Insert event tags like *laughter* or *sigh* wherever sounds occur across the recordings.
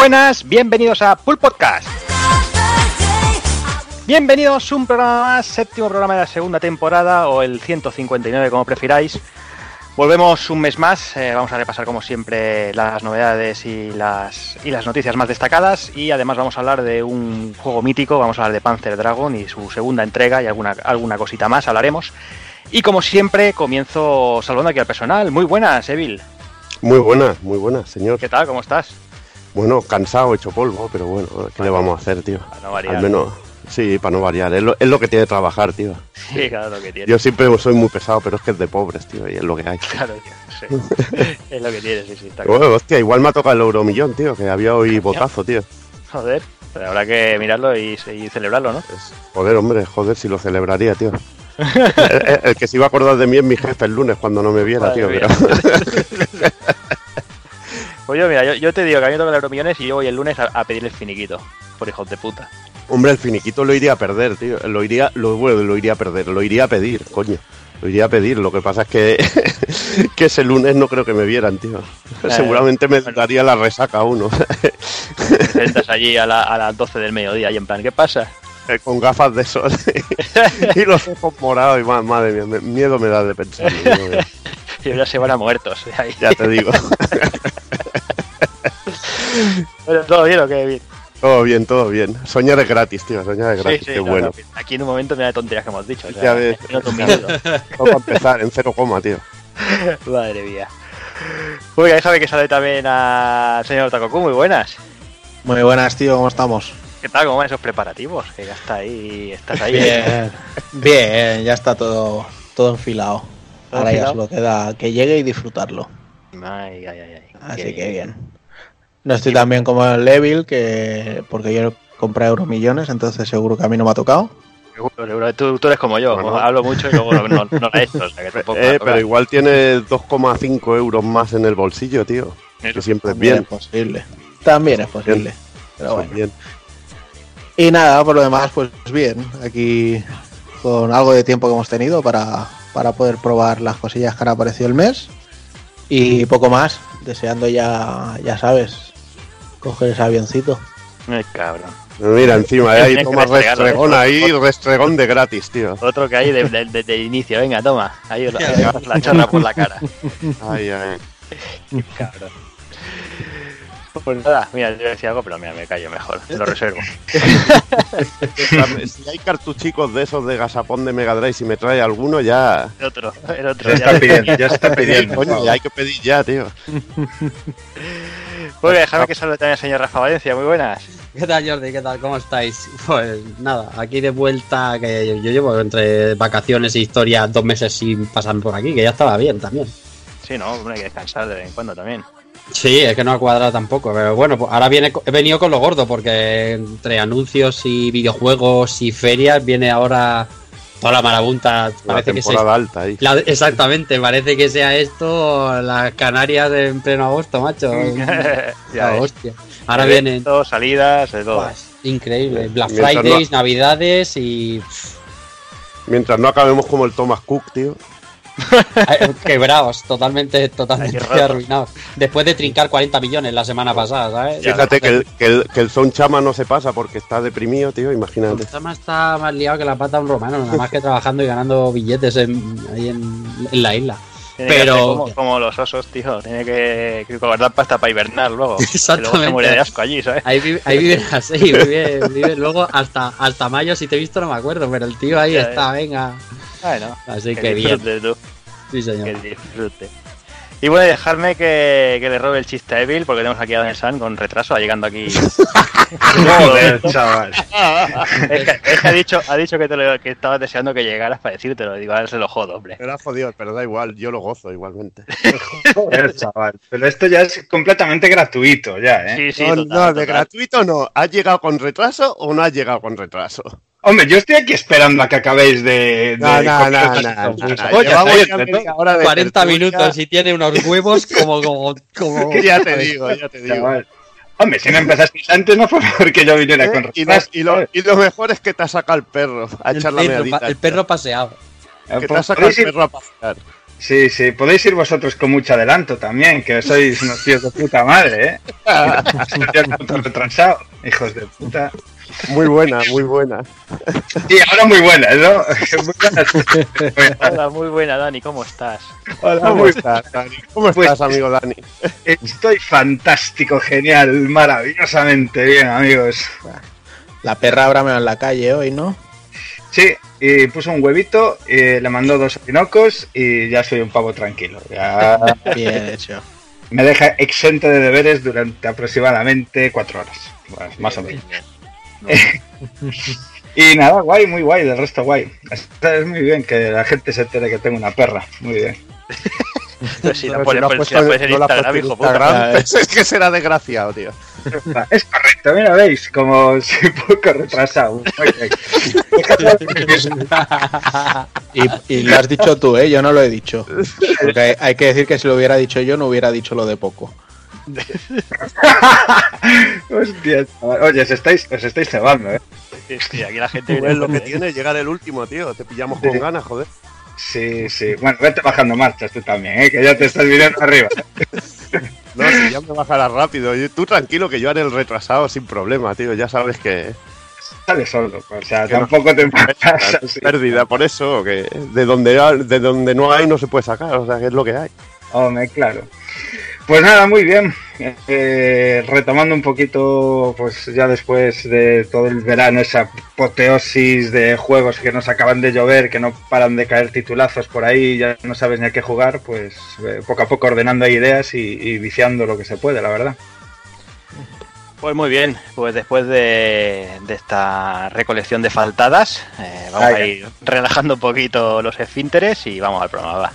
Buenas, bienvenidos a Pool Podcast. Bienvenidos a un programa más, séptimo programa de la segunda temporada o el 159 como prefiráis. Volvemos un mes más, eh, vamos a repasar como siempre las novedades y las, y las noticias más destacadas y además vamos a hablar de un juego mítico, vamos a hablar de Panzer Dragon y su segunda entrega y alguna, alguna cosita más hablaremos. Y como siempre comienzo saludando aquí al personal. Muy buenas, Evil. Muy buenas, muy buenas, señor. ¿Qué tal? ¿Cómo estás? Bueno, cansado, hecho polvo, pero bueno, ¿qué le vamos a hacer, tío? Para no variar. Al menos, sí, para no variar. Es lo, es lo que tiene trabajar, tío. Sí, claro, lo que tiene. Yo siempre soy muy pesado, pero es que es de pobres, tío, y es lo que hay. Claro, tío, *laughs* sí. es lo que tiene, sí, sí, está claro. bueno, hostia, igual me ha tocado el euromillón, tío, que había hoy botazo, tío. Joder, pero habrá que mirarlo y, y celebrarlo, ¿no? Es- Joder, hombre, joder, si lo celebraría, tío. *laughs* el, el- el que se iba a acordar de mí es mi jefe el lunes cuando no me viera, Madre tío. pero- *laughs* Pues yo, mira, yo, yo te digo que a mí me el Euromillones y yo voy el lunes a, a pedir el finiquito. Por hijos de puta. Hombre, el finiquito lo iría a perder, tío. Lo iría, lo, bueno, lo iría a perder, lo iría a pedir, coño. Lo iría a pedir. Lo que pasa es que, *laughs* que ese lunes no creo que me vieran, tío. Seguramente me daría la resaca a uno. Te presentas *laughs* allí a, la- a las 12 del mediodía y en plan, ¿qué pasa? Con gafas de sol *laughs* y los ojos morados y ma- madre mía, me- miedo me da de pensar. Y ya se van a muertos. Ahí. Ya te digo. *laughs* Pero todo bien o qué bien. Todo bien, todo bien. Soñar es gratis, tío. Soñar es Sí, gratis, sí, qué no, bueno. no, aquí en un momento me da tonterías que hemos dicho. o sea, Ya ves. Vamos *laughs* a empezar en cero coma, tío. *laughs* Madre mía. Uy, déjame que sale también al señor Takoku, muy buenas. Muy buenas, tío, ¿cómo estamos? ¿Qué tal? ¿Cómo van esos preparativos? Que ya está ahí, estás ahí. Bien, bien, ya está todo, todo enfilado. ¿Todo Ahora ya enfilado? solo queda que llegue y disfrutarlo. Ay, ay, ay, ay. Así que bien. No estoy tan bien como el Levil, que porque yo compré euromillones, entonces seguro que a mí no me ha tocado. Seguro, Tú, tú eres como yo, Bueno. hablo mucho y luego no, no, no la he hecho. O sea, que *laughs* Eh, pero igual tiene 2,5 euros más en el bolsillo, tío. Eso. Que siempre es También bien. es posible. También es posible. Pero bueno. es bien. Y nada, por lo demás, pues bien. Aquí con algo de tiempo que hemos tenido para, para poder probar las cosillas que han aparecido el mes. Y poco más. Deseando ya, ya sabes, coger ese avioncito. Ay, cabrón. Mira, encima, eh, ahí toma restregón ahí, restregón de gratis, tío. Otro que hay de, de- de- de inicio, venga, toma. Ahí la, la chorra por la cara. Ay, ay. Cabrón. Pues nada, mira, yo decía algo, pero mira, me callo mejor, te lo reservo. Si hay cartuchicos de esos de gasapón de Mega Drive, si me trae alguno, ya. El otro, el otro. Ya ya. está pidiendo, ya está *laughs* pidiendo. Coño, ya hay que pedir ya, tío. *laughs* Pues déjame que salude también al señor Rafa Valencia, muy buenas. ¿Qué tal Jordi? ¿Qué tal? ¿Cómo estáis? Pues nada, aquí de vuelta, que yo, yo llevo entre vacaciones e historia dos meses sin pasarme por aquí, que ya estaba bien también. Sí, no, hombre, hay que descansar de vez en cuando también. Sí, es que no ha cuadrado tampoco, pero bueno, pues ahora viene, he venido con lo gordo, porque entre anuncios y videojuegos y ferias viene ahora toda la marabunta. La Parece que se, temporada alta ahí. la- exactamente, parece que sea esto las Canarias en pleno agosto, macho. *laughs* ya hostia. Ahora vienen salidas, de todo. Increíble, Black Mientras no- Fridays, Navidades y Mientras no acabemos como el Thomas Cook, tío. *laughs* Quebrados, totalmente, totalmente Ay, arruinados. Después de trincar 40 millones la semana pasada, ¿sabes? Fíjate que el, que, el, que el Son Chama no se pasa porque está deprimido, tío, imagínate. Chama está más liado que la pata de un romano, nada más que trabajando y ganando billetes en, ahí en, en la isla. Tiene pero- como, como los osos, tío. Tiene que, que guardar pasta para hibernar luego. *laughs* Que luego se Exactamente. muere de asco allí, ¿sabes? Ahí, vive- ahí viven así, *laughs* vive, vive luego hasta, hasta mayo, si te he visto no me acuerdo, pero el tío ahí Ya, está, venga. Bueno, Así que que bien, tú, sí señor. que disfrute. Y bueno, dejarme que, que le robe el chiste a Evil, porque tenemos aquí a Daniel San con retraso, llegando aquí. *laughs* Joder, *laughs* chaval. es, que, es que ha dicho, ha dicho que, te lo, que estabas deseando que llegaras para decírtelo. Digo, ahora se lo jodo, hombre. Era jodido, pero da igual, yo lo gozo igualmente. *laughs* Joder, chaval. Pero esto ya es completamente gratuito, ya, ¿eh? Sí, sí, no, total, no, de total. gratuito no. ¿Has llegado con retraso o no has llegado con retraso? Hombre, yo estoy aquí esperando a que acabéis de. de No, no, no, no, no, no. Oye, Llevamos oye, ya te media hora de 40 tertulia. minutos y tiene unos huevos como... como, como... *laughs* Ya te digo, ya te digo. Hombre, si no empezasteis antes, no fue porque yo viniera ¿Eh? con retraso. y, lo, y lo mejor es que te ha sacado el perro a El echar la perro, meadita. el perro paseado. Que te ha sacado el perro a pasear. Sí, sí, podéis ir vosotros con mucho adelanto también, que sois unos tíos de puta madre, ¿eh? *laughs* retrasado, hijos de puta. Muy buena, muy buena. Y ahora muy buena, ¿no? *laughs* Muy buenas. Hola, muy buena, Dani, ¿cómo estás? Hola, ¿Cómo muy estás, Dani? ¿Cómo Pues- estás, amigo Dani? Estoy fantástico, genial, maravillosamente bien, amigos. La perra habrá meado en la calle hoy, ¿no? Sí, y puso un huevito, y le mandó dos opinocos y ya soy un pavo tranquilo. Ya Bien hecho. me deja exento de deberes durante aproximadamente cuatro horas. Bueno, más o menos. Y nada, guay, muy guay, del resto guay. Está- Es muy bien que la gente se entere que tengo una perra. Muy bien. Pero si *laughs* la pones si en Instagram, hijo puta. *laughs* Es que será desgraciado, tío. Es correcto, mira, veis, como soy un poco retrasado. *laughs* Y, y lo has dicho tú, ¿eh? Yo no lo he dicho. Porque hay, hay que decir que si lo hubiera dicho yo, no hubiera dicho lo de poco. *laughs* Oye, os estáis, os estáis cebando, ¿eh? Aquí la gente viene lo que tiene llegar el último, tío. Te pillamos con ganas, joder. Sí, sí. Bueno, vete bajando marchas tú también, ¿eh? Que ya te estás viniendo arriba. *laughs* No, si ya me bajará rápido. Tú tranquilo que yo haré el retrasado sin problema, tío. Ya sabes que Sale solo, o sea, Que no. tampoco te *laughs* así. pérdida, por eso, que de donde, de donde no hay no se puede sacar, o sea, que es lo que hay. Hombre, claro. Pues nada, muy bien. Eh, retomando un poquito, pues ya después de todo el verano, esa apoteosis de juegos que nos acaban de llover, que no paran de caer titulazos por ahí, ya no sabes ni a qué jugar, pues eh, poco a poco ordenando ideas y, y viciando lo que se puede, la verdad. Pues muy bien, pues después de, de esta recolección de faltadas, eh, vamos Ay, a ir relajando un poquito los esfínteres y vamos al programa. va.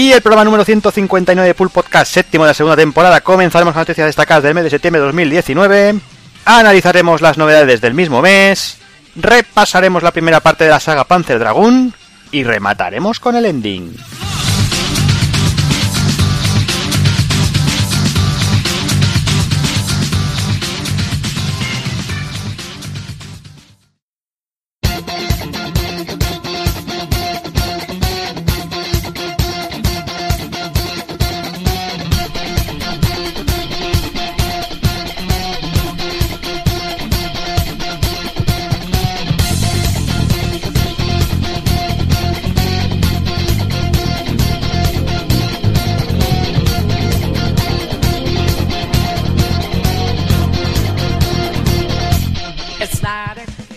Y el programa número 159 de Pool Podcast, séptimo de la segunda temporada, comenzaremos con noticias destacadas del mes de septiembre de 2019, analizaremos las novedades del mismo mes, repasaremos la primera parte de la saga Panzer Dragoon. Y remataremos con el ending.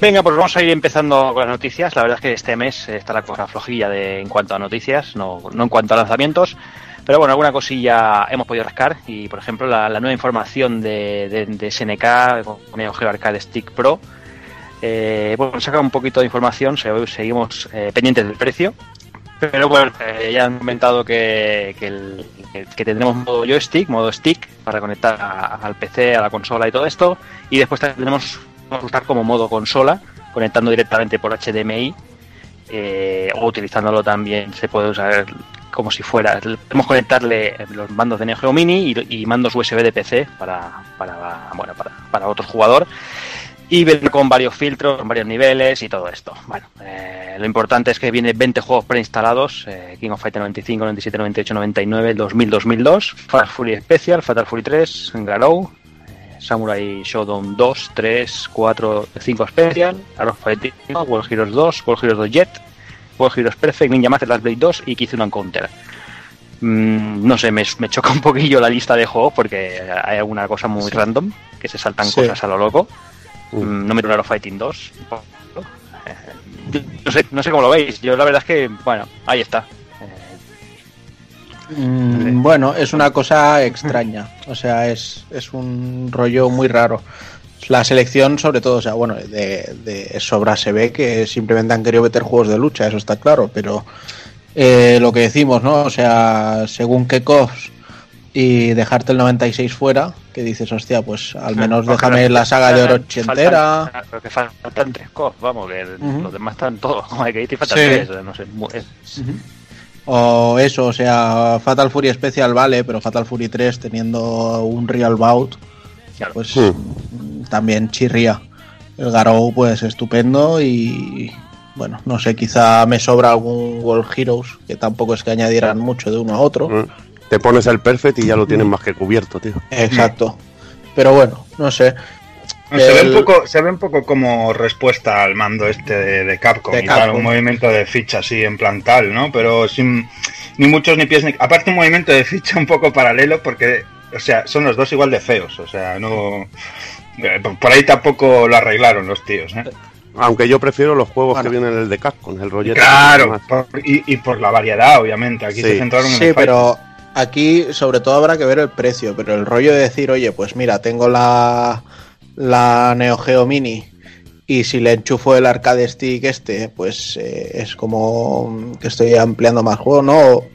Venga, pues vamos a ir empezando con las noticias. La verdad es que este mes está la cosa flojilla de, en cuanto a noticias, no, no en cuanto a lanzamientos. Pero bueno, alguna cosilla hemos podido rascar. Y por ejemplo, la, nueva información de, SNK con Neo Geo Arcade Stick Pro. Eh, bueno, saca un poquito de información, se- seguimos eh, pendientes del precio. Pero bueno, eh, ya han comentado que, que, el- tendremos modo joystick, modo stick, para conectar al PC, a la consola y todo esto. Y después tenemos a usar como modo consola, conectando directamente por HDMI. eh, o utilizándolo también se puede usar como si fuera. Podemos conectarle los mandos de Neo Mini y, mandos USB de PC para, para, bueno, para, para otro jugador. Y viene con varios filtros, con varios niveles y todo esto. Bueno, eh, lo importante es que viene 20 juegos preinstalados: eh, King of Fighter 95, 97, 98, 99, 2000, 2002, Fatal Fury Special, Fatal Fury 3, Garou, Samurai Shodown 2, 3, 4, 5 Special, Arrow Fighting, World Heroes 2, World Heroes 2 Jet, World Heroes Perfect, Ninja Master Last Blade 2 y Kizuna Counter. Mm, no sé, me, me choca un poquillo la lista de juegos porque hay alguna cosa muy random, que se saltan Sí. cosas a lo loco. Mm, No me Arrow Fighting 2. Eh, No sé, no sé cómo lo veis. Yo la verdad es que, bueno, ahí está. Mm, bueno, es una cosa extraña. O sea, es, es un rollo muy raro. La selección, sobre todo, o sea, bueno, de, de sobra se ve que simplemente han querido meter juegos de lucha, eso está claro, pero eh, lo que decimos, ¿no? O sea, según qué cos y dejarte el 96 fuera, que dices, hostia, pues al menos déjame la saga de Orochi faltan- entera. Creo que faltan tres cos, vamos, que los demás están todos *laughs* como hay que ir y faltan Sí. tres, no sé. es- O eso, o sea, Fatal Fury Special vale, pero Fatal Fury 3 teniendo un Real Bout, claro. pues mm, también chirría. El Garou, pues estupendo y bueno, no sé, quizá me sobra algún World Heroes, que tampoco es que añadieran mucho de uno a otro. Mm. Te pones el perfect y ya lo tienes más que cubierto, tío. Exacto. Pero bueno, no sé. Se, ve un poco, se ve un poco como respuesta al mando este de, de Capcom, De y tal, Capcom. un movimiento de ficha así en plan tal, ¿no? Pero sin ni muchos ni pies ni... Aparte un movimiento de ficha un poco paralelo porque, o sea, son los dos igual de feos, o sea, no... eh, Por ahí tampoco lo arreglaron los tíos, ¿eh? Aunque yo prefiero los juegos Bueno. que vienen en el de Capcom, el rollete. Claro, por- y, y por la variedad, obviamente. Aquí Sí. se centraron en Sí, el pero aquí sobre todo habrá que ver el precio, pero el rollo de decir, oye, pues mira, tengo la, la Neo Geo Mini y si le enchufo el arcade stick este, pues eh, es como que estoy ampliando más juego, ¿no? O,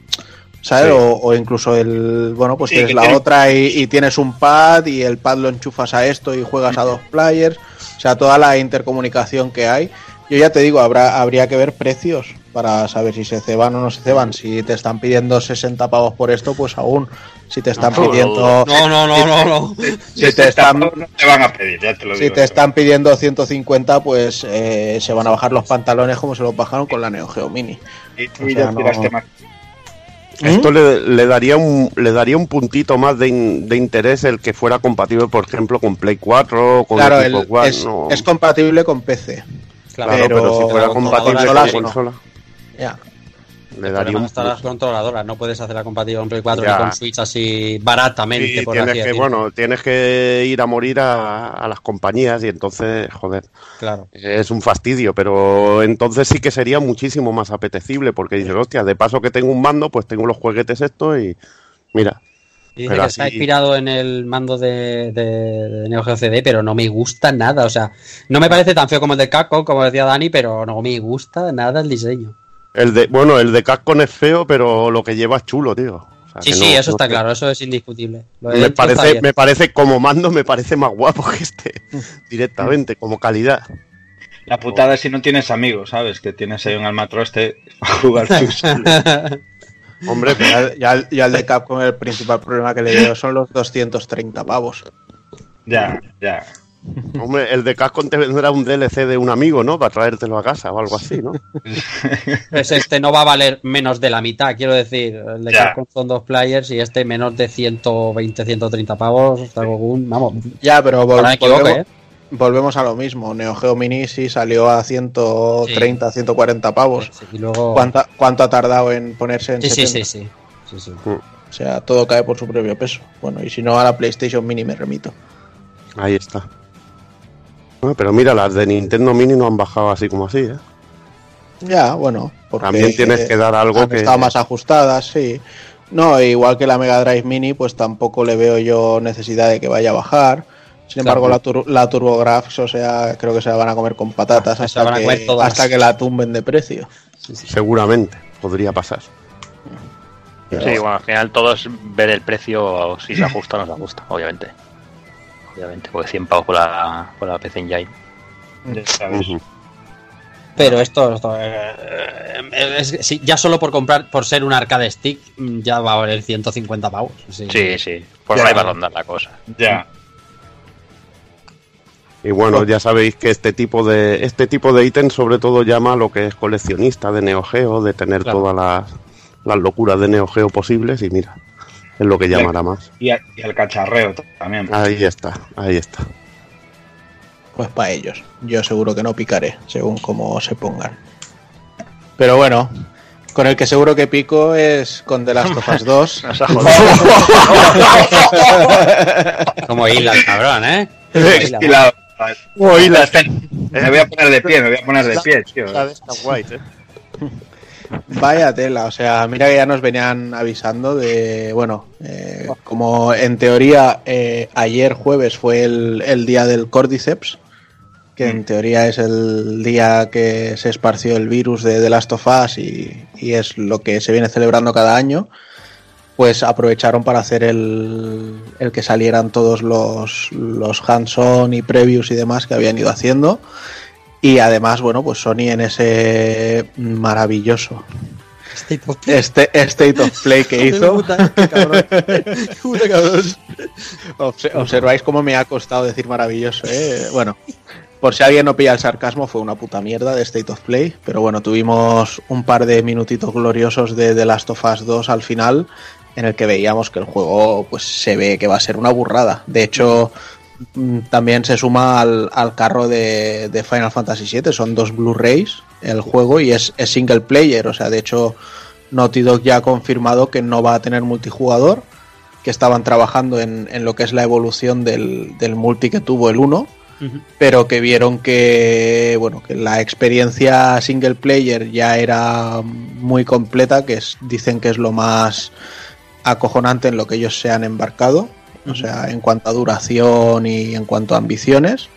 ¿Sabes? Sí. O, o incluso el, bueno, pues Sí, tienes la tiene- otra y, y tienes un pad y el pad lo enchufas a esto y juegas a dos players, o sea, toda la intercomunicación que hay. Yo ya te digo, habrá, habría que ver precios para saber si se ceban o no se ceban. Si te están pidiendo 60 pavos por esto, pues aún. Si te están No, pidiendo. No, no, no, no, no. Si te están, no te van a pedir, ya te lo si digo. te están pidiendo 150, pues eh, se van a bajar los pantalones como se los bajaron con la Neo Geo Mini. Y tú o ya sea, no- tiraste más. Esto le, le daría un le daría un puntito más de, in- de interés el que fuera compatible, por ejemplo, con Play 4 o con Claro, el- One, es, no. es compatible con PC. Claro, pero, pero si fuera la compatible con no. consola, Ya. le daría un las controladoras, no puedes hacerla compatible con Play 4 Ya. ni con Switch así baratamente. Sí, por tienes así que, bueno, tienes que ir a morir a, a las compañías y entonces, joder, Claro. es un fastidio, pero entonces sí que sería muchísimo más apetecible porque dices, hostia, de paso que tengo un mando, pues tengo los juguetes estos y mira, Y dice Pero que está así- inspirado en el mando de, de, de Neo Geo CD, pero no me gusta nada. O sea, no me parece tan feo como el de Capcom, como decía Dani, pero no me gusta nada el diseño. el de, bueno, el de Capcom es feo, pero lo que lleva es chulo, tío. O sea, Sí, sí, no- eso no está claro, eso es indiscutible. Lo Me está parece, me parece como mando, me parece más guapo que este *laughs* directamente, como calidad. La putada es si no tienes amigos, ¿sabes? Que tienes ahí un almatro este a *laughs* jugar *laughs* sus... Hombre, pero- Ya, ya- ya el de Capcom el principal problema que le veo son los 230 pavos. ya, ya. hombre, el de Capcom te vendrá un DLC de un amigo, ¿no? Para traértelo a casa o algo así, ¿no? *laughs* Pues este no va a valer menos de la mitad, quiero decir. El de Ya. Capcom son dos players y este menos de 120, 130 pavos. algún- vamos, Ya, pero vol- ahora me equivoco, volvemos, ¿eh? Volvemos a lo mismo. Neo Geo Mini sí salió a 130, 140 pavos. Sí, y luego... ¿Cuánta- ¿Cuánto ha tardado en ponerse en Sí, sí, 70? sí, sí. sí, sí. O sea, todo cae por su propio peso. Bueno, y si no, a la PlayStation Mini me remito. Ahí está. Ah, pero mira, las de Nintendo Mini no han bajado así como así, ¿eh? Ya, bueno. Porque También tienes que dar algo han que... estado más ajustadas, sí. No, igual que la Mega Drive Mini, pues tampoco le veo yo necesidad de que vaya a bajar. Sin Claro. embargo, la, tur- la TurboGrafx, o sea, creo que se la van a comer con patatas Ah, se la van hasta a comer que, todas. hasta que la tumben de precio. Seguramente, podría pasar. Sí, bueno, al final todo es ver el precio, o si se ajusta o no se ajusta, obviamente. Obviamente, porque 100 pavos por la, por la PC Engine. sabes. Ujú. Pero esto, esto, eh, eh, es- sí, ya solo por comprar, por ser un arcade stick, ya va a valer 150 pavos. Sí. Sí, sí, por Ya. ahí va a rondar la cosa. Ya. Y bueno, ya sabéis que este tipo de este tipo de ítem sobre todo llama a lo que es coleccionista de Neo Geo, de tener Claro. todas las, las locuras de Neo Geo posibles y mira, es lo que llamará más. Y, a- y al cacharreo también. Ahí está, ahí está. Pues para ellos. Yo seguro que no picaré, según cómo se pongan. Pero bueno, con el que seguro que pico es con The Last of Us *laughs* 2. Nos ha jodido. *laughs* Como hila el cabrón, ¿eh? *laughs* Uy, la, Me voy a poner de pie, me voy a poner de pie, tío. la de esta White, ¿eh? *laughs* Vaya tela, o sea, mira que ya nos venían avisando de, bueno, eh, como en teoría eh, ayer jueves fue el, el día del Cordyceps, que en teoría es el día que se esparció el virus de The Last of Us y, y es lo que se viene celebrando cada año. Pues aprovecharon para hacer el, el que salieran todos los, los hands-on y previews y demás que habían ido haciendo. Y además, bueno, pues Sony en ese maravilloso State of Play. este State of Play que *laughs* hizo. Puta, qué cabrón. *laughs* Puta cabrón. Obse- Observáis cómo me ha costado decir maravilloso, ¿eh? Bueno, por si alguien no pilla el sarcasmo, fue una puta mierda de State of Play. Pero bueno, tuvimos un par de minutitos gloriosos de The Last of Us 2 al final, en el que veíamos que el juego pues se ve que va a ser una burrada. De hecho, mm, también se suma al, al carro de, de Final Fantasy VII. Son dos Blu-rays el juego y es, es single player. O sea, de hecho, Naughty Dog ya ha confirmado que no va a tener multijugador que estaban trabajando en, en lo que es la evolución del, del multi que tuvo el 1, Ujú. pero que vieron que bueno que la experiencia single player ya era muy completa, que es, dicen que es lo más acojonante en lo que ellos se han embarcado, o sea, en cuanto a duración y en cuanto a ambiciones.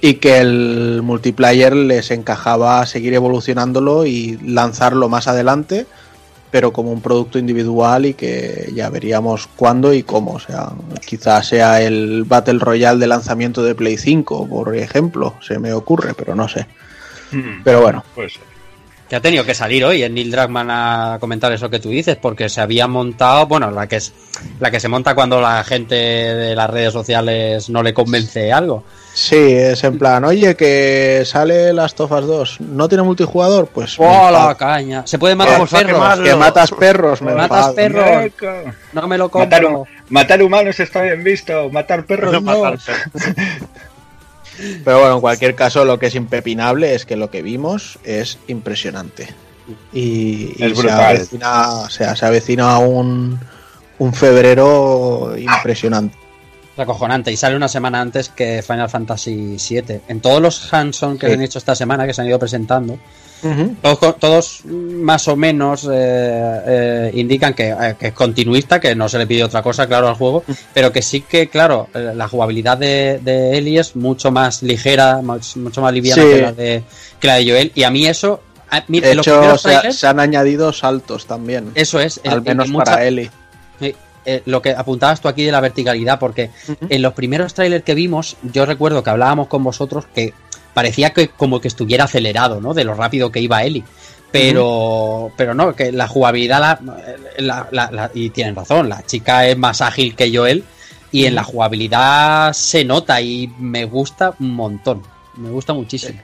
Y que el multiplayer les encajaba seguir evolucionándolo y lanzarlo más adelante, pero como un producto individual y que ya veríamos cuándo y cómo. O sea, quizás sea el Battle Royale de lanzamiento de Play 5, por ejemplo, se me ocurre, pero no sé. Hmm, Pero bueno, Pues Que ha tenido que salir hoy el Neil Druckmann a comentar eso que tú dices, porque se había montado, bueno, la que es la que se monta cuando la gente de las redes sociales no le convence algo. sí, es en plan, oye, que sale las Tofas 2, ¿no tiene multijugador? Pues ¡Oh, la caña! Se puede matar a perros. quemarlo. que matas perros, me Matas perros. No me lo Matar, compro. matar humanos está bien visto, matar perros no. *laughs* Pero bueno, en cualquier caso, lo que es impepinable es que lo que vimos es impresionante. Y, y Es se, avecina, o sea, se avecina un, un febrero impresionante. Es acojonante. Y sale una semana antes que Final Fantasy VII. En todos los hands-on que Sí. han hecho esta semana, que se han ido presentando, Todos, más o menos eh, eh, indican que, eh, que es continuista, que no se le pide otra cosa, claro, al juego, pero que sí que, claro, la jugabilidad de, de Ellie es mucho más ligera, más- mucho más liviana Sí. que, la de, que la de Joel. Y a mí eso, mira, De hecho, se, trailers, se han añadido saltos también. eso es, al menos en mucha- para Eli. Eh, lo que apuntabas tú aquí de la verticalidad, porque en los primeros trailers que vimos, yo recuerdo que hablábamos con vosotros que parecía que como que estuviera acelerado, ¿no? De lo rápido que iba Eli. Pero, pero no, que la jugabilidad, la, la- la- y tienen razón, la chica es más ágil que Joel y en la jugabilidad se nota y me gusta un montón, me gusta muchísimo.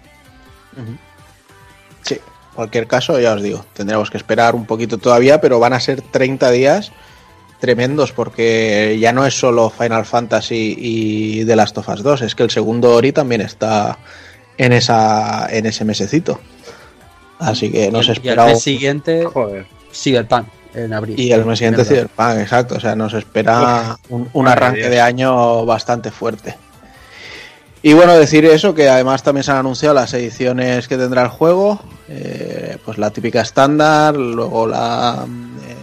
Sí, en cualquier caso, ya os digo, tendremos que esperar un poquito todavía, pero van a ser 30 días tremendos porque ya no es solo Final Fantasy y The Last of Us 2, es que el segundo Ori también está en esa en ese mesecito. Así que nos y, el, y el mes siguiente, Joder. Cyberpunk, en abril. y el mes siguiente. Cyberpunk, exacto, o sea, nos espera un, un arranque Dios. de año bastante fuerte. Y bueno, decir eso, que además también se han anunciado las ediciones que tendrá el juego, eh, pues la típica estándar, luego la mm, eh,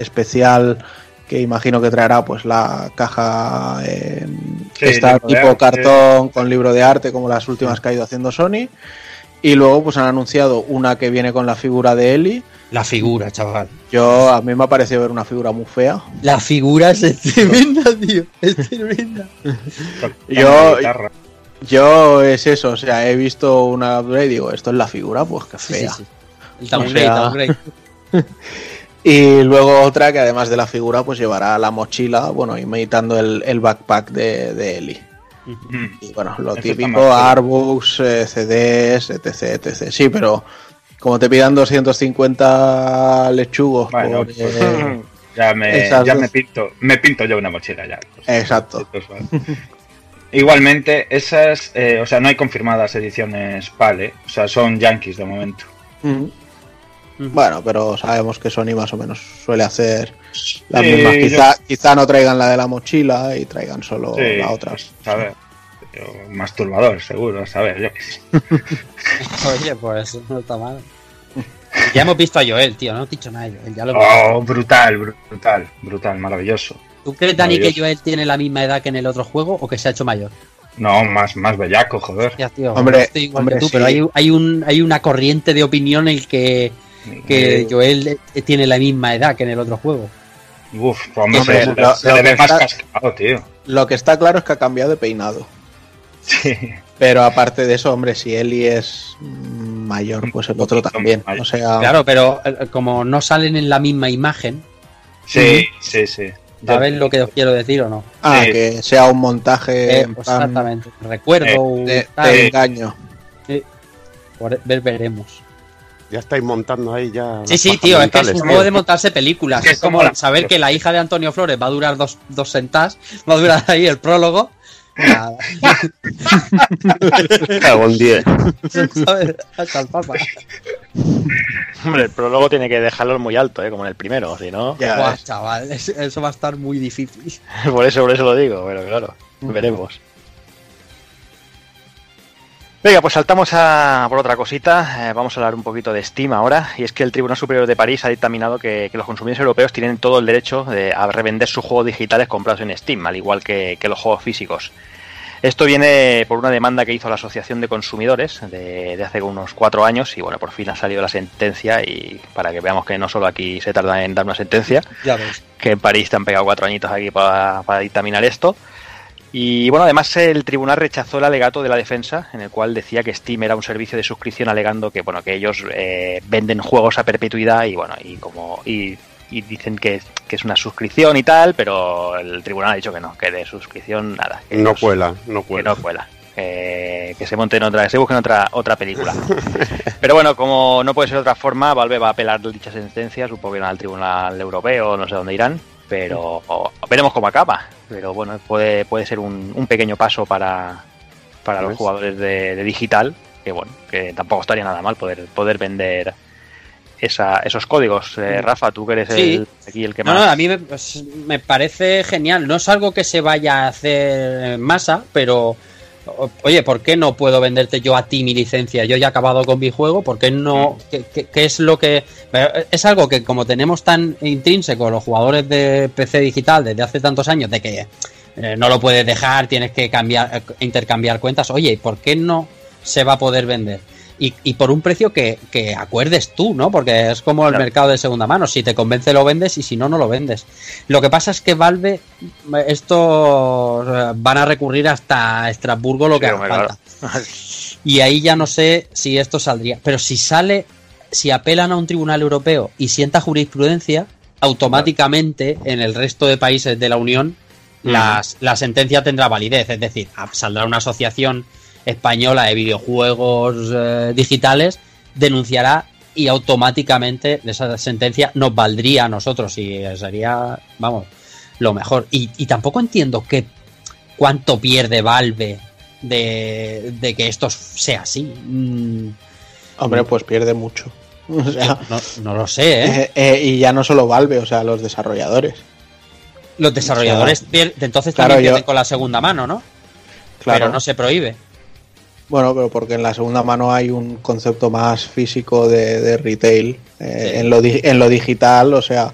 especial que imagino que traerá pues la caja eh, Sí, esta tipo arte. cartón con libro de arte como las últimas que ha ido haciendo Sony. Y luego pues han anunciado una que viene con la figura de Ellie. La figura, chaval. Yo a mí me ha parecido ver una figura muy fea. La figura es *laughs* tremenda, tío. Es tremenda. Yo-. Yo es eso, o sea, he visto una y digo, esto es la figura, pues qué Sí, fea. sí, sí. El downgrade, O sea, downgrade. *laughs* Y luego otra que además de la figura, pues llevará la mochila, bueno, imitando el, el backpack de, de. Mm. Y bueno, lo típico, artbooks, eh, CDs, etc, etc. Sí, pero como te pidan 250 lechugos Bueno, por, pues, eh, *laughs* ya me, ya me pinto, me pinto yo una mochila ya. Pues, Exacto. *laughs* Igualmente, esas, eh, o sea, no hay confirmadas ediciones PAL, o sea, son yankees de momento. Ujú. Bueno, pero sabemos que Sony más o menos suele hacer las Sí, mismas. yo- Quizá, quizá no traigan la de la mochila y traigan solo Sí, la otra. pues, a ver, masturbador, seguro, a saber, yo qué sé. *laughs* Oye, pues no está mal. Ya hemos visto a Joel, tío. No he dicho nada de Joel. Ya lo. Oh, brutal, brutal, brutal, maravilloso. ¿Tú crees, Dani, que. Joel tiene la misma edad que en el otro juego o que se ha hecho mayor? No, más, más bellaco, joder. Ya, tío. Hombre, yo estoy igual hombre, que tú, sí. pero hay, hay, un, hay una corriente de opinión en el que, que Eh, Joel eh, tiene la misma edad que en el otro juego. Uf, hombre, se, lo- se lo le ve que más está- cascado, tío. Lo que está claro es que ha cambiado de peinado. Sí. Pero aparte de eso, hombre, si Eli es mayor, pues el otro también. O sea, Claro, pero eh, como no salen en la misma imagen, Sí, sí, sí. ¿sabes lo que os quiero decir o no? ah, Sí. que sea un montaje Eh, en pues plan exactamente. Recuerdo, Eh, un de, tal, de engaño. ver, veremos. Ya estáis montando ahí ya. Sí, sí, tío, es que es un modo de montarse películas. Es como saber que la hija de Antonio Flores va a durar dos, dos sentadas, va a durar ahí el prólogo. Nada, Cago en diez. ¿sabes? Hasta el papa. Hombre, el prólogo tiene que dejarlo muy alto, ¿eh? como en el primero, si no. Ya chaval, es- eso va a estar muy difícil. *laughs* Por eso, por eso lo digo, pero claro, veremos. Venga, pues saltamos a por otra cosita. Eh, vamos a hablar un poquito de Steam ahora. Y es que el Tribunal Superior de París ha dictaminado que, que los consumidores europeos tienen todo el derecho de, a revender sus juegos digitales comprados en Steam, al igual que, que los juegos físicos. Esto viene por una demanda que hizo la Asociación de Consumidores de, de hace unos cuatro años y bueno, por fin ha salido la sentencia y para que veamos que no solo aquí se tarda en dar una sentencia, Ya ves. que en París te han pegado cuatro añitos aquí para, para dictaminar esto. Y bueno, además el tribunal rechazó el alegato de la defensa, en el cual decía que Steam era un servicio de suscripción, alegando que bueno que ellos eh, venden juegos a perpetuidad y bueno y como y, y dicen que, que es una suscripción y tal, pero el tribunal ha dicho que no, que de suscripción nada. Que No ellos- cuela, no que cuela. no cuela. Que, que se monten otra, que se busquen otra otra película. *laughs* Pero bueno, como no puede ser de otra forma, Valve va a apelar dicha sentencia, supongo que al Tribunal Europeo, no sé dónde irán, pero o- veremos cómo acaba. Pero bueno, puede, puede ser un, un pequeño paso para, para los jugadores de, de digital, que bueno, que tampoco estaría nada mal poder, poder vender esa, esos códigos. Eh, Rafa, tú que eres Sí. el, aquí el que más... no, a mí me, pues, me parece genial. No es algo que se vaya a hacer en masa, pero oye, ¿por qué no puedo venderte yo a ti mi licencia? Yo ya he acabado con mi juego, ¿por qué no? ¿Qué, qué- qué es lo que...? Es algo que como tenemos tan intrínseco los jugadores de PC digital desde hace tantos años, de que eh, no lo puedes dejar, tienes que cambiar, eh, intercambiar cuentas. Oye, ¿por qué no se va a poder vender? Y, y por un precio que, que acuerdes tú, ¿no? Porque es como el Claro. mercado de segunda mano. Si te convence lo vendes y si no, no lo vendes. Lo que pasa es que Valve, estos eh, van a recurrir hasta Estrasburgo lo que Sí, haga falta. claro. Y ahí ya no sé si esto saldría. Pero si sale, si apelan a un tribunal europeo y sienta jurisprudencia, automáticamente en el resto de países de la Unión las- la sentencia tendrá validez. Es decir, saldrá una asociación española de videojuegos eh, digitales, denunciará y automáticamente esa sentencia nos valdría a nosotros y sería, vamos, lo mejor. Y, y tampoco entiendo qué cuánto pierde Valve de, de que esto sea así. Mm, Hombre, pues pierde mucho. O sea, no, no lo sé, ¿eh? eh, eh, y ya no solo Valve, o sea, los desarrolladores. Los desarrolladores pierden, entonces Claro, también yo- pierden con la segunda mano, ¿no? Claro. Pero no se prohíbe. Bueno, pero porque en la segunda mano hay un concepto más físico de, de retail. eh, Sí. en, lo, di- en lo digital, o sea,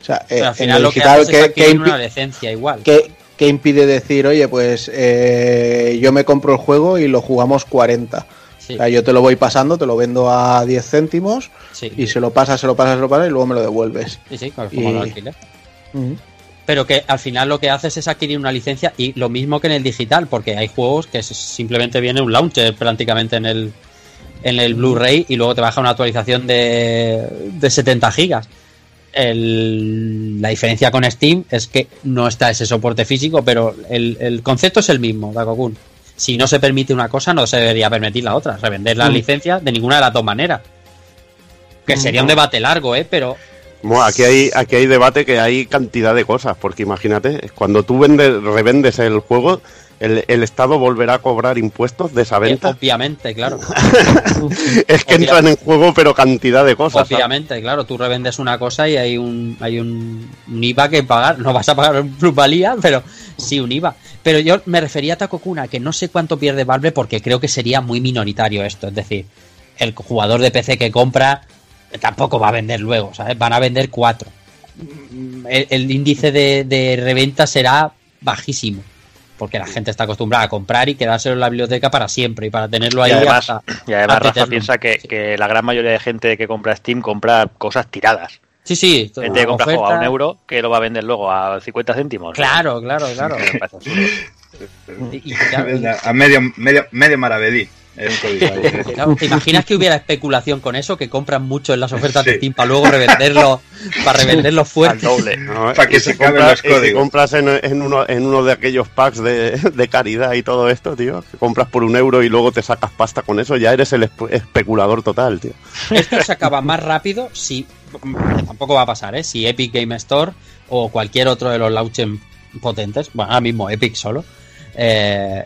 o sea eh, al en final lo lo que digital, haces es ¿qué, adquirir qué impi- una licencia igual. qué- qué impide decir, oye, pues eh, yo me compro el juego y lo jugamos 40? Sí, O sea, yo te lo voy pasando, te lo vendo a 10 céntimos sí, y se lo pasas, se lo pasas, se lo pasas y luego me lo devuelves. sí, sí, como y- el alquiler. Pero que al final lo que haces es adquirir una licencia y lo mismo que en el digital, porque hay juegos que simplemente viene un launcher prácticamente en el, en el Blu-ray y luego te baja una actualización de, de 70 gigas. El- la diferencia con Steam es que no está ese soporte físico, pero el, el concepto es el mismo, Dakokun. Si no se permite una cosa, no se debería permitir la otra. Revender la Mm. licencia de ninguna de las dos maneras. Que sería un debate largo, ¿eh? Pero Bueno, aquí hay, aquí hay debate que hay cantidad de cosas, porque imagínate, cuando tú vendes, revendes el juego, el, el Estado volverá a cobrar impuestos de esa venta. obviamente, claro. *laughs* es que obvia- entran en juego, pero cantidad de cosas. ¿sabes? Obviamente, claro, tú revendes una cosa y hay un hay un, un IVA que pagar, no vas a pagar en plusvalía, pero sí un IVA. Pero yo me refería a Takokuna, que no sé cuánto pierde Valve porque creo que sería muy minoritario esto, es decir, el jugador de PC que compra tampoco va a vender luego, ¿sabes? Van a vender cuatro. El, el índice de, de reventa será bajísimo, porque la gente está acostumbrada a comprar y quedárselo en la biblioteca para siempre y para tenerlo ahí Y además, hasta- y además ad Rafa piensa que, que la gran mayoría de gente que compra Steam compra cosas tiradas. Sí, sí. Gente que compra oferta- juego a un euro que lo va a vender luego a 50 céntimos. Claro, claro, claro. Y- y *laughs* A medio, medio, medio maravedí. *laughs* ¿Te imaginas que hubiera especulación con eso? Que compran mucho en las ofertas de. Steam para luego revenderlo, para revenderlo Al fuerte. doble. ¿no? Para que se si acaben compras- los y si códigos. compras en, en uno, en uno de aquellos packs de, de caridad y todo esto, tío, que compras por un euro y luego te sacas pasta con eso, ya eres el espe- especulador total, tío. Esto se acaba más rápido si. Tampoco va a pasar, ¿eh? Si Epic Game Store o cualquier otro de los launches potentes, bueno, ahora mismo Epic solo, eh,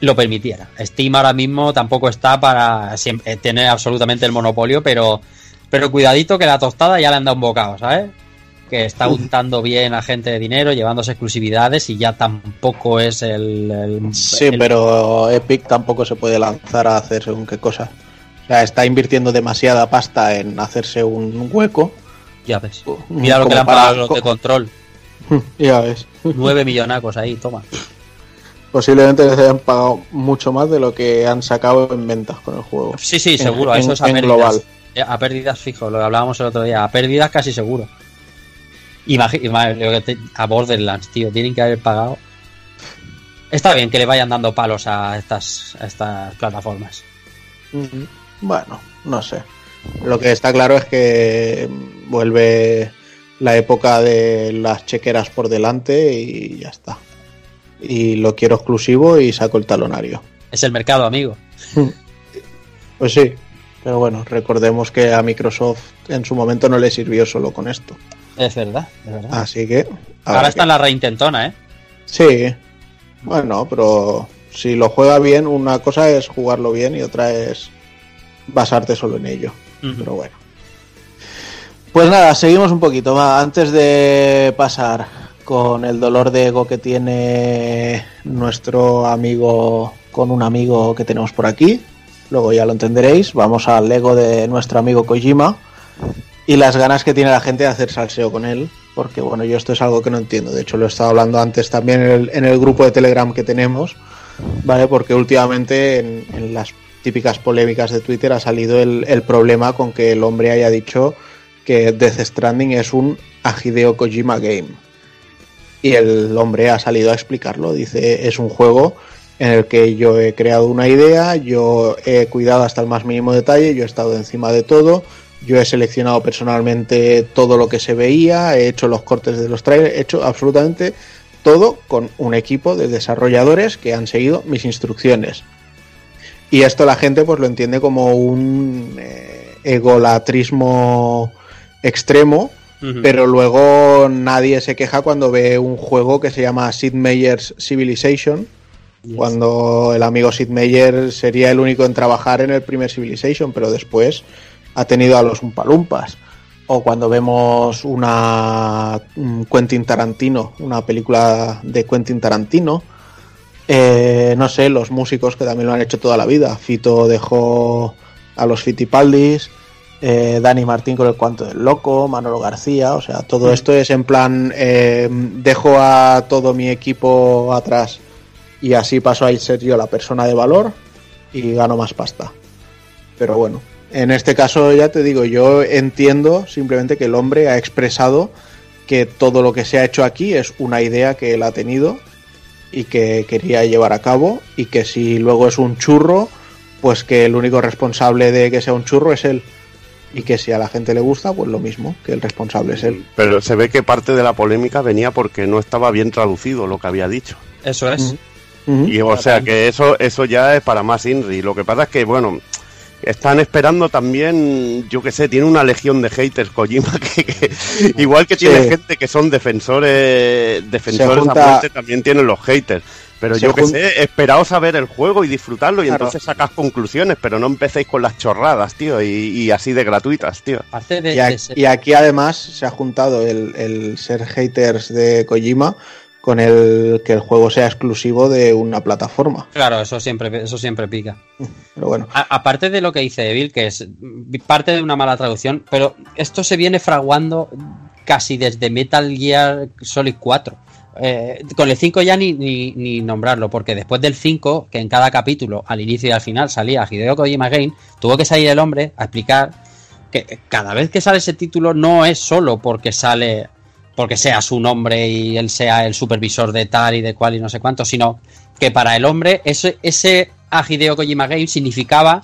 lo permitiera. Steam ahora mismo tampoco está para siem- eh, tener absolutamente el monopolio, pero, pero cuidadito que la tostada ya le han dado un bocado, ¿sabes? Que está untando bien a gente de dinero, llevándose exclusividades y ya tampoco es el. el- Sí, el- pero Epic tampoco se puede lanzar a hacer según qué cosa. O sea, está invirtiendo demasiada pasta en hacerse un hueco. Ya ves. Mira lo que le han pagado los de control. *laughs* Ya ves. Nueve millonacos ahí, toma. Posiblemente les hayan pagado mucho más de lo que han sacado en ventas con el juego. Sí, sí, seguro. en- eso es a pérdidas. global. Eh, A pérdidas fijo, lo hablábamos el otro día. A pérdidas casi seguro. A Borderlands, tío. Tienen que haber pagado. Está bien que le vayan dando palos a estas, a estas plataformas. Bueno, no sé. Lo que está claro es que vuelve la época de las chequeras por delante y ya está. Y lo quiero exclusivo y saco el talonario. Es el mercado, amigo. *laughs* Pues sí, pero bueno, recordemos que a Microsoft en su momento no le sirvió solo con esto. Es verdad, es verdad. Así que... Ahora está la reintentona, ¿eh? Sí, bueno, pero si lo juega bien, una cosa es jugarlo bien y otra es basarte solo en ello. Pero bueno. Pues nada, seguimos un poquito. Va, antes de pasar con el dolor de ego que tiene nuestro amigo con un amigo que tenemos por aquí, luego ya lo entenderéis, vamos al ego de nuestro amigo Kojima y las ganas que tiene la gente de hacer salseo con él, porque bueno, yo esto es algo que no entiendo. De hecho, lo he estado hablando antes también en el, grupo de Telegram que tenemos, ¿vale? Porque últimamente en, las típicas polémicas de Twitter ha salido el, el problema con que el hombre haya dicho que Death Stranding es un a Hideo Kojima game. Y el hombre ha salido a explicarlo. Dice, es un juego en el que yo he creado una idea, yo he cuidado hasta el más mínimo detalle, yo he estado encima de todo, yo he seleccionado personalmente todo lo que se veía, he hecho los cortes de los trailers, he hecho absolutamente todo con un equipo de desarrolladores que han seguido mis instrucciones. Y esto la gente pues lo entiende como un eh, egolatrismo extremo, Pero luego nadie se queja cuando ve un juego que se llama Sid Meier's Civilization, Yes. cuando el amigo Sid Meier sería el único en trabajar en el primer Civilization, pero después ha tenido a los Umpalumpas. O cuando vemos una un Quentin Tarantino, una película de Quentin Tarantino, eh, no sé, los músicos que también lo han hecho toda la vida. Fito dejó a los Fitipaldis, eh, Dani Martín con el cuanto del loco, Manolo García, o sea, todo esto es en plan, eh, dejo a todo mi equipo atrás y así paso a ser yo la persona de valor y gano más pasta. Pero bueno, en este caso ya te digo, yo entiendo simplemente que el hombre ha expresado que todo lo que se ha hecho aquí es una idea que él ha tenido y que quería llevar a cabo y que si luego es un churro, pues que el único responsable de que sea un churro es él. Y que si a la gente le gusta, pues lo mismo, que el responsable es él. Pero se ve que parte de la polémica venía porque no estaba bien traducido lo que había dicho. Eso es. Y o sea que eso, eso ya es para más Inri. Lo que pasa es que, bueno, están esperando también, yo que sé, tiene una legión de haters Kojima *laughs* que, que- igual que tiene Sí. gente que son defensores, defensores junta- a muerte, también tienen los haters. Pero yo que jun- sé, esperaos a ver el juego y disfrutarlo y Claro. entonces sacas conclusiones, pero no empecéis con las chorradas, tío, y, y así de gratuitas, tío. Aparte de, Y, a- de ser- y aquí además se ha juntado el, el ser haters de Kojima con el que el juego sea exclusivo de una plataforma. Claro, eso siempre, eso siempre pica. Pero bueno, A- aparte de lo que dice Evil, que es parte de una mala traducción, pero esto se viene fraguando casi desde Metal Gear Solid 4. Eh, con el 5 ya ni, ni, nombrarlo, porque después del 5, que en cada capítulo, al inicio y al final, salía Hideo Kojima Game, tuvo que salir el hombre a explicar que cada vez que sale ese título no es solo porque sale porque sea su nombre y él sea el supervisor de tal y de cual y no sé cuánto, sino que para el hombre ese, ese a Hideo Kojima Game significaba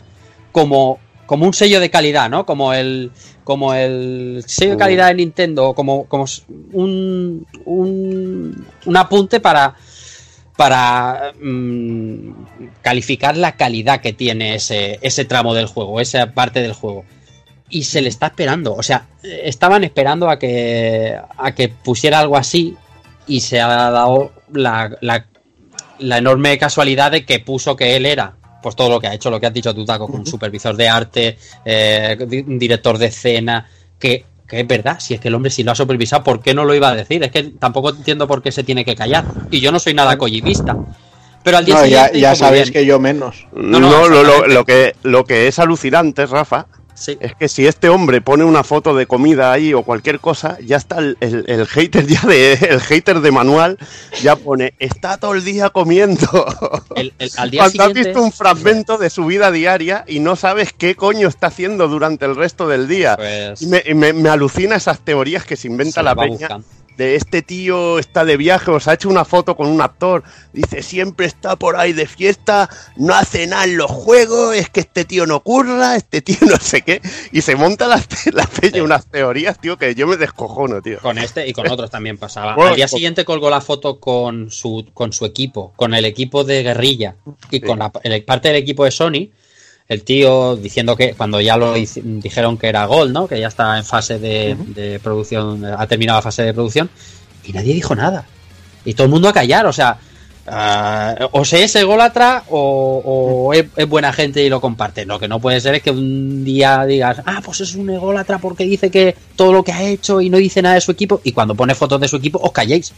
como, como un sello de calidad, ¿no? Como el, como el sello de calidad de Nintendo, como, como un, un, un apunte para, para mm, calificar la calidad que tiene ese, ese tramo del juego, esa parte del juego. Y se le está esperando, o sea, estaban esperando a que, a que pusiera algo así y se ha dado la, la, la enorme casualidad de que puso que él era pues todo lo que ha hecho, lo que has dicho tú, Taco, con un supervisor de arte, eh, director de escena, que, que es verdad, si es que el hombre si lo ha supervisado, ¿por qué no lo iba a decir? Es que tampoco entiendo por qué se tiene que callar. Y yo no soy nada collivista. Pero al día No, ya, siguiente ya muy sabéis que yo menos. No, no, lo, lo- lo que, lo que es alucinante, Rafa, Sí. es que si este hombre pone una foto de comida ahí o cualquier cosa, ya está el, el- el hater ya de el hater de manual ya pone está todo el día comiendo. El- al día Cuando has visto un fragmento de su vida diaria y no sabes qué coño está haciendo durante el resto del día. pues, Y me, me- me alucina esas teorías que se inventa se la peña. De este tío está de viaje, os ha hecho una foto con un actor, dice siempre está por ahí de fiesta, no hace nada en los juegos, es que este tío no curra, este tío no sé qué, y se monta la, *laughs* la peña unas teorías, tío, que yo me descojono, tío. Con este y con otros también pasaba. Bueno, Al día con- siguiente colgó la foto con su, con su equipo, con el equipo de guerrilla y Sí. con la el- parte del equipo de Sony. El tío diciendo que cuando ya lo dijeron que era Gold, ¿no? Que ya está en fase de, de producción, ha terminado la fase de producción, y nadie dijo nada. Y todo el mundo a callar, o sea, ah, o se es ególatra o, o es, es buena gente y lo comparte. Lo que no puede ser es que un día digas, ah, pues es un ególatra porque dice que todo lo que ha hecho y no dice nada de su equipo, y cuando pone fotos de su equipo os calléis.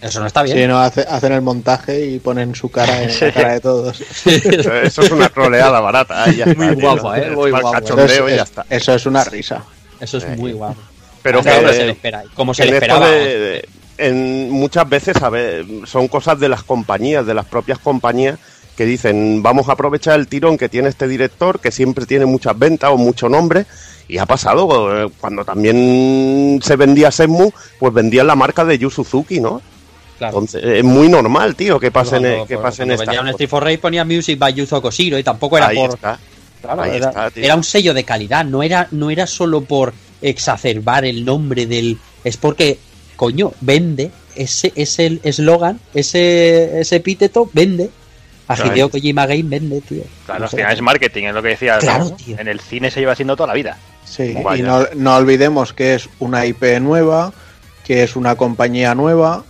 Eso no está bien. Si no, hace- hacen el montaje y ponen su cara en la cara de todos. *laughs* Eso es una troleada barata, ahí ya está, Muy tío. guapo, ¿eh? Muy. Eso cachondeo es, y ya es- está. eso es una risa. Eso es muy guapo. Pero Claro, que, se le espera. y Como se le esperaba. de- de- en muchas veces a ver, son cosas de las compañías, de las propias compañías que dicen vamos a aprovechar el tirón que tiene este director que siempre tiene muchas ventas o mucho nombre y ha pasado eh, cuando también se vendía Senmu pues vendían la marca de Yu Suzuki, ¿no? Claro. Entonces es muy normal, tío, que pasen Cuando- que cuando pasen estas vendía un. Street for Rage ponía Music by Yuzo Koshiro y tampoco era Ahí por. está. Claro, Ahí era, está, tío. era un sello de calidad, no era, no era solo por exacerbar el nombre del. Es porque, coño, vende. Ese es el eslogan, ese, ese epíteto vende. A. Hideo Kojima Game vende, tío. Claro, No al sé. final es marketing, es lo que decía. Claro, ¿no? tío. En el cine se lleva haciendo toda la vida. Sí, Vaya. y no, no olvidemos que es una IP nueva, que es una compañía nueva,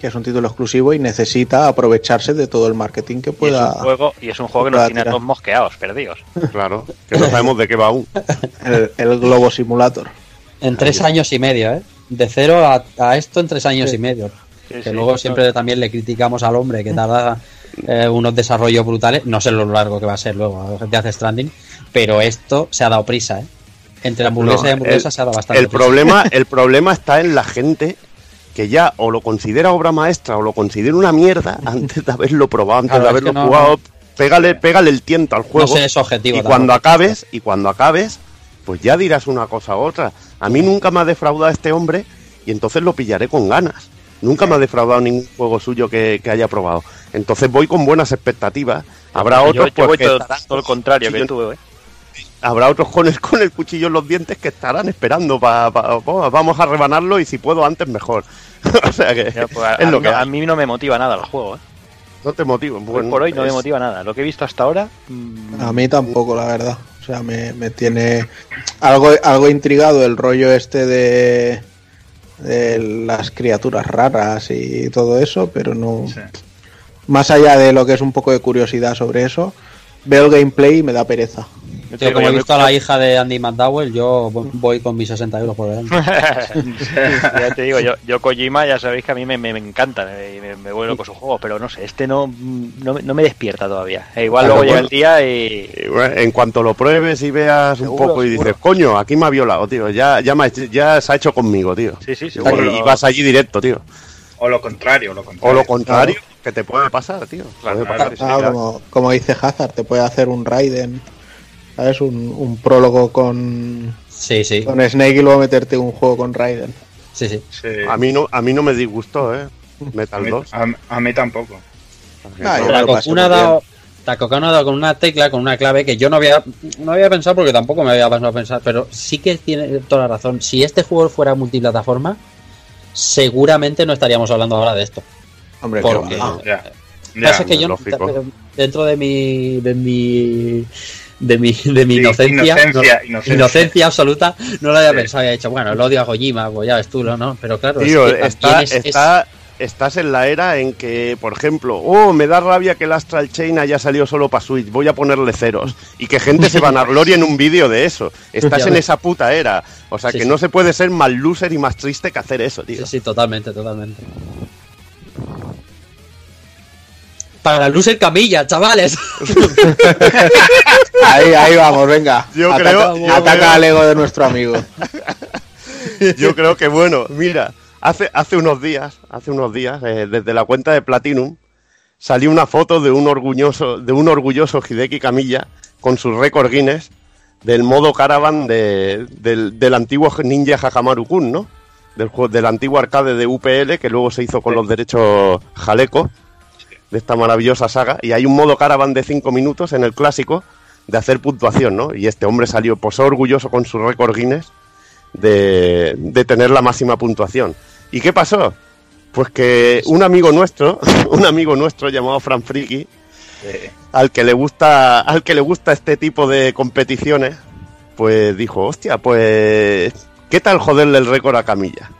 que es un título exclusivo y necesita aprovecharse de todo el marketing que Y es, pueda. un juego, y es un juego que pueda nos tiene a todos mosqueados, perdidos. Claro, que no sabemos de qué va aún. *laughs* El, el Globo Simulator. En tres años y medio, ¿eh? De cero a, a esto en tres años Sí. y medio. Sí, que sí. luego siempre también le criticamos al hombre que tarda eh, unos desarrollos brutales. No sé lo largo que va a ser luego de Death Stranding, pero esto se ha dado prisa, ¿eh? Entre hamburguesa No, y hamburguesa el- se ha dado bastante El prisa. problema, *laughs* el problema está en la gente que ya o lo considera obra maestra o lo considera una mierda *laughs* antes de haberlo probado, antes Claro, de es haberlo que no- jugado. Pégale, pégale el tiento al No juego. sé, es objetivo. y cuando acabes, y cuando acabes, pues ya dirás una cosa u otra. A mí nunca me ha defraudado este hombre y entonces lo pillaré con ganas. Nunca me ha defraudado ningún juego suyo que, que haya probado. Entonces voy con buenas expectativas. Habrá Yo- otros yo, voy pues, que todo, lo contrario que tú, ¿eh? Habrá otros con el, con el cuchillo en los dientes que estarán esperando para vamos a rebanarlo y si puedo antes mejor. *laughs* o sea que Ya, pues, a, *laughs* es lo a- que a mí no me motiva nada el juego, ¿eh? no te motivo. Hoy Bueno, por hoy no me motiva nada. Lo que he visto hasta ahora. mm, A mí tampoco, la verdad. O sea, me, me tiene algo, algo intrigado el rollo este de, de las criaturas raras y todo eso, pero no. Sí. Más allá de lo que es un poco de curiosidad sobre eso, veo el gameplay y me da pereza. Yo como he visto a la hija de Andy McDowell, yo voy con mis 60 euros por verano. *laughs* ya te digo, yo, yo Kojima ya sabéis que a mí me, me, me encanta me, me, me vuelvo con sus juegos, pero no sé, este no, no, me- no me despierta todavía. E igual Claro, luego llega el día y... Y, bueno, En cuanto lo pruebes y veas un poco y seguro. dices, coño, aquí me ha violado, tío. Ya, ya, me ha hecho- ya se ha hecho conmigo, tío. Sí, sí, Y, seguro. y vas allí directo, tío. O lo contrario, lo O contrario. lo contrario, que te puede pasar, tío. Claro, Puede claro, pasar. sí, claro. como, como dice Hazard, te puede hacer un Raiden ¿Sabes? Un, un prólogo con, Sí, sí. con Snake y luego meterte un juego con Raiden. Sí, sí. Sí. A mí no, a mí no me disgustó, ¿eh? A Metal mí, 2. a- a mí tampoco. Ah, ha dado, Takokano ha dado con una tecla, con una clave que yo no había, no había pensado porque tampoco me había pasado a pensar, pero sí que tiene toda la razón. Si este juego fuera multiplataforma, seguramente no estaríamos hablando ahora de esto. Hombre, Porque- qué va. Ya. Pasa Ya. es que yo dentro de mi de mi de mi, de mi Sí, inocencia, inocencia, no- inocencia. inocencia absoluta, no lo había Sí. pensado, había dicho, bueno, el odio a Kojima, pues ya ves tú, ¿no? Pero claro, es Tío, que también está, es- es- está- estás en la era en que, por ejemplo, oh, me da rabia que el Astral Chain haya salido solo para Switch, voy a ponerle ceros. Y que gente se vanaglorie en un vídeo de eso. Estás Ya en ves. esa puta era. O sea Sí, que sí. no se puede ser más loser y más triste que hacer eso, tío. Sí, sí, totalmente, totalmente. Para Loser Camilla, chavales. *laughs* Ahí, ahí vamos, venga. Yo ataca creo- yo ataca creo- al ego de nuestro amigo. *laughs* Yo creo que bueno, mira, hace, hace unos días, hace unos días, eh, desde la cuenta de Platinum, salió una foto de un orgulloso, de un orgulloso Hideki Kamiya con su récord Guinness del modo caravan de- del, del antiguo Ninja Hajamaru Kun, ¿no? Del, juego- del antiguo arcade de UPL que luego se hizo con los derechos Jaleco de esta maravillosa saga. Y hay un modo caravan de 5 minutos en el clásico de hacer puntuación, ¿no? Y este hombre salió posó orgulloso con su récord Guinness de, de tener la máxima puntuación. ¿Y qué pasó? Pues que un amigo nuestro, *laughs* un amigo nuestro llamado Fran Friki, Eh, al que le gusta, al que le gusta este tipo de competiciones, pues dijo, hostia, pues, ¿qué tal joderle el récord a Camilla?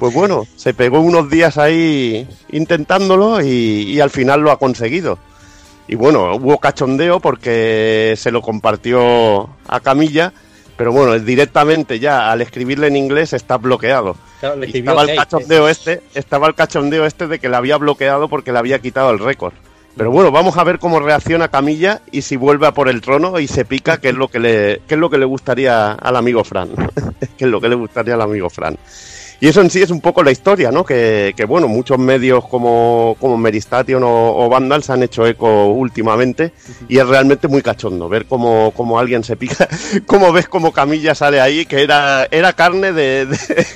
Pues bueno, se pegó unos días ahí intentándolo y, y al final lo ha conseguido. Y bueno, hubo cachondeo porque se lo compartió a Camilla, pero bueno, directamente ya al escribirle en inglés está bloqueado. Claro, estaba el cachondeo este, estaba el cachondeo este de que le había bloqueado porque le había quitado el récord. Pero bueno, vamos a ver cómo reacciona Camilla y si vuelve a por el trono y se pica, qué es lo que le, qué es lo que le gustaría al amigo Fran. *laughs* qué es lo que le gustaría al amigo Fran. Y eso en sí es un poco la historia, ¿no? Que, bueno, muchos medios como, como Meristation o, o Vandal se han hecho eco últimamente y es realmente muy cachondo ver cómo, cómo alguien se pica, *laughs* cómo ves como Camilla sale ahí, que era, era carne de,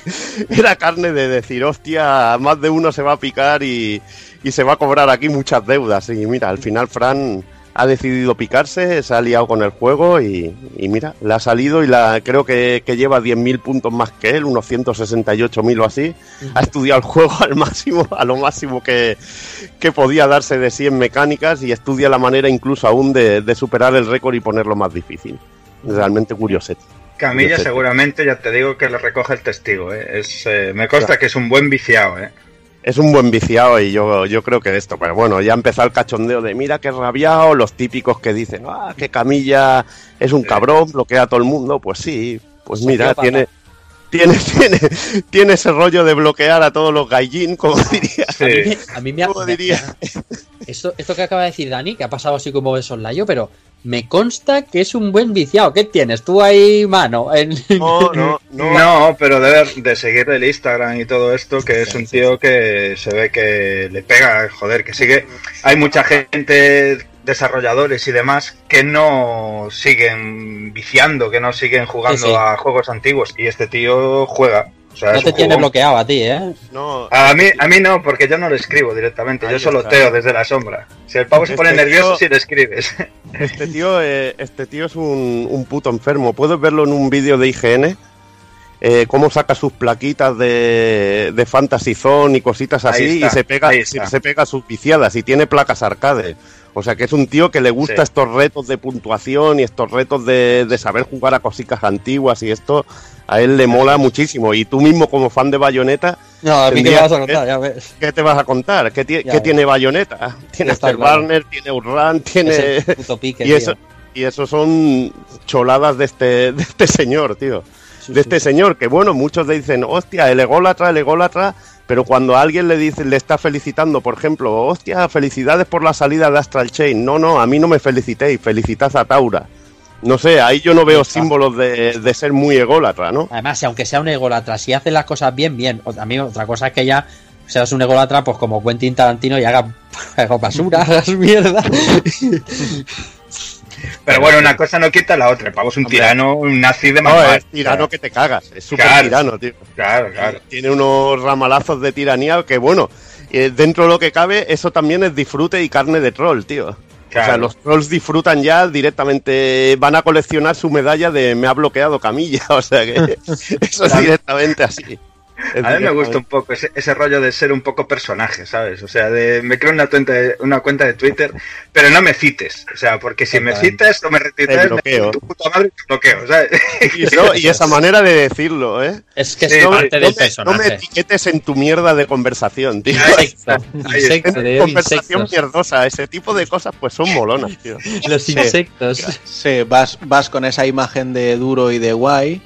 *laughs* era carne de decir, hostia, más de uno se va a picar y se va a cobrar aquí muchas deudas. Y mira, al final Fran ha decidido picarse, se ha liado con el juego y, y mira, le ha salido y la, creo que, que lleva 10.000 puntos más que él, unos 168.000 o así. Ha estudiado el juego *laughs* al máximo, a lo máximo que, que podía darse de sí en mecánicas y estudia la manera incluso aún de, de superar el récord y ponerlo más difícil. Realmente curioso. Camilla seguramente, ya te digo, que le recoge el testigo. ¿eh? Es, eh, me consta que es un buen viciado. ¿eh? Es un buen viciado y yo, yo creo que de esto, pero bueno, ya empezó el cachondeo de mira qué rabiado, los típicos que dicen, ah, que Camilla es un cabrón, bloquea a todo el mundo, pues sí, pues mira, tiene, tiene, *laughs* tiene, tiene ese rollo de bloquear a todos los gaijin, como *laughs* diría. A mí, Sí. me- a mí me ha, ¿Cómo me- diría? Esto, esto que acaba de decir Dani, que ha pasado así como de soslayo, pero me consta que es un buen viciado. ¿Qué tienes tú ahí, mano? *laughs* En- No, no, no. *laughs* No, pero de, de seguirle el Instagram y todo esto, que es un tío que se ve que le pega, joder, que sigue. Hay mucha gente, desarrolladores y demás, que no siguen viciando, que no siguen jugando Sí, sí. a juegos antiguos. Y este tío juega. O sea, no te tiene bloqueado a ti, ¿eh? no. A mí, a mí no, porque yo no le escribo directamente, yo solo está. teo desde la sombra. Si el pavo se pone Este nervioso, tío- si le escribes. *laughs* Este tío, eh, este tío es un, un puto enfermo. Puedes verlo en un vídeo de IGN. eh, cómo saca sus plaquitas de, de Fantasy Zone y cositas así está, y se pega, se pega sus viciadas y tiene placas arcade. O sea que es un tío que le gusta Sí. estos retos de puntuación y estos retos de, de saber jugar a cositas antiguas y esto a él le mola muchísimo. Y tú mismo como fan de Bayonetta, No, a mí que me Tendría- vas a contar, ya ves. ¿qué te vas a contar? ¿Qué, ti- qué tiene Bayonetta? *laughs* Tiene Afterburner, claro. Barner, tiene Urran, tiene... Es el puto pique, Y eso, tío. y eso son choladas de este, de este señor, tío. Sí, de sí. este señor, que bueno, muchos dicen, hostia, el ególatra, el ególatra, pero cuando alguien le dice, le está felicitando, por ejemplo, hostia, felicidades por la salida de Astral Chain. No, no, a mí no me felicitéis, felicitad a Taura. No sé, ahí yo no veo símbolos de, de ser muy ególatra, ¿no? Además, aunque sea un ególatra, si hace las cosas bien, bien. A mí otra cosa es que ya seas un ególatra, pues como Quentin Tarantino y haga, haga *laughs* basura, *laughs* haga su mierda. *laughs* Pero bueno, una cosa no quita la otra. El pavo es un tirano, un nazi de No, manual. es tirano que te cagas. Es súper Claro. tirano, tío. Claro, claro. Tiene unos ramalazos de tiranía que, bueno, eh, dentro de lo que cabe, eso también es disfrute y carne de troll, tío. O sea, los trolls disfrutan ya directamente, van a coleccionar su medalla de me ha bloqueado Camilla, *laughs* o sea que *laughs* eso es directamente así. Es A mí me gusta un poco ese, ese rollo de ser un poco personaje, ¿sabes? O sea, de me creo una cuenta, de, una cuenta de Twitter, pero no me cites. O sea, porque si me citas o me retuiteas, Te bloqueo. me- tu puta madre te bloqueo, ¿sabes? Y, esa *laughs* manera de decirlo, ¿eh? Es que Sí, es No, parte no del me, no me personaje. etiquetes en tu mierda de conversación, tío. *laughs* Conversación insectos. mierdosa, ese tipo de cosas pues son molonas, tío. Los insectos. Sí, vas, vas con esa imagen de duro y de guay.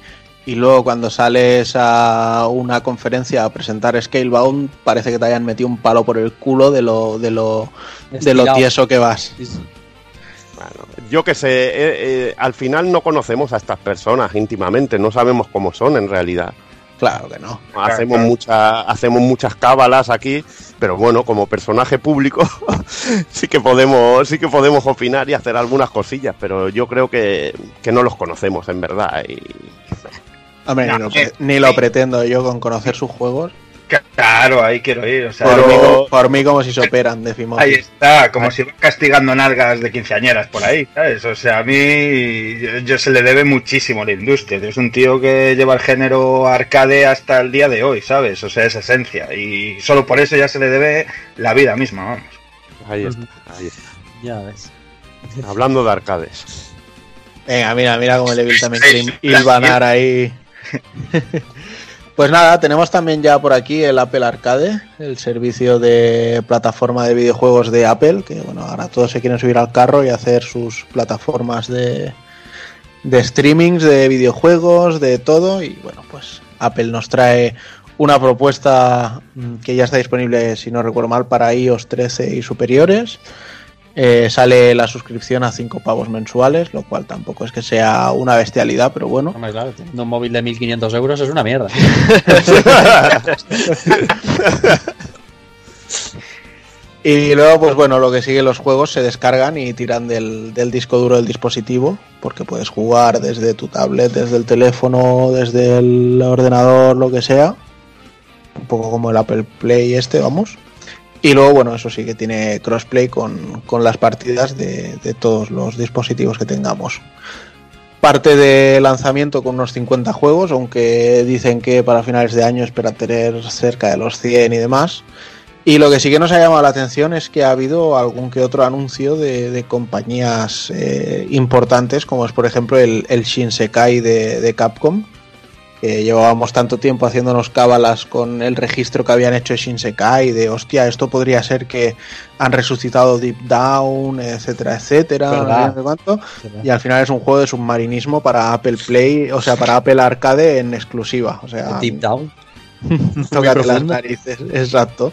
Y luego cuando sales a una conferencia a presentar Scalebound, parece que te hayan metido un palo por el culo de lo, de lo, de lo tieso que vas. Bueno, yo que sé, eh, eh, al final no conocemos a estas personas íntimamente, no sabemos cómo son en realidad. Claro que no. Hacemos, claro. mucha- hacemos muchas cábalas aquí, pero bueno, como personaje público *laughs* sí que podemos sí que podemos opinar y hacer algunas cosillas, pero yo creo que, que no los conocemos en verdad. Y, Hombre, No, ni, lo, eh, ni lo sí. pretendo yo con conocer sus juegos. Claro, ahí quiero ir. O sea, Por, mí, como- por mí como si se operan de Fimosi. Ahí está, como si van castigando nalgas de quinceañeras por ahí, ¿sabes? O sea, a mí yo, yo se le debe muchísimo a la industria. Es un tío que lleva el género arcade hasta el día de hoy, ¿sabes? O sea, es esencia. Y solo por eso ya se le debe la vida misma, vamos. ahí está, ahí está. Ya ves. Hablando de arcades. Venga, mira, mira cómo le vi también *laughs* hilvanar ahí. *laughs* Pues nada, tenemos también ya por aquí el Apple Arcade, el servicio de plataforma de videojuegos de Apple, que bueno, ahora todos se quieren subir al carro y hacer sus plataformas de, de streamings de videojuegos, de todo. Y bueno, pues Apple nos trae una propuesta mm, que ya está disponible, si no recuerdo mal, para iOS 13 y superiores. Eh, sale la suscripción a 5 pavos mensuales, lo cual tampoco es que sea una bestialidad, pero bueno. Hombre, claro, teniendo un móvil de 1500 euros es una mierda. *laughs* Y luego, pues bueno, lo que sigue los juegos se descargan y tiran del, del disco duro del dispositivo, porque puedes jugar desde tu tablet, desde el teléfono, desde el ordenador, lo que sea. Un poco como el Apple Play este, vamos. Y luego, bueno, eso sí que tiene crossplay con, con las partidas de, de todos los dispositivos que tengamos. Parte de lanzamiento con unos 50 juegos, aunque dicen que para finales de año espera tener cerca de los 100 y demás. Y lo que sí que nos ha llamado la atención es que ha habido algún que otro anuncio de, compañías eh, importantes, como es por ejemplo el, el Shinsekai de, de Capcom, que llevábamos tanto tiempo haciéndonos cábalas con el registro que habían hecho de Shinsekai, de hostia, esto podría ser que han resucitado Deep Down, etcétera, etcétera, Verdad. Y al final es un juego de submarinismo para Apple Play, o sea, para Apple Arcade en exclusiva. O sea, Deep Down. *laughs* tócate las narices, exacto.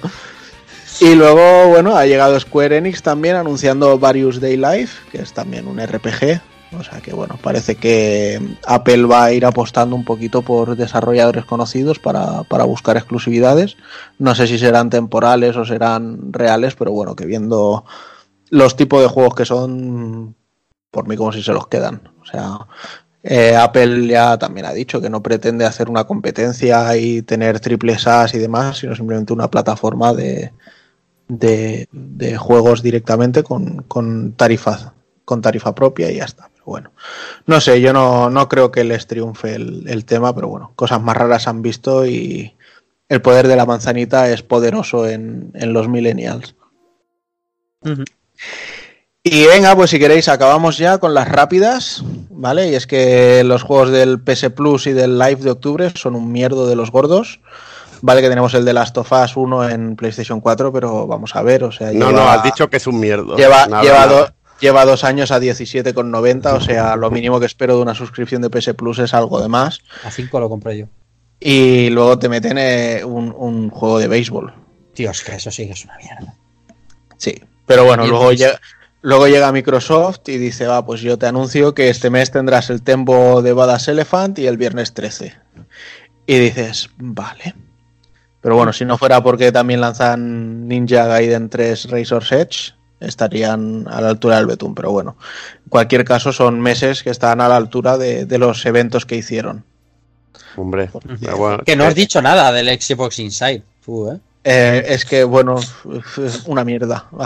Y luego, bueno, ha llegado Square Enix también anunciando Various Day Life, que es también un RPG. O sea que, bueno, parece que Apple va a ir apostando un poquito por desarrolladores conocidos para, para buscar exclusividades. No sé si serán temporales o serán reales, pero bueno, que viendo los tipos de juegos que son, por mí como si se los quedan. O sea, eh, Apple ya también ha dicho que no pretende hacer una competencia y tener triples A's y demás, sino simplemente una plataforma de, de, de juegos directamente con, con tarifa con tarifa propia y ya está. Pero bueno, no sé, yo no, no creo que les triunfe el, el tema, pero bueno, cosas más raras han visto y el poder de la manzanita es poderoso en, en los millennials. Y venga, pues si queréis, acabamos ya con las rápidas, ¿vale? Y es que los juegos del PS Plus y del Live de octubre son un mierdo de los gordos. Vale que tenemos el de Last of Us 1 en PlayStation 4, pero vamos a ver, o sea, No, lleva, no, has dicho que es un mierdo. lleva, Nada, lleva, nada. do- lleva dos años a 17,90, o sea, lo mínimo que espero de una suscripción de PS Plus es algo de más. A 5 lo compré yo. Y luego te meten eh, un, un juego de béisbol. Es que eso sí que es una mierda. Sí, pero bueno, luego entonces- llega, luego llega Microsoft y dice, va, pues yo te anuncio que este mes tendrás el tempo de Badass Elephant y el viernes 13. Y dices, vale. Pero bueno, si no fuera porque también lanzan Ninja Gaiden 3 Razor's Edge, estarían a la altura del Betún, pero bueno, en cualquier caso son meses que están a la altura de, de los eventos que hicieron. Hombre, bueno, Que no eh, has dicho nada del Xbox Inside. Tú, ¿eh? Eh, es que, bueno, una mierda. *laughs* *laughs*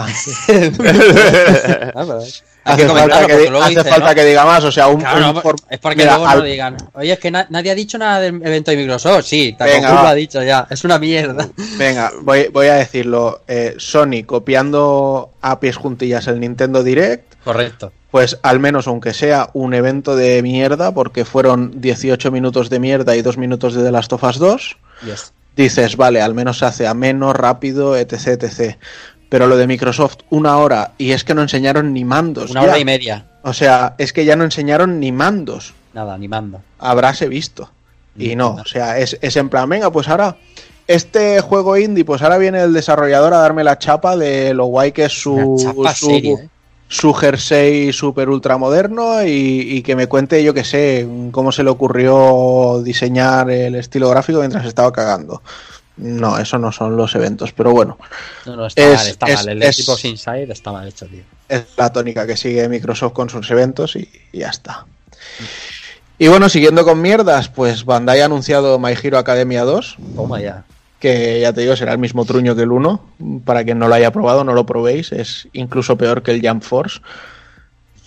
Ah, pero- Hace, falta que, porque di- luego hace dice, falta ¿no? que diga más, o sea, un, Claro, un no, for- es porque mira, luego al- no digan, oye, es que na- nadie ha dicho nada del evento de Microsoft. Sí, Venga, Takoku lo ha dicho ya. Es una mierda. Venga, voy, voy a decirlo. Eh, Sony copiando a pies juntillas el Nintendo Direct, Correcto. pues al menos aunque sea un evento de mierda, porque fueron 18 minutos de mierda y 2 minutos de The Last of Us 2, Yes. Dices, vale, al menos se hace ameno, rápido, etc, etc. Pero lo de Microsoft, una hora, y es que no enseñaron ni mandos. Una ya. hora y media. O sea, es que ya no enseñaron ni mandos. Nada, ni mando. Habráse visto. Y no, o sea, es, es en plan, venga, pues ahora, este juego indie, pues ahora viene el desarrollador a darme la chapa de lo guay que es su, Una chapa su, seria, ¿eh? Su jersey super ultra moderno y, y que me cuente, yo que sé, cómo se le ocurrió diseñar el estilo gráfico mientras estaba cagando. No, eso no son los eventos, pero bueno, No, no, está Es- mal, está es- mal. El es- Xbox Inside está mal hecho, tío. es la tónica que sigue Microsoft con sus eventos y, y ya está. Y bueno, siguiendo con mierdas, pues Bandai ha anunciado My Hero Academia 2, Toma ya. Que ya te digo, será el mismo truño que el 1. Para quien no lo haya probado, no lo probéis, es incluso peor que el Jump Force.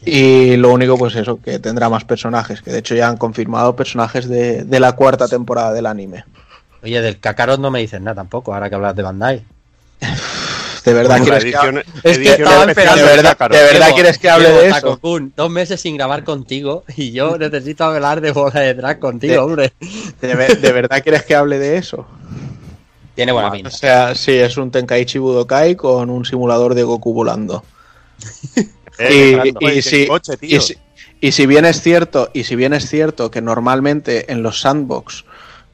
Y lo único, pues eso, que tendrá más personajes, que de hecho ya han confirmado personajes de, de la cuarta temporada del anime. Oye, del Kakarot no me dices nada tampoco, ahora que hablas de Bandai. ¿De verdad, quieres que, edición, Es que estaba de verdad, de verdad Llevo- quieres que hable de eso? Takokun, dos meses sin grabar contigo *laughs* y yo necesito hablar de bola de drag contigo, De- hombre. ¿De, ve- de verdad quieres que hable de eso? Tiene buena O pinta. sea, sí, es un Tenkaichi Budokai con un simulador de Goku volando. *laughs* Eh, y, y si, qué coche, tío. y si- y si bien es cierto, y si bien es cierto que normalmente en los sandbox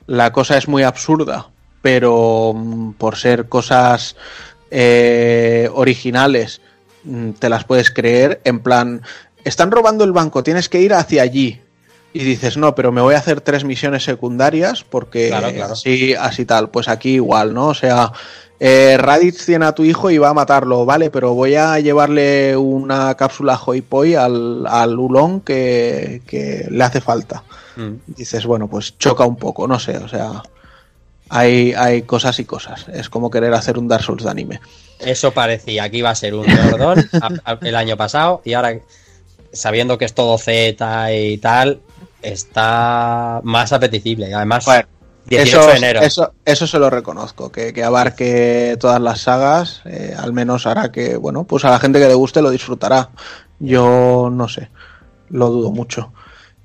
la cosa es muy absurda, pero mm, por ser cosas eh, originales mm, te las puedes creer, en plan, están robando el banco, tienes que ir hacia allí. Y dices, no, pero me voy a hacer tres misiones secundarias porque Claro, claro. así, así tal. Pues aquí igual, ¿no? O sea, eh, Raditz tiene a tu hijo y va a matarlo, vale, pero voy a llevarle una cápsula Hoi Poi al, al Ulon que, que le hace falta. Mm. Dices, bueno, pues choca un poco, no sé, o sea, hay, hay cosas y cosas. Es como querer hacer un Dark Souls de anime. Eso parecía que iba a ser un Gordon *laughs* el año pasado y ahora, sabiendo que es todo Z y tal, está más apetecible. Además, Bueno, 18 eso, de enero. Eso, eso se lo reconozco, que, que abarque todas las sagas, eh, al menos hará que, bueno, pues a la gente que le guste lo disfrutará. Yo no sé, lo dudo mucho.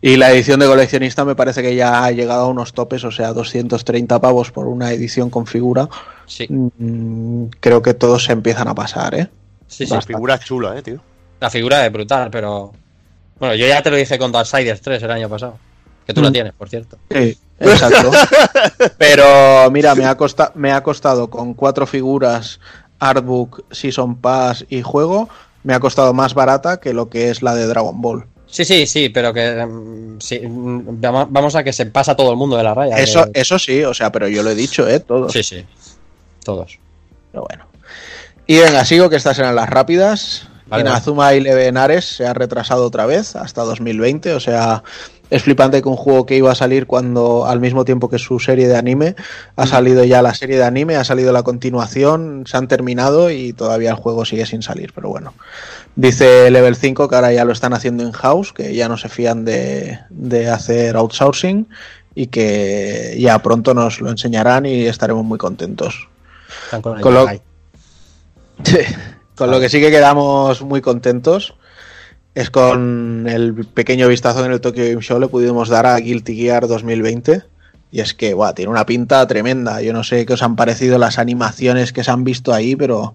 Y la edición de coleccionista me parece que ya ha llegado a unos topes, o sea, 230 pavos por una edición con figura. Sí, Mm, creo que todos se empiezan a pasar, ¿eh? sí, sí. La figura es chula, eh, tío. La figura es brutal, pero. Bueno, yo ya te lo dije con Darksiders 3 el año pasado. Que tú Mm. lo tienes, por cierto. Sí, exacto. *laughs* Pero mira, me ha, costa- me ha costado con cuatro figuras, Artbook, Season Pass y juego, me ha costado más barata que lo que es la de Dragon Ball. Sí, sí, sí, pero que. mm, sí, mm, vamos vamos a que se pasa todo el mundo de la raya. Eso, que- eso sí, o sea, pero yo lo he dicho, ¿eh? Todos. Sí, sí. Todos. Pero bueno. Y venga, sigo que estas eran las rápidas. Vale, Inazuma Eleven Ares se ha retrasado otra vez hasta 2020. O sea, es flipante que un juego que iba a salir cuando al mismo tiempo que su serie de anime ha salido ya la serie de anime, ha salido la continuación, se han terminado y todavía el juego sigue sin salir. Pero bueno, dice Level 5 que ahora ya lo están haciendo in-house, que ya no se fían de, de hacer outsourcing y que ya pronto nos lo enseñarán y estaremos muy contentos. Están con el Con lo- Yokai. *laughs* Sí, con lo que sí que quedamos muy contentos es con el pequeño vistazo en el Tokyo Game Show le pudimos dar a Guilty Gear 2020 y es que tiene una pinta tremenda. Yo no sé qué os han parecido las animaciones que se han visto ahí, pero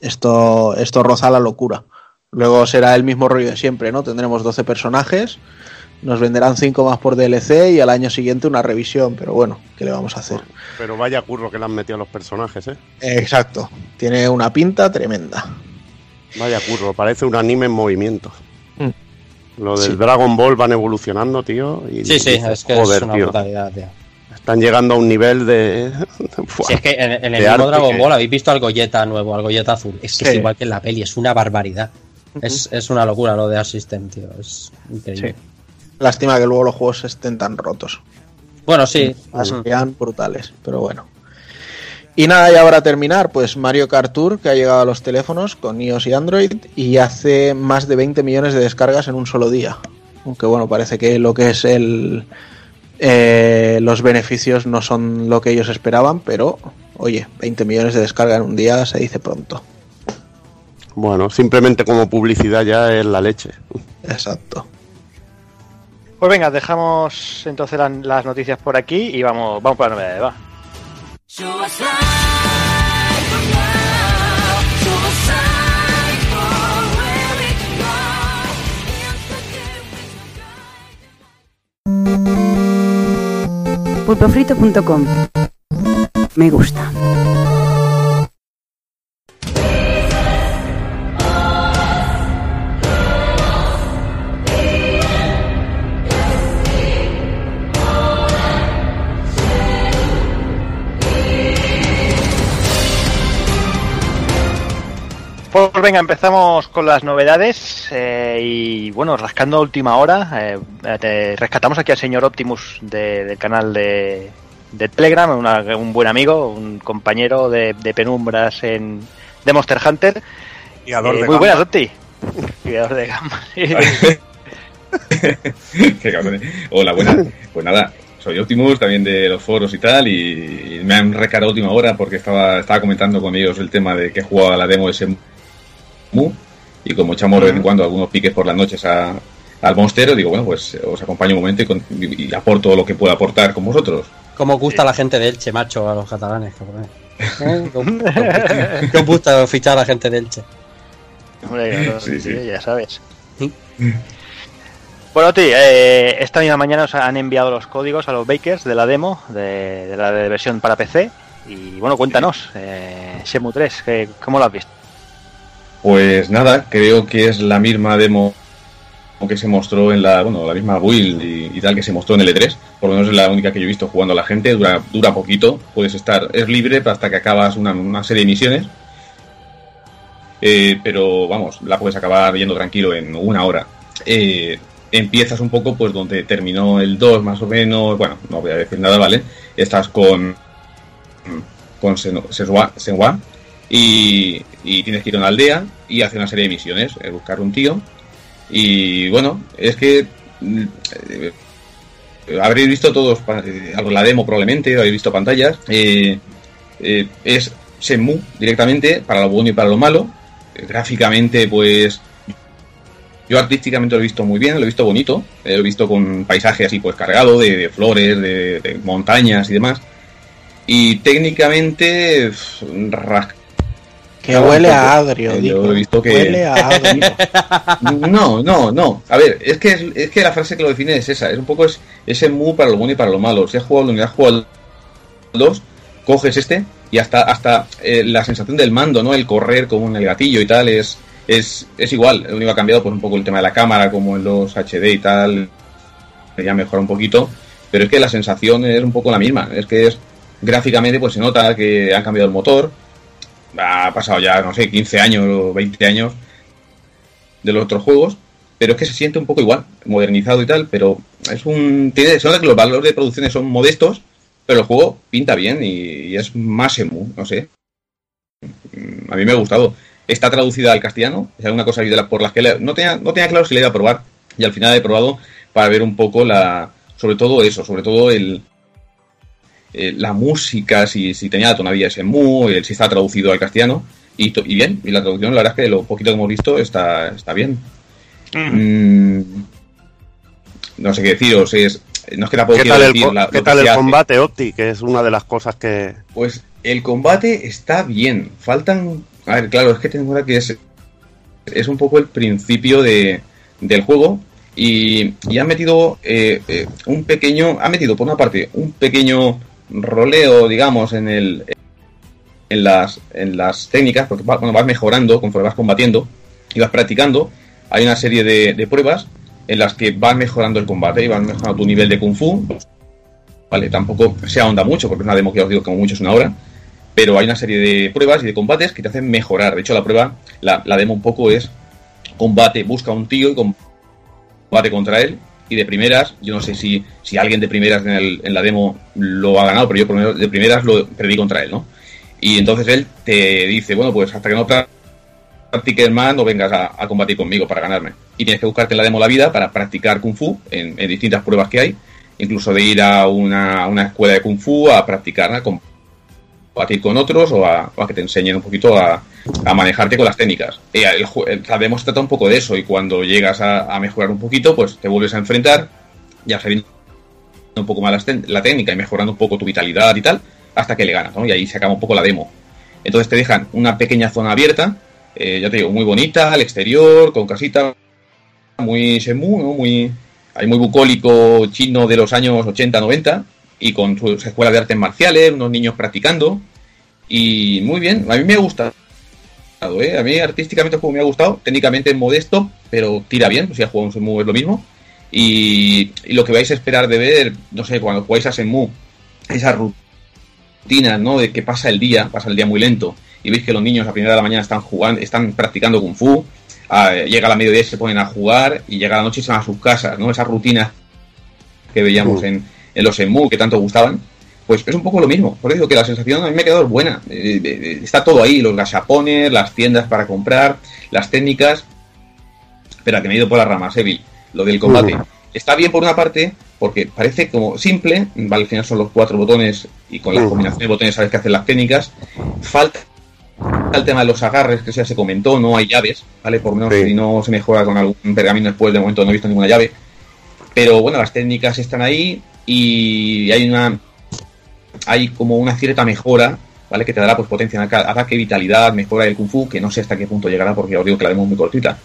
esto, esto roza la locura. Luego será el mismo rollo de siempre, ¿no? Tendremos 12 personajes, nos venderán 5 más por DLC y al año siguiente una revisión, pero bueno, ¿qué le vamos a hacer? Pero vaya curro que le han metido a los personajes, eh. Exacto, tiene una pinta tremenda. Vaya curro, parece un anime en movimiento. Mm. Lo del Sí. Dragon Ball van evolucionando, tío. Y Sí, sí, dices, es que joder, es una tío. brutalidad, tío. Están llegando a un nivel de. *laughs* Si es que en, en el mismo Dragon que- Ball habéis visto al Goyeta nuevo, al Goyeta azul. Es que Sí. es igual que en la peli, es una barbaridad. es, es una locura lo de Assistant, tío. Es increíble. Lástima que luego los juegos estén tan rotos. Bueno, sí. Serían brutales, pero bueno. Y nada, ya para terminar, pues Mario Kart Tour, que ha llegado a los teléfonos con iOS y Android y hace más de 20 millones de descargas en un solo día. Aunque bueno, parece que lo que es el... eh, los beneficios no son lo que ellos esperaban, pero oye, 20 millones de descargas en un día se dice pronto. Bueno, simplemente como publicidad ya es la leche. Exacto. Pues venga, dejamos entonces la- las noticias por aquí y vamos, vamos por la novedad, va. Pulpofrito.com Me gusta. Pues venga, empezamos con las novedades eh, y bueno, rascando a última hora, eh, te- rescatamos aquí al señor Optimus de- del canal de, de Telegram, una- un buen amigo, un compañero de, de penumbras en, de Monster Hunter. Eh, de muy gamba. buenas, Opti. De gamba. *laughs* Qué cabrones. Hola, buenas. Pues nada, soy Optimus, también de los foros y tal, y, y me han recargado última hora porque estaba, estaba comentando con ellos el tema de que jugaba la demo de ese Mu, y como echamos de vez en cuando algunos piques por las noches a- al monstero, digo, bueno, pues os acompaño un momento y, con- y- y aporto lo que pueda aportar con vosotros. ¿Cómo os gusta la gente de Elche, macho, a los catalanes, cabrones? *laughs* ¿Eh? ¿Cómo- ¿Qué os gusta fichar a la gente de Elche? Hombre, claro, Sí, sí. ya sabes. Bueno, Oti, eh, esta misma mañana os han enviado los códigos a los bakers de la demo, de, de la de versión para PC. Y bueno, cuéntanos, eh, Shenmue 3, que- ¿cómo lo has visto? Pues nada, creo que es la misma demo que se mostró en la, bueno, la misma build y, tal que se mostró en el E3. Por lo menos es la única que yo he visto jugando a la gente. Dura, dura poquito, puedes estar, es libre hasta que acabas una, serie de misiones. Eh, pero vamos, la puedes acabar yendo tranquilo en una hora. Eh, empiezas un poco pues donde terminó el 2 más o menos. Bueno, no voy a decir nada, ¿vale? Estás con con Senwa, Senwa, y, y tienes que ir a una aldea y hacer una serie de misiones, buscar un tío. Y bueno, es que eh, habréis visto todos eh, la demo probablemente, habréis visto pantallas. eh, eh, es Shenmue directamente, para lo bueno y para lo malo. Gráficamente, pues yo artísticamente lo he visto muy bien, lo he visto bonito, eh, lo he visto con paisaje así pues cargado de, flores, de, de montañas y demás. Y técnicamente, pf, ras- Que Claro, huele porque, a agrio, eh, digo. yo he visto que- Huele a agrio. *laughs* No, no, no. A ver, es que, es, es que la frase que lo define es esa. Es un poco es, ese mu para lo bueno y para lo malo. Si has jugado el 1 y has jugado el 2, coges este y hasta, hasta eh, la sensación del mando, ¿no? El correr como en el gatillo y tal es, es, es igual. Lo único que ha cambiado pues un poco el tema de la cámara, como en los HD y tal. Ya mejora un poquito. Pero es que la sensación es un poco la misma. Es que es gráficamente pues se nota que han cambiado el motor. Ha pasado ya, no sé, 15 años o 20 años de los otros juegos, pero es que se siente un poco igual, modernizado y tal, pero es un. Tiene, nota que los valores de producción son modestos, pero el juego pinta bien y, es más emu, no sé. A mí me ha gustado. Está traducida al castellano, es una cosa por las que le- no, tenía, no tenía claro si le iba a probar, y al final he probado para ver un poco la. Sobre todo eso, sobre todo el. Eh, la música, si, si tenía la tonalidad de Shenmue, el- si está traducido al castellano, y, y bien, y la traducción, la verdad es que lo poquito que hemos visto está, está bien. Mm, no sé qué deciros, es, no es que tampoco ¿Qué tal el, decir co- la- qué tal el combate, Opti? Que es una de las cosas que... Pues el combate está bien. Faltan. A ver, claro, es que ten en cuenta que es, es un poco el principio de, del juego. Y, y han metido eh, eh, un pequeño. Han metido, por una parte, un pequeño roleo, digamos, en el. En las, en las técnicas, porque bueno, vas mejorando conforme vas combatiendo y vas practicando. Hay una serie de, de pruebas en las que vas mejorando el combate y vas mejorando tu nivel de kung fu, Vale, tampoco se ahonda mucho, porque es una demo que os digo como mucho es una hora. Pero hay una serie de pruebas y de combates que te hacen mejorar. De hecho, la prueba, la, la demo un poco es combate, busca a un tío y combate contra él. Y de primeras, yo no sé si, si alguien de primeras en, el- en la demo lo ha ganado, pero yo por lo menos de primeras lo perdí contra él, ¿no? Y entonces él te dice, bueno, pues hasta que no pra- practiques más, no vengas a, combatir conmigo para ganarme. Y tienes que buscarte en la demo la vida para practicar Kung Fu en, distintas pruebas que hay. Incluso de ir a una, una escuela de Kung Fu a practicar, a combatir con otros o a, a que te enseñen un poquito a, a manejarte con las técnicas. Y el, el- la trata un poco de eso y cuando llegas a, a mejorar un poquito, pues te vuelves a enfrentar, ya sabiendo un poco más tén- la técnica y mejorando un poco tu vitalidad y tal, hasta que le ganas, ¿no? Y ahí se acaba un poco la demo. Entonces te dejan una pequeña zona abierta, eh, ya te digo, muy bonita, al exterior, con casita, muy Shenmue, ¿no? Muy, hay muy bucólico chino de los años 80-90 y con sus escuelas de artes marciales, unos niños practicando y muy bien, a mí me ha gustado. ¿eh? A mí artísticamente el juego me ha gustado, técnicamente es modesto, pero tira bien, pues si has jugado un Shenmue es lo mismo. Y, y lo que vais a esperar de ver, no sé, cuando jugáis a Shenmue, esas rutinas, ¿no? De que pasa el día, pasa el día muy lento, y veis que los niños a primera de la mañana están jugando, están practicando Kung Fu, llega la mediodía y se ponen a jugar, y llega la noche y se van a sus casas, ¿no? Esas rutinas que veíamos Mm. en, en los Shenmue que tanto gustaban, pues es un poco lo mismo. Por eso digo que la sensación a mí me ha quedado buena. Eh, eh, eh, está todo ahí, los gachapones, las tiendas para comprar, las técnicas. Espera, que me he ido por las ramas, Evil. Lo del combate. Está bien por una parte, porque parece como simple, vale, al final son los cuatro botones y con las Ujú. combinaciones de botones sabes que hacen las técnicas. Falta el tema de los agarres, que ya se comentó, no hay llaves, ¿vale? Por lo menos Sí. si no se mejora con algún pergamino después, de momento no he visto ninguna llave. Pero bueno, las técnicas están ahí y hay una hay como una cierta mejora, ¿vale? Que te dará pues potencia en ataque, vitalidad, mejora del Kung Fu, que no sé hasta qué punto llegará porque ya os digo que la demo es muy cortita.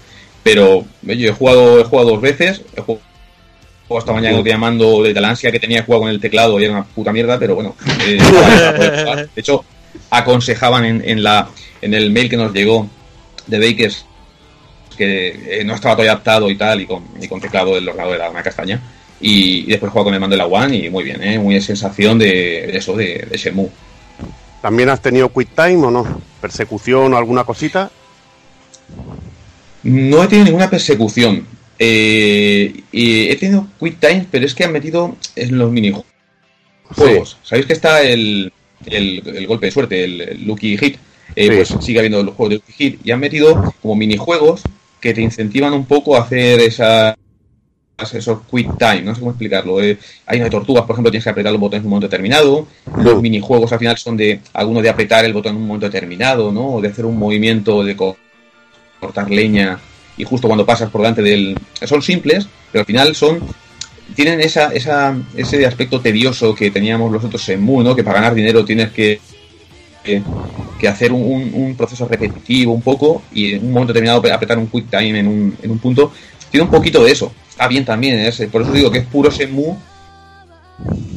Pero yo he jugado, he jugado dos veces, he jugado hasta mañana llamando de la ansia que tenía jugar con el teclado y era una puta mierda, pero bueno, eh, *laughs* de hecho, aconsejaban en, en la en el mail que nos llegó de Bakers que eh, no estaba todavía adaptado y tal, y con, y con teclado del ordenador de la gama castaña. Y, y después juego con el mando de la One y muy bien, ¿eh? muy sensación de, de eso, de, de Shenmue. ¿También has tenido quick time o no? ¿Persecución o alguna cosita? No he tenido ninguna persecución. Eh, y he tenido quick time, pero es que han metido en los minijuegos. ¿Sabéis que está el, el, el golpe de suerte, el, Lucky Hit? Eh, Sí. Pues sigue habiendo los juegos de Lucky Hit y han metido como minijuegos que te incentivan un poco a hacer esas esos quick time, no sé cómo explicarlo. eh. hay una tortugas, por ejemplo, tienes que apretar los botones en un momento determinado. Los minijuegos al final son de algunos de apretar el botón en un momento determinado, ¿no? O de hacer un movimiento de co- cortar leña y justo cuando pasas por delante del... Son simples, pero al final son... Tienen esa, esa, ese aspecto tedioso que teníamos los otros en Mu, ¿no? Que para ganar dinero tienes que, que, hacer un, un- un proceso repetitivo un poco y en un momento determinado apretar un quick time en un, en un punto. Tiene un poquito de eso. Está bien también, ¿eh? por eso digo que es puro Shenmue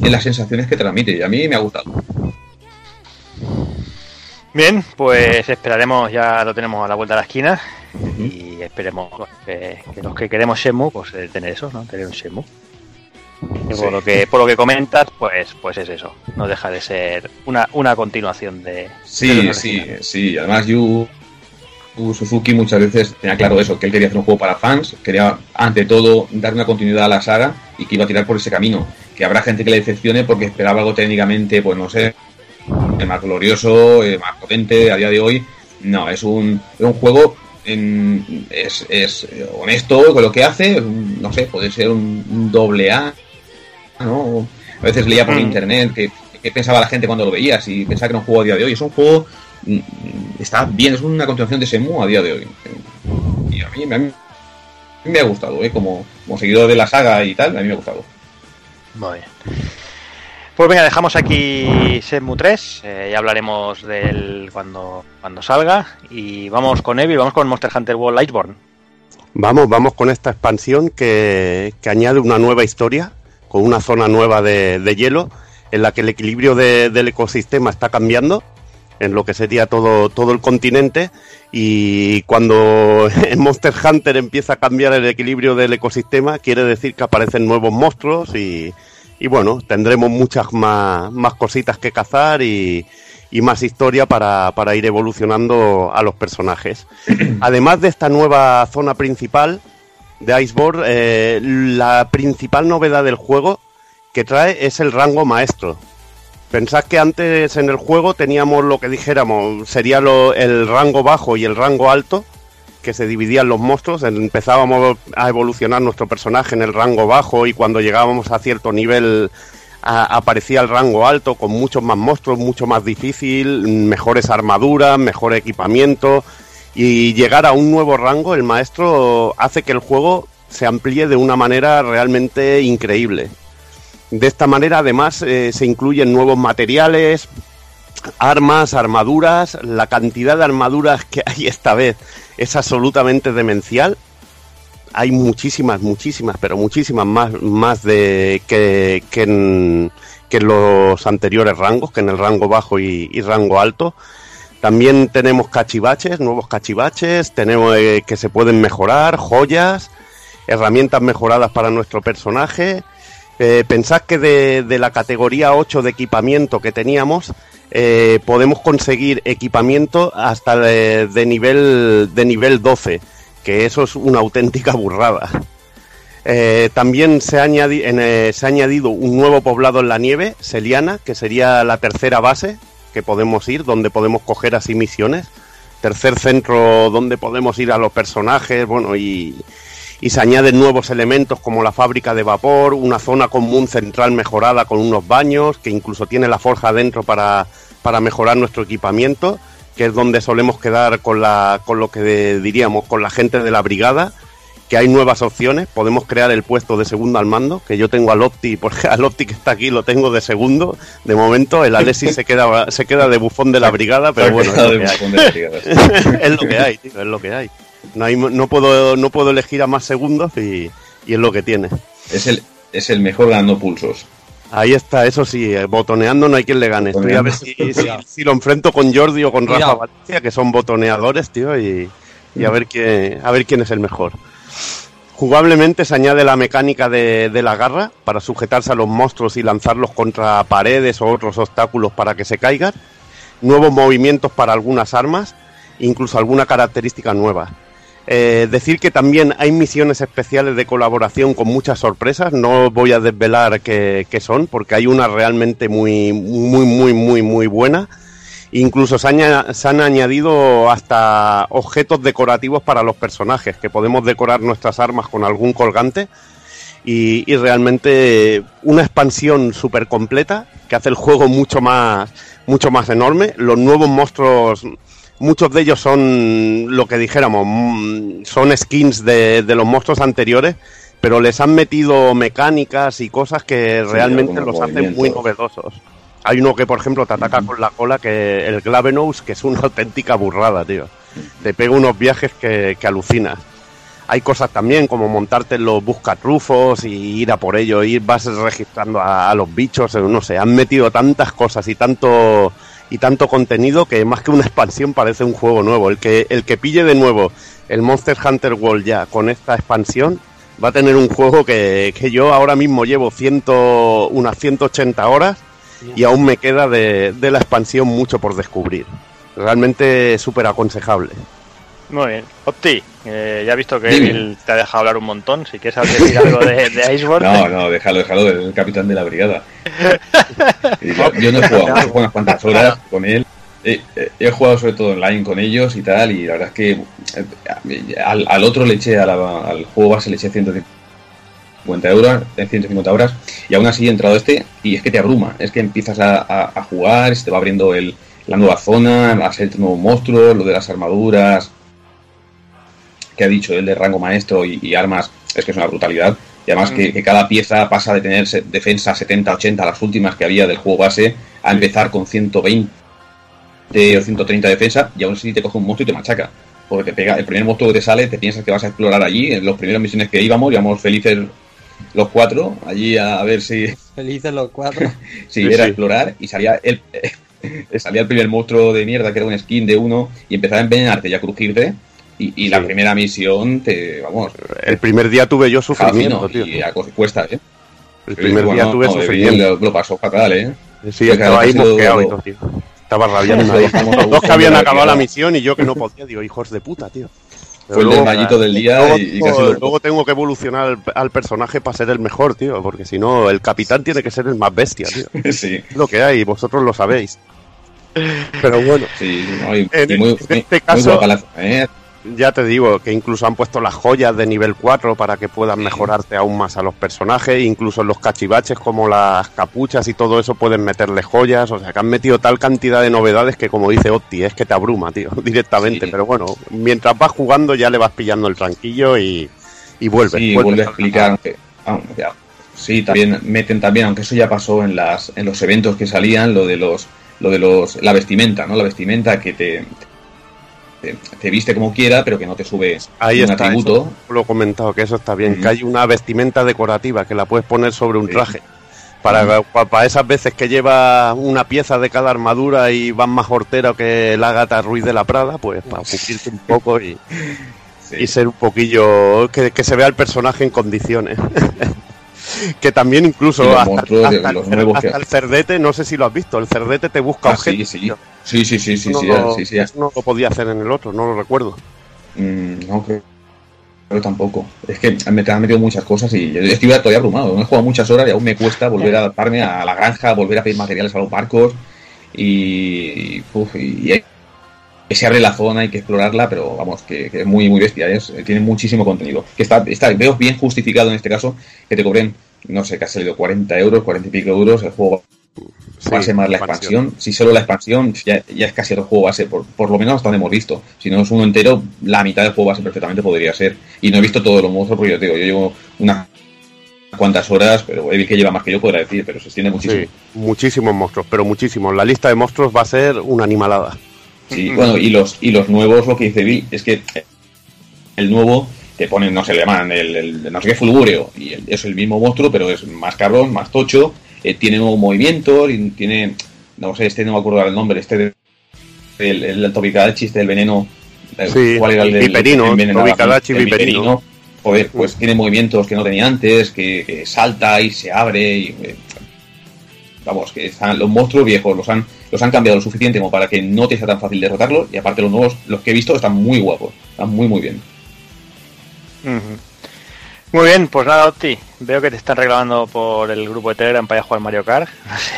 en las sensaciones que transmite y a mí me ha gustado. Bien, pues esperaremos, ya lo tenemos a la vuelta de la esquina y esperemos que, que los que queremos Shenmue, pues eh, tener eso, ¿no? Tener un Shenmue. Y Sí. por lo que por lo que comentas, pues pues es eso. No deja de ser una, una continuación de. Sí, sí, sí. Además, Yu Suzuki muchas veces tenía claro eso, que él quería hacer un juego para fans, quería ante todo dar una continuidad a la saga y que iba a tirar por ese camino. Que habrá gente que le decepcione porque esperaba algo técnicamente, pues no sé, eh, más glorioso, eh, más potente a día de hoy. No, es un, es un juego en- es, es eh, honesto con lo que hace, no sé, puede ser un, un doble A, ¿no? A veces leía por Mm. internet que, que pensaba la gente cuando lo veía, si pensaba que era un juego a día de hoy. Es un juego, está bien, es una continuación de Semu a día de hoy. Y a mí, a mí me ha gustado, ¿eh? como, como seguidor de la saga y tal, a mí me ha gustado. Muy bien. Pues venga, dejamos aquí Shenmue 3, eh, ya hablaremos del cuando, cuando salga y vamos con Evil, vamos con Monster Hunter World Iceborne. Vamos, vamos con esta expansión que, que añade una nueva historia, con una zona nueva de, de hielo, en la que el equilibrio de- del ecosistema está cambiando, en lo que sería todo, todo el continente, y cuando *laughs* en Monster Hunter empieza a cambiar el equilibrio del ecosistema, quiere decir que aparecen nuevos monstruos y, y bueno, tendremos muchas más, más cositas que cazar y, y más historia para, para ir evolucionando a los personajes. *clears throat* Además de esta nueva zona principal de Iceborne, eh, la principal novedad del juego que trae es el rango maestro. Pensad que antes en el juego teníamos lo que dijéramos, sería lo- el rango bajo y el rango alto, que se dividían los monstruos. Empezábamos a evolucionar nuestro personaje en el rango bajo y cuando llegábamos a cierto nivel aparecía el rango alto con muchos más monstruos, mucho más difícil, mejores armaduras, mejor equipamiento. Y llegar a un nuevo rango, el maestro hace que el juego se amplíe de una manera realmente increíble. De esta manera, además, eh, se incluyen nuevos materiales, armas, armaduras. La cantidad de armaduras que hay esta vez es absolutamente demencial. Hay muchísimas, muchísimas, pero muchísimas más, más de que, que en, los anteriores rangos, que en el rango bajo y, y rango alto. También tenemos cachivaches, nuevos cachivaches, tenemos eh, que se pueden mejorar, joyas, herramientas mejoradas para nuestro personaje. Eh, pensad que de, la categoría 8 de equipamiento que teníamos, eh, podemos conseguir equipamiento hasta de, de nivel de nivel 12, que eso es una auténtica burrada. Eh, también se ha, añadi- en, eh, se ha añadido un nuevo poblado en la nieve, Seliana, que sería la tercera base que podemos ir, donde podemos coger así misiones. Tercer centro donde podemos ir a los personajes, bueno, y, y se añaden nuevos elementos como la fábrica de vapor, una zona común central mejorada con unos baños, que incluso tiene la forja dentro para, para mejorar nuestro equipamiento, que es donde solemos quedar con, la, con lo que diríamos, con la gente de la brigada, que hay nuevas opciones, podemos crear el puesto de segundo al mando, que yo tengo al Opti, porque *laughs* al Opti que está aquí lo tengo de segundo, de momento el Alexis se queda, se queda de bufón de la brigada, pero bueno, es lo que hay. *laughs* es lo que hay, tío, es lo que hay. No, hay, no, puedo, no puedo elegir a más segundos y, y es lo que tiene. Es el, es el mejor ganando pulsos. Ahí está, eso sí, eh, botoneando no hay quien le gane. Estoy a ver si, si- *laughs* si lo enfrento con Jordi o con Rafa Cuidado. Valencia, que son botoneadores, tío, y, y a, ver quién, a ver quién es el mejor. Jugablemente se añade la mecánica de, de la garra para sujetarse a los monstruos y lanzarlos contra paredes o otros obstáculos para que se caigan. Nuevos movimientos para algunas armas, incluso alguna característica nueva. Eh, decir que también hay misiones especiales de colaboración con muchas sorpresas. No voy a desvelar qué, son, porque hay una realmente muy, muy, muy, muy, muy buena. Incluso se, han añadido hasta objetos decorativos para los personajes, que podemos decorar nuestras armas con algún colgante. Y, y realmente una expansión súper completa que hace el juego mucho más, mucho más enorme. Los nuevos monstruos, muchos de ellos son lo que dijéramos, mm, son skins de, de los monstruos anteriores, pero les han metido mecánicas y cosas que Sí, realmente los hacen muy novedosos. Hay uno que, por ejemplo, te ataca con la cola, que el Glavenous, que es una *laughs* auténtica burrada, tío. Te pega unos viajes que, que alucinas. Hay cosas también como montarte en los buscatrufos y ir a por ello, ir vas registrando a, a los bichos, eh, no sé, han metido tantas cosas y tanto y tanto contenido que más que una *laughs* expansión parece un juego nuevo. El que el que pille de nuevo el Monster Hunter World ya con esta expansión va a tener un juego que, que yo ahora mismo llevo ciento, unas 180 horas y aún me queda de, de la expansión mucho por descubrir. Realmente súper aconsejable. Muy bien. Opti, eh, ya he visto que Dime. él te ha dejado hablar un montón. Si quieres decir algo de, de *laughs* Iceborne. No, no, déjalo, déjalo, es el capitán de la brigada. *laughs* Yo, yo no he jugado, mucho, he jugado unas cuantas horas con él. He, he- he jugado sobre todo online con ellos y tal, y la verdad es que eh, al, al otro le eché, a la- al juego base le eché 150 euros, eh, 150 horas, y aún así he entrado este, y es que te abruma, es que empiezas a, a- a jugar, se te va abriendo el, la nueva zona, a ser nuevos monstruos, lo de las armaduras, que ha dicho él de rango maestro y, y armas, es que es una brutalidad. Y además que, que cada pieza pasa de tener defensa 70, 80, las últimas que había del juego base, a empezar con 120 o 130 de defensa, y aún así te coge un monstruo y te machaca. Porque te pega, el primer monstruo que te sale, te piensas que vas a explorar allí. En las primeras misiones que íbamos, íbamos felices los cuatro, allí a, a ver si, *laughs* Felices los cuatro. *laughs* si Sí, era sí. explorar, y salía el, *laughs* salía el primer monstruo de mierda, que era un skin de uno, y empezaba a envenenarte y a crujirte. Y, y la primera misión te, vamos, El primer día tuve yo sufrimiento, tío. y a cuesta, ¿eh? El primer Bueno, día tuve no, sufrimiento. Lo, lo pasó fatal, ¿eh? Sí, Porque estaba ahí mosqueado y todo, tío. Estaba rabiando. Dos que habían acabado la misión y yo que no *laughs* podía. Digo, hijos de puta, tío. Pero Fue el desmayito del día luego, y, y casi lo... luego tengo que evolucionar al, al personaje para ser el mejor, tío. Porque si no, el capitán tiene que ser el más bestia, tío. *laughs* Sí, Es lo que hay, vosotros lo sabéis. *laughs* Pero bueno, sí, no, y, En y muy, este muy- muy caso- guapa la- ¿eh? Ya te digo que incluso han puesto las joyas de nivel 4 para que puedan mejorarte aún más a los personajes. Incluso en los cachivaches como las capuchas y todo eso pueden meterle joyas. O sea que han metido tal cantidad de novedades que como dice Opti, es que te abruma, tío, *laughs* directamente. Sí. Pero bueno, mientras vas jugando ya le vas pillando el tranquillo y, y vuelve. Sí, vuelve a explicar, ya, sí, también meten también, aunque eso ya pasó en las en los eventos que salían, lo de los lo de los la vestimenta, ¿no? La vestimenta que te te, te viste como quiera, pero que no te sube Ahí un está, atributo. eso lo he comentado, que eso está bien, que hay una vestimenta decorativa que la puedes poner sobre un Sí. traje. Para, pa- para esas veces que lleva una pieza de cada armadura y van más hortero que el Ágata Ruiz de la Prada, pues para cubrirte un poco y, Sí. y ser un poquillo. Que, que se vea el personaje en condiciones. *laughs* que también incluso los hasta, monstruos de- hasta los el, hasta que- el cerdete, no sé si lo has visto, el cerdete te busca Ah, objetos. sí. Sí, sí, sí, sí, sí, no, ya- lo- sí, sí, no lo podía hacer en el otro, no lo recuerdo. Mm, no, creo, creo tampoco. Es que me te han metido muchas cosas y yo estoy todavía abrumado. No he jugado muchas horas y aún me cuesta volver a adaptarme a la granja, volver a pedir materiales a los barcos y, uf, y hay- que se abre la zona, hay que explorarla, pero vamos, que, que es muy, muy bestia, es- tiene muchísimo contenido. Que está, está, veo bien justificado en este caso que te cobren, no sé, que ha salido 40 euros, 40 y pico euros el juego base más la expansión. Si solo la expansión ya, ya es casi el juego base, por, por lo menos hasta donde hemos visto. Si no es uno entero, la mitad del juego base perfectamente podría ser. Y no he visto todos los monstruos porque yo te digo, yo llevo unas cuantas horas, pero el que lleva más que yo podrá decir, pero se extiende muchísimo. Sí, muchísimos monstruos, pero muchísimos. La lista de monstruos va a ser una animalada. Sí, bueno, y los, y los nuevos, lo que dice Bill, es que el nuevo te ponen, no sé, le llaman el, el no sé qué fulgúreo, y el- es el mismo monstruo, pero es más cabrón, más tocho, eh, tiene nuevos movimientos, y tiene, no sé, este no me acuerdo el nombre, este de- el, el Tobikadachi, este del veneno, eh, Sí, ¿cuál era el del Viperino, El Viperino. Joder, pues tiene movimientos que no tenía antes, que, que salta y se abre, y, eh, vamos, que están, los monstruos viejos los han, los han cambiado lo suficiente como para que no te sea tan fácil derrotarlos, y aparte los nuevos, los que he visto, están muy guapos, están muy muy bien. Muy bien, pues nada, Opti. Veo que te están reclamando por el grupo de Telegram para ir a jugar Mario Kart.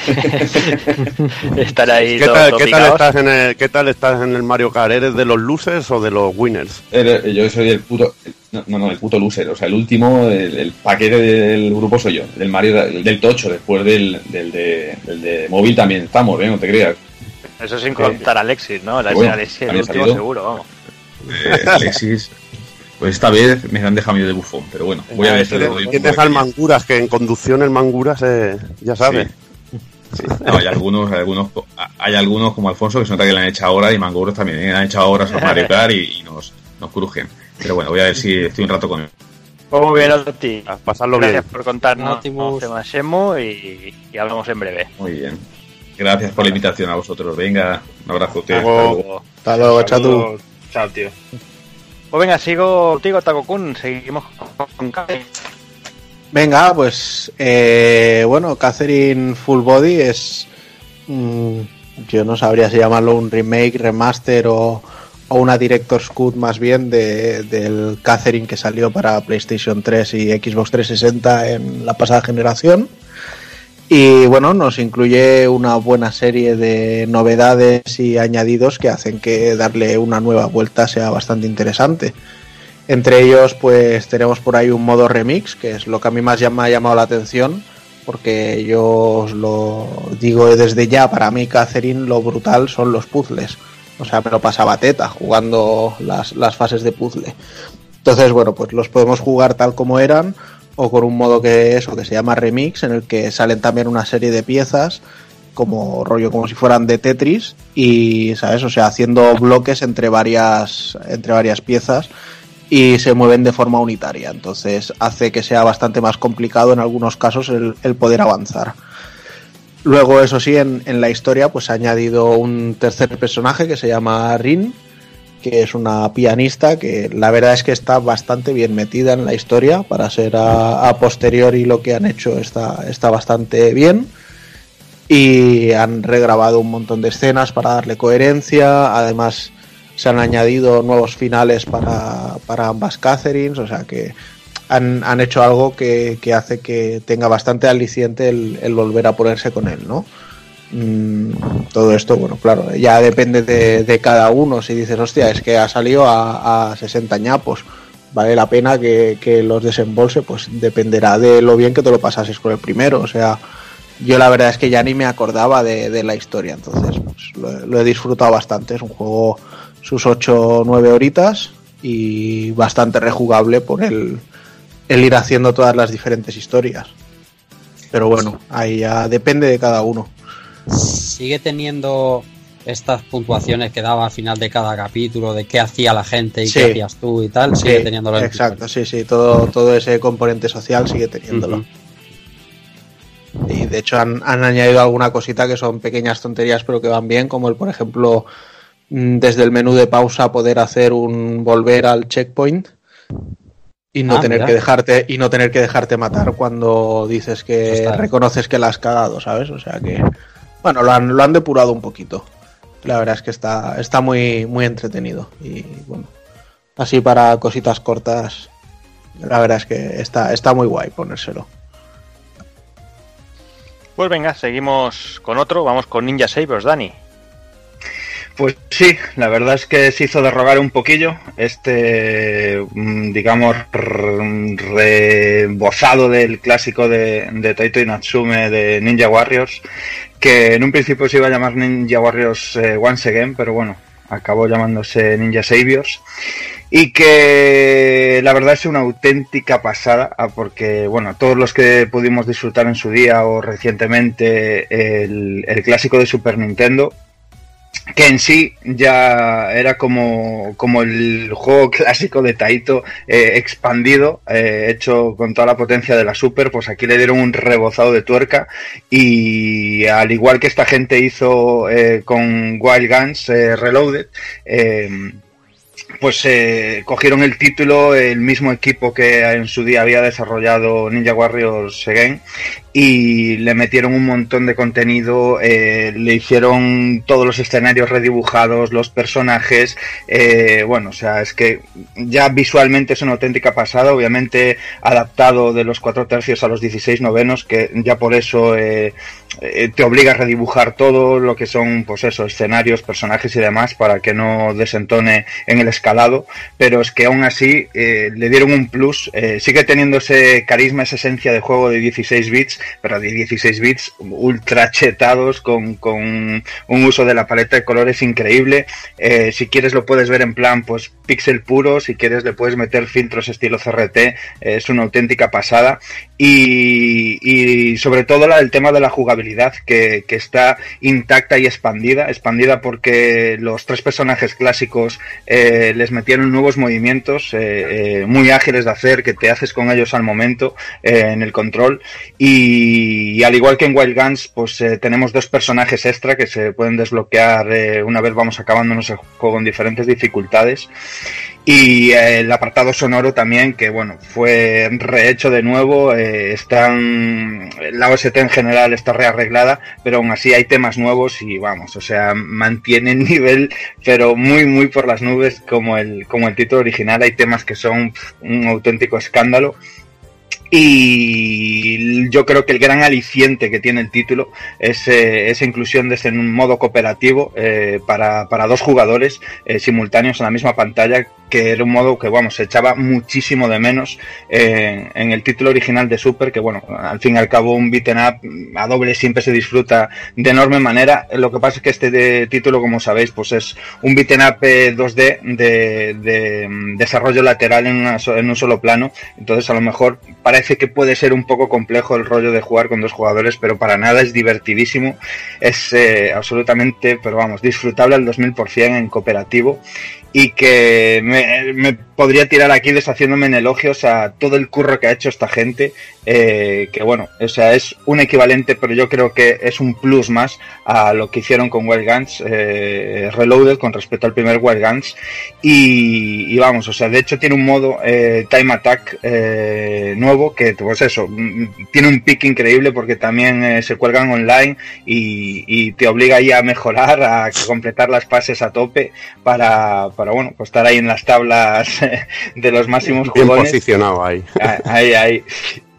*laughs* Estar ahí ¿Qué todo- tal, todo qué, tal picados. estás en el, ¿Qué tal estás en el Mario Kart? ¿Eres de los losers o de los winners? Eh, Yo soy el puto, no, no, el puto loser, o sea, el último, el, el paquete del grupo soy yo, del Mario, el del Tocho, después del, del, de, del de móvil también estamos, ¿eh? no te creas. Eso sin contar a Alexis, ¿no? La Bueno, Alexis, el había último salido. seguro, vamos. Eh, Alexis, pues esta vez me han dejado medio de bufón, pero bueno, voy a ver si le doy un Tienes poco de al cariño. Manguras, que en conducción el Manguras, eh, ya sabes. Sí. No, hay algunos, hay algunos, hay algunos como Alfonso que se nota que le han echado horas y Manguros también ¿eh? le han echado horas a *laughs* Mario Kart y, y nos, nos crujen. Pero bueno, voy a ver si estoy un rato con él. Pues muy bien, Opti. A pasarlo Gracias bien. por contarnos Optimus. temas Shemu y, y hablamos en breve. Muy bien. Gracias por la invitación a vosotros. Venga, un abrazo a ustedes. Hasta luego. Hasta luego. Hasta luego. Chao, tío. Pues venga, sigo contigo, Takokun. Seguimos con Kai. Venga, pues eh, bueno, Catherine Full Body es. mm, yo no sabría si llamarlo un remake, remaster o, o una Director's Cut más bien de- del Catherine que salió para PlayStation 3 y Xbox 360 en la pasada generación. Y bueno, nos incluye una buena serie de novedades y añadidos que hacen que darle una nueva vuelta sea bastante interesante. Entre ellos, pues tenemos por ahí un modo remix, que es lo que a mí más me ha llamado la atención, porque yo os lo digo desde ya, para mí, Catherine, lo brutal son los puzzles. O sea, me lo pasaba teta jugando las, las fases de puzzle. Entonces, bueno, pues los podemos jugar tal como eran, o con un modo que es, o que se llama remix, en el que salen también una serie de piezas, como rollo, como si fueran de Tetris, y, ¿sabes? O sea, haciendo bloques entre varias, entre varias piezas y se mueven de forma unitaria. Entonces hace que sea bastante más complicado en algunos casos el, el poder avanzar. Luego, eso sí, en, en la historia pues ha añadido un tercer personaje que se llama Rin, que es una pianista que la verdad es que está bastante bien metida en la historia. Para ser a, posteriori lo que han hecho está, está bastante bien. Y han regrabado un montón de escenas para darle coherencia, además se han añadido nuevos finales para, para ambas Catherines, o sea que han, han hecho algo que, que hace que tenga bastante aliciente el volver a ponerse con él, ¿no? Mm, todo esto, bueno, claro, ya depende de, cada uno. Si dices, hostia, es que ha salido a, a 60 ñapos, vale la pena que, que los desembolse, pues dependerá de lo bien que te lo pasases con el primero. O sea, yo la verdad es que ya ni me acordaba de, la historia, entonces pues, lo, lo he disfrutado bastante. Es un juego, sus 8 o 9 horitas y bastante rejugable por el, el ir haciendo todas las diferentes historias. Pero bueno, ahí ya depende de cada uno. Sigue teniendo estas puntuaciones que daba al final de cada capítulo de qué hacía la gente y Sí. qué hacías tú y tal. Sigue Sí, teniéndolo en Exacto, sí, sí, todo, todo ese componente social sigue teniéndolo. Y de hecho han, han añadido alguna cosita que son pequeñas tonterías pero que van bien, como el, por ejemplo, mm, desde el menú de pausa poder hacer un volver al checkpoint y no Ah, tener mira. que dejarte y no tener que dejarte matar cuando dices que reconoces que la has cagado, ¿sabes? O sea que bueno, lo han, lo han depurado un poquito. La verdad es que está, está muy, muy entretenido. Y bueno, así para cositas cortas, la verdad es que está, está muy guay ponérselo. Pues venga, seguimos con otro. Vamos con Ninja Sabers, Dani. Pues sí, la verdad es que se hizo derrogar un poquillo este, mm, digamos, rebozado del clásico de, de Taito Inatsume de Ninja Warriors, que en un principio se iba a llamar Ninja Warriors eh, Once Again, pero bueno, acabó llamándose Ninja Saviors. Y que la verdad es una auténtica pasada, ah, porque bueno, todos los que pudimos disfrutar en su día o recientemente el, el clásico de Super Nintendo, que en sí ya era como, como el juego *laughs* clásico de Taito eh, expandido, eh, hecho con toda la potencia de la Super, pues aquí le dieron un rebozado de tuerca. Y al igual que esta gente hizo eh, con Wild Guns Reloaded, eh, pues eh, cogieron el título el mismo equipo que en su día había desarrollado Ninja Warriors Again y le metieron un montón de contenido, eh, le hicieron todos los escenarios redibujados, los personajes, eh, bueno, o sea, es que ya visualmente es una auténtica pasada, obviamente adaptado de los cuatro tercios a los 16 novenos, que ya por eso eh, te obliga a redibujar todo lo que son, pues eso, escenarios, personajes y demás, para que no desentone en el escalado, pero es que aún así le dieron un plus, sigue teniendo ese carisma, esa esencia de juego de 16 bits, pero de 16 bits ultra chetados con, con un uso de la paleta de colores increíble. Eh, si quieres lo puedes ver en plan pues pixel puro, si quieres le puedes meter filtros estilo CRT, eh, es una auténtica pasada. Y, y sobre todo el tema de la jugabilidad que, que está intacta y expandida, expandida porque los tres personajes clásicos eh, les metieron nuevos movimientos muy ágiles de hacer que te haces con ellos al momento en el control y, y al igual que en Wild Guns pues eh, tenemos dos personajes extra que se pueden desbloquear eh, una vez vamos acabándonos el juego en diferentes dificultades. Y eh, el apartado sonoro también que bueno fue rehecho de nuevo están la OST en general está rearreglada pero aún así hay temas nuevos y vamos o sea mantiene el *laughs* nivel pero muy muy por las nubes como el como el título original. Hay temas que son un auténtico escándalo y yo creo que el gran aliciente que tiene el título es eh, esa inclusión de ese modo cooperativo eh, para, para dos jugadores eh, simultáneos en la misma pantalla, que era un modo que, vamos, se echaba muchísimo de menos eh, en el título original de Super, que, bueno, al fin y al cabo un beaten up a doble siempre se disfruta de enorme manera. Lo que pasa es que este de- título, como sabéis, pues es un beaten up eh, 2D de, de, mm, desarrollo lateral en, una en un solo plano, entonces a lo mejor parece que puede ser un poco complejo el rollo de jugar con dos jugadores, pero para nada es divertidísimo. Es eh, absolutamente, pero vamos, disfrutable al 2000% en cooperativo. Y que me, podría tirar aquí deshaciéndome en elogios a todo el curro que ha hecho esta gente, eh, que bueno, o sea, es un equivalente, pero yo creo que es un plus más a lo que hicieron con Wild Guns eh, Reloaded con respecto al primer Wild Guns. Y, vamos, o sea, de hecho tiene un modo eh, Time Attack nuevo que pues eso, mm, tiene un pick increíble porque también se cuelgan online y, te obliga ahí a mejorar, a completar las fases a tope para bueno, pues estar ahí en las tablas *laughs* de los máximos Bien jugones. posicionado ahí. Ah, Ahí, ahí.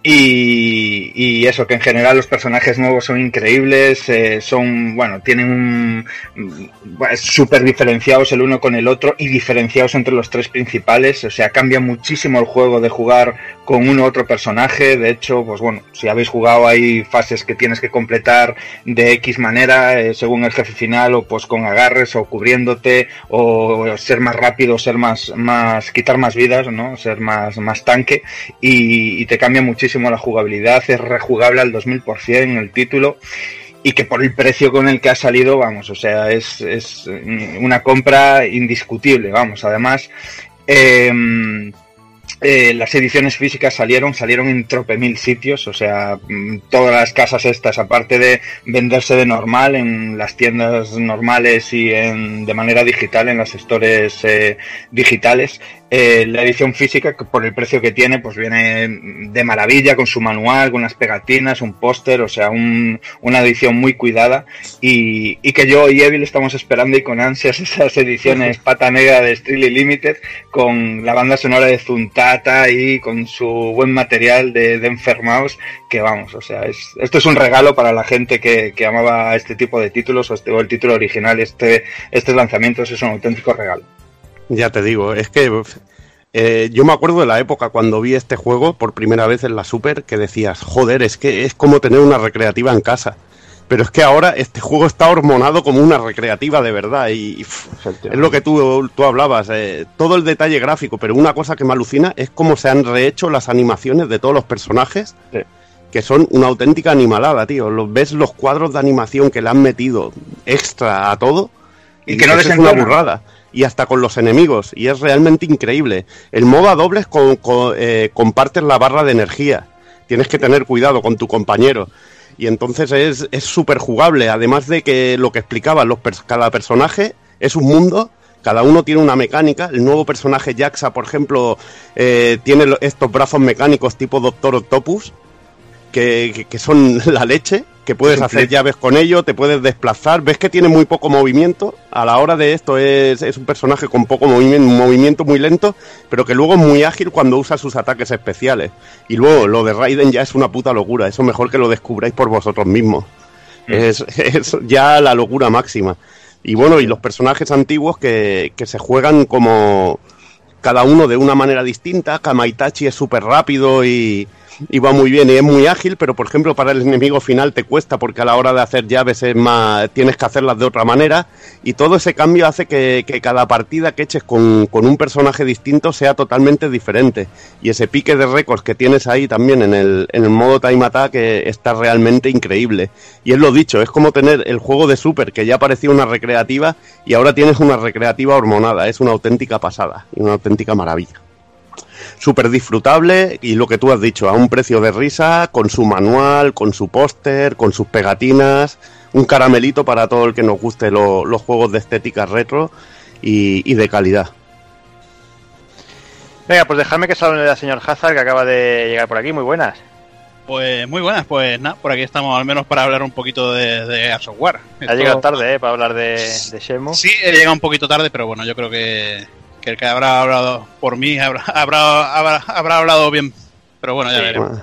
Y, y eso, que en general los personajes nuevos son increíbles, eh, son, bueno, tienen un. mm, súper diferenciados el uno con el otro y diferenciados entre los tres principales. O sea, cambia muchísimo el juego de jugar con uno u otro personaje. De hecho, pues bueno, si habéis jugado, hay fases que tienes que completar de X manera, eh, según el jefe final, o pues con agarres, o cubriéndote, o ser más rápido, ser más, más, quitar más vidas, ¿no? Ser más, más tanque, y, y te cambia muchísimo la jugabilidad, es rejugable al 2000% el título y que por el precio con el que ha salido, vamos, o sea, es, es una compra indiscutible, vamos, además, em, eh, las ediciones físicas salieron, salieron en trope mil sitios, o sea, todas las casas estas, aparte de venderse de normal en las tiendas normales y en, de manera digital en las stores eh, digitales, eh, la edición física, que por el precio que tiene, pues viene de maravilla con su manual, con unas pegatinas, un póster, o sea, un- una edición muy cuidada y, y que yo y Evil estamos esperando y con ansias *laughs* esas ediciones pata negra de Strictly Limited con la banda sonora de Zuntata y con su buen material de, de Enfermaos, que vamos, o sea, es, esto es un regalo para la gente que, que amaba este tipo de títulos o, este, o el título original, este, estos lanzamientos es un auténtico regalo. Ya te digo, es que eh, yo me acuerdo de la época cuando vi este juego por primera vez en la Super que decías, joder, es que es como tener una recreativa en casa. Pero es que ahora este juego está hormonado como una recreativa de verdad y, y, pff, es lo que tú, tú hablabas, eh, todo el detalle gráfico, pero una cosa que me alucina es cómo se han rehecho las animaciones de todos los personajes, Sí. que son una auténtica animalada, tío. Los, ves los cuadros de animación que le han metido extra a todo Y que no es una burrada. Y hasta con los enemigos. Y es realmente increíble. El modo a dobles con, con- eh, compartes la barra de energía. Tienes que tener cuidado con tu compañero. Y entonces es súper jugable. Además de que lo que explicaba, los cada personaje es un mundo. Cada uno tiene una mecánica. El nuevo personaje Jaxa, por ejemplo, eh, tiene estos brazos mecánicos tipo Doctor Octopus. Que, que- que son *laughs* la leche, que puedes hacer llaves con ello, te puedes desplazar. Ves que tiene muy poco movimiento. A la hora de esto es, es un personaje con poco movimiento, un movimiento muy lento, pero que luego es muy ágil cuando usa sus ataques especiales. Y luego lo de Raiden ya es una puta locura. Eso mejor que lo descubráis por vosotros mismos. Es, *laughs* es ya la locura máxima. Y bueno, y los personajes antiguos que, que se juegan como cada uno de una manera distinta. Kamaitachi es súper rápido y, y va muy bien y es muy ágil, pero por ejemplo para el enemigo final te cuesta porque a la hora de hacer llaves es más, tienes que hacerlas de otra manera y todo ese cambio hace que, cada partida que eches con, con un personaje distinto sea totalmente diferente. Y ese pique de récords que tienes ahí también en el, en el modo Time Attack eh, está realmente increíble. Y es lo dicho, es como tener el juego de Super que ya parecía una recreativa y ahora tienes una recreativa hormonada, es una auténtica pasada y una auténtica maravilla súper disfrutable y lo que tú has dicho, a un precio de risa, con su manual, con su póster, con sus pegatinas, un caramelito para todo el que nos guste lo- los juegos de estética retro y, y de calidad. Venga, pues dejadme que salude al señor Hazard que acaba de llegar por aquí. Muy buenas. Pues muy buenas, pues nada, por aquí estamos al menos para hablar un poquito de, de Software. Ha Esto- llegado tarde, ¿eh? Para hablar de, de Shenmue. Sí, he llegado un poquito tarde, pero bueno, yo creo que, que el que habrá hablado por mí habrá, *laughs* habrá, habrá, habrá hablado bien. Pero bueno, ya Sí. veremos.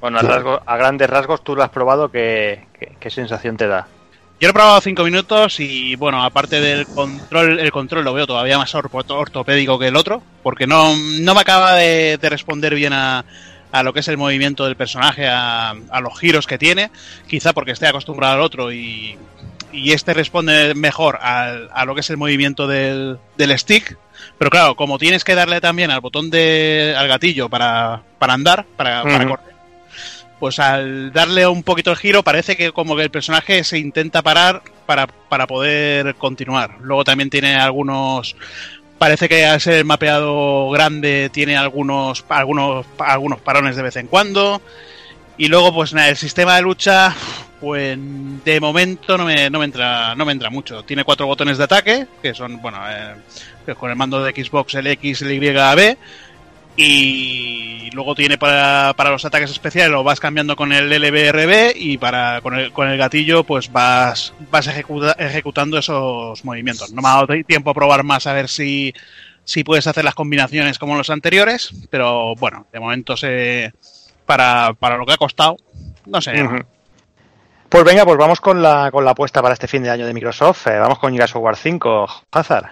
Bueno, a, rasgo- a grandes rasgos tú lo has probado. ¿Qué, qué, qué sensación te da? Yo lo he probado cinco minutos y bueno, aparte del control, el control lo veo todavía más ortopédico que el otro, porque no, no me acaba de, de responder bien a, a lo que es el movimiento del personaje, a, a los giros que tiene, quizá porque esté acostumbrado al otro y, y este responde mejor al- a lo que es el movimiento del, del stick, pero claro, como tienes que darle también al botón de, al gatillo para, para andar, para, para correr, pues al darle un poquito el giro parece que como que el personaje se intenta parar para, para poder continuar. Luego también tiene algunos Parece que al ser mapeado grande tiene algunos, algunos, algunos parones de vez en cuando. Y luego, pues nada, el sistema de lucha, pues de momento no me, no me entra, no me entra mucho. Tiene cuatro botones de ataque, que son, bueno, eh, con el mando de Xbox el X, el Y, B. Y luego tiene para, para los ataques especiales, lo vas cambiando con el LBRB y para con el, con el gatillo pues vas, vas ejecuta- ejecutando esos movimientos. No me ha dado tiempo a probar más a ver si, si puedes hacer las combinaciones como los anteriores, pero bueno, de momento se, para, para lo que ha costado, no sé. Pues venga, pues vamos con la, con la apuesta para este fin de año de Microsoft. Eh, vamos con Gears of War 5. Hazard.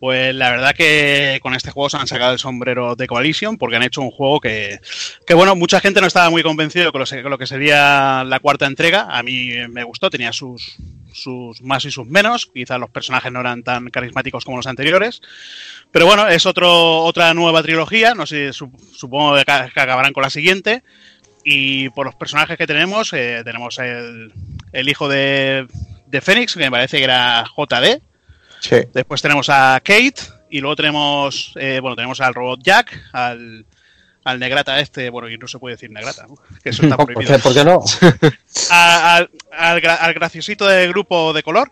Pues la verdad que con este juego se han sacado el sombrero de Coalition porque han hecho un juego que, que bueno, mucha gente no estaba muy convencido con lo, con lo que sería la cuarta entrega. A mí me gustó, tenía sus, sus más y sus menos. Quizás los personajes no eran tan carismáticos como los anteriores. Pero bueno, es otro, otra nueva trilogía. No sé, su- supongo que acabarán con la siguiente. Y por los personajes que tenemos, eh, tenemos el, el hijo de, de Fénix, que me parece que era JD. Sí. Después tenemos a Kate y luego tenemos, eh, bueno, tenemos al robot Jack, al, al Negrata este, bueno, y no se puede decir Negrata, ¿no? que eso *laughs* está ¿Por prohibido. qué, por qué no? *laughs* A- al, al gra- al graciosito del grupo de color,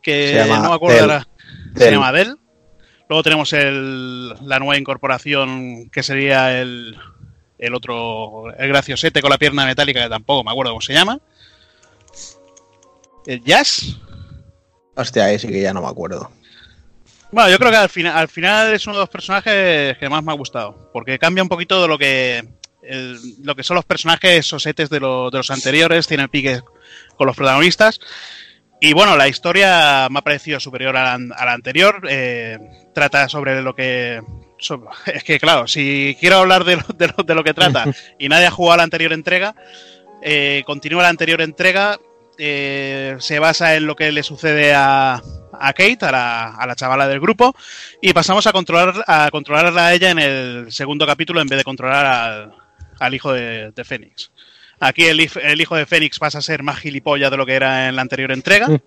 que Se llama no me acuerdo Del. ahora, se Del. llama Del. Luego tenemos el, la nueva incorporación que sería el, el otro, el graciosete con la pierna metálica, que tampoco me acuerdo cómo se llama. El Jazz. Hostia, ahí sí que ya no me acuerdo. Bueno, yo creo que al final, al final es uno de los personajes que más me ha gustado. Porque cambia un poquito de lo que. el- lo que son los personajes sosetes de, lo- de los anteriores. Tiene piques con los protagonistas. Y bueno, la historia me ha parecido superior a la, a la anterior. eh, trata sobre lo que. sobre- *laughs* es que, claro, si quiero hablar de lo, de lo- de lo que trata *laughs* y nadie ha jugado a la anterior entrega, eh, continúa la anterior entrega. Eh, se basa en lo que le sucede a, a Kate, a la, a la chavala del grupo, y pasamos a controlar a controlarla a ella en el segundo capítulo en vez de controlar al, al hijo de, de Fénix. Aquí el, hijo de Fénix pasa a ser más gilipollas de lo que era en la anterior entrega. *laughs*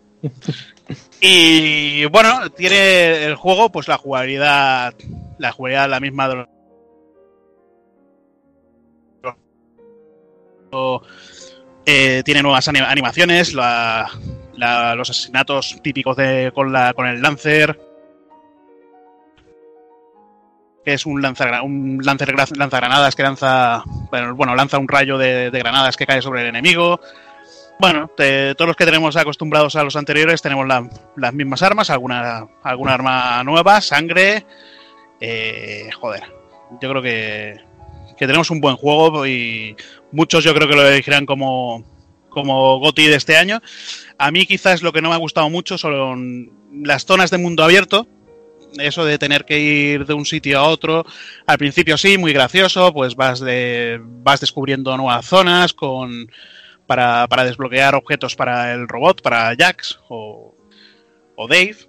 Y bueno, tiene el juego, pues la jugabilidad, la jugabilidad la misma de lo- eh, tiene nuevas ani- animaciones, la- la- los asesinatos típicos de con la con el Lancer, que es un lanzagra- un Lancer gra- lanzagranadas que lanza bueno, bueno, lanza un rayo de, granadas que cae sobre el enemigo. Bueno, todos los que tenemos acostumbrados a los anteriores tenemos la- las mismas armas, alguna, alguna arma nueva, sangre. eh, joder, yo creo que, que tenemos un buen juego y muchos yo creo que lo elegirán como, como GOTI de este año. A mí quizás lo que no me ha gustado mucho son las zonas de mundo abierto. Eso de tener que ir de un sitio a otro. Al principio sí, muy gracioso, pues vas de. vas descubriendo nuevas zonas con. para, para desbloquear objetos para el robot, para Jax o, o Dave.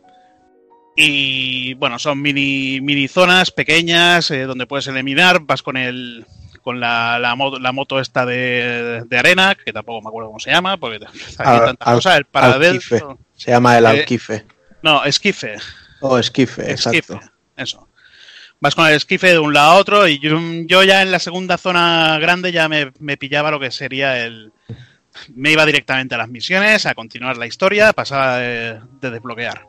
Y bueno, son mini, mini zonas pequeñas eh, donde puedes eliminar, vas con el. con la, la, moto, la moto esta de, de arena, que tampoco me acuerdo cómo se llama, porque hay *laughs* Al- tantas al- cosas, el paradel. Se llama el Eh, Alquife. No, esquife. O esquife, Esquife, exacto. eso. Vas con el esquife de un lado a otro y yo, yo ya en la segunda zona grande ya me, me pillaba lo que sería el... Me iba directamente a las misiones, a continuar la historia, pasaba de, de desbloquear.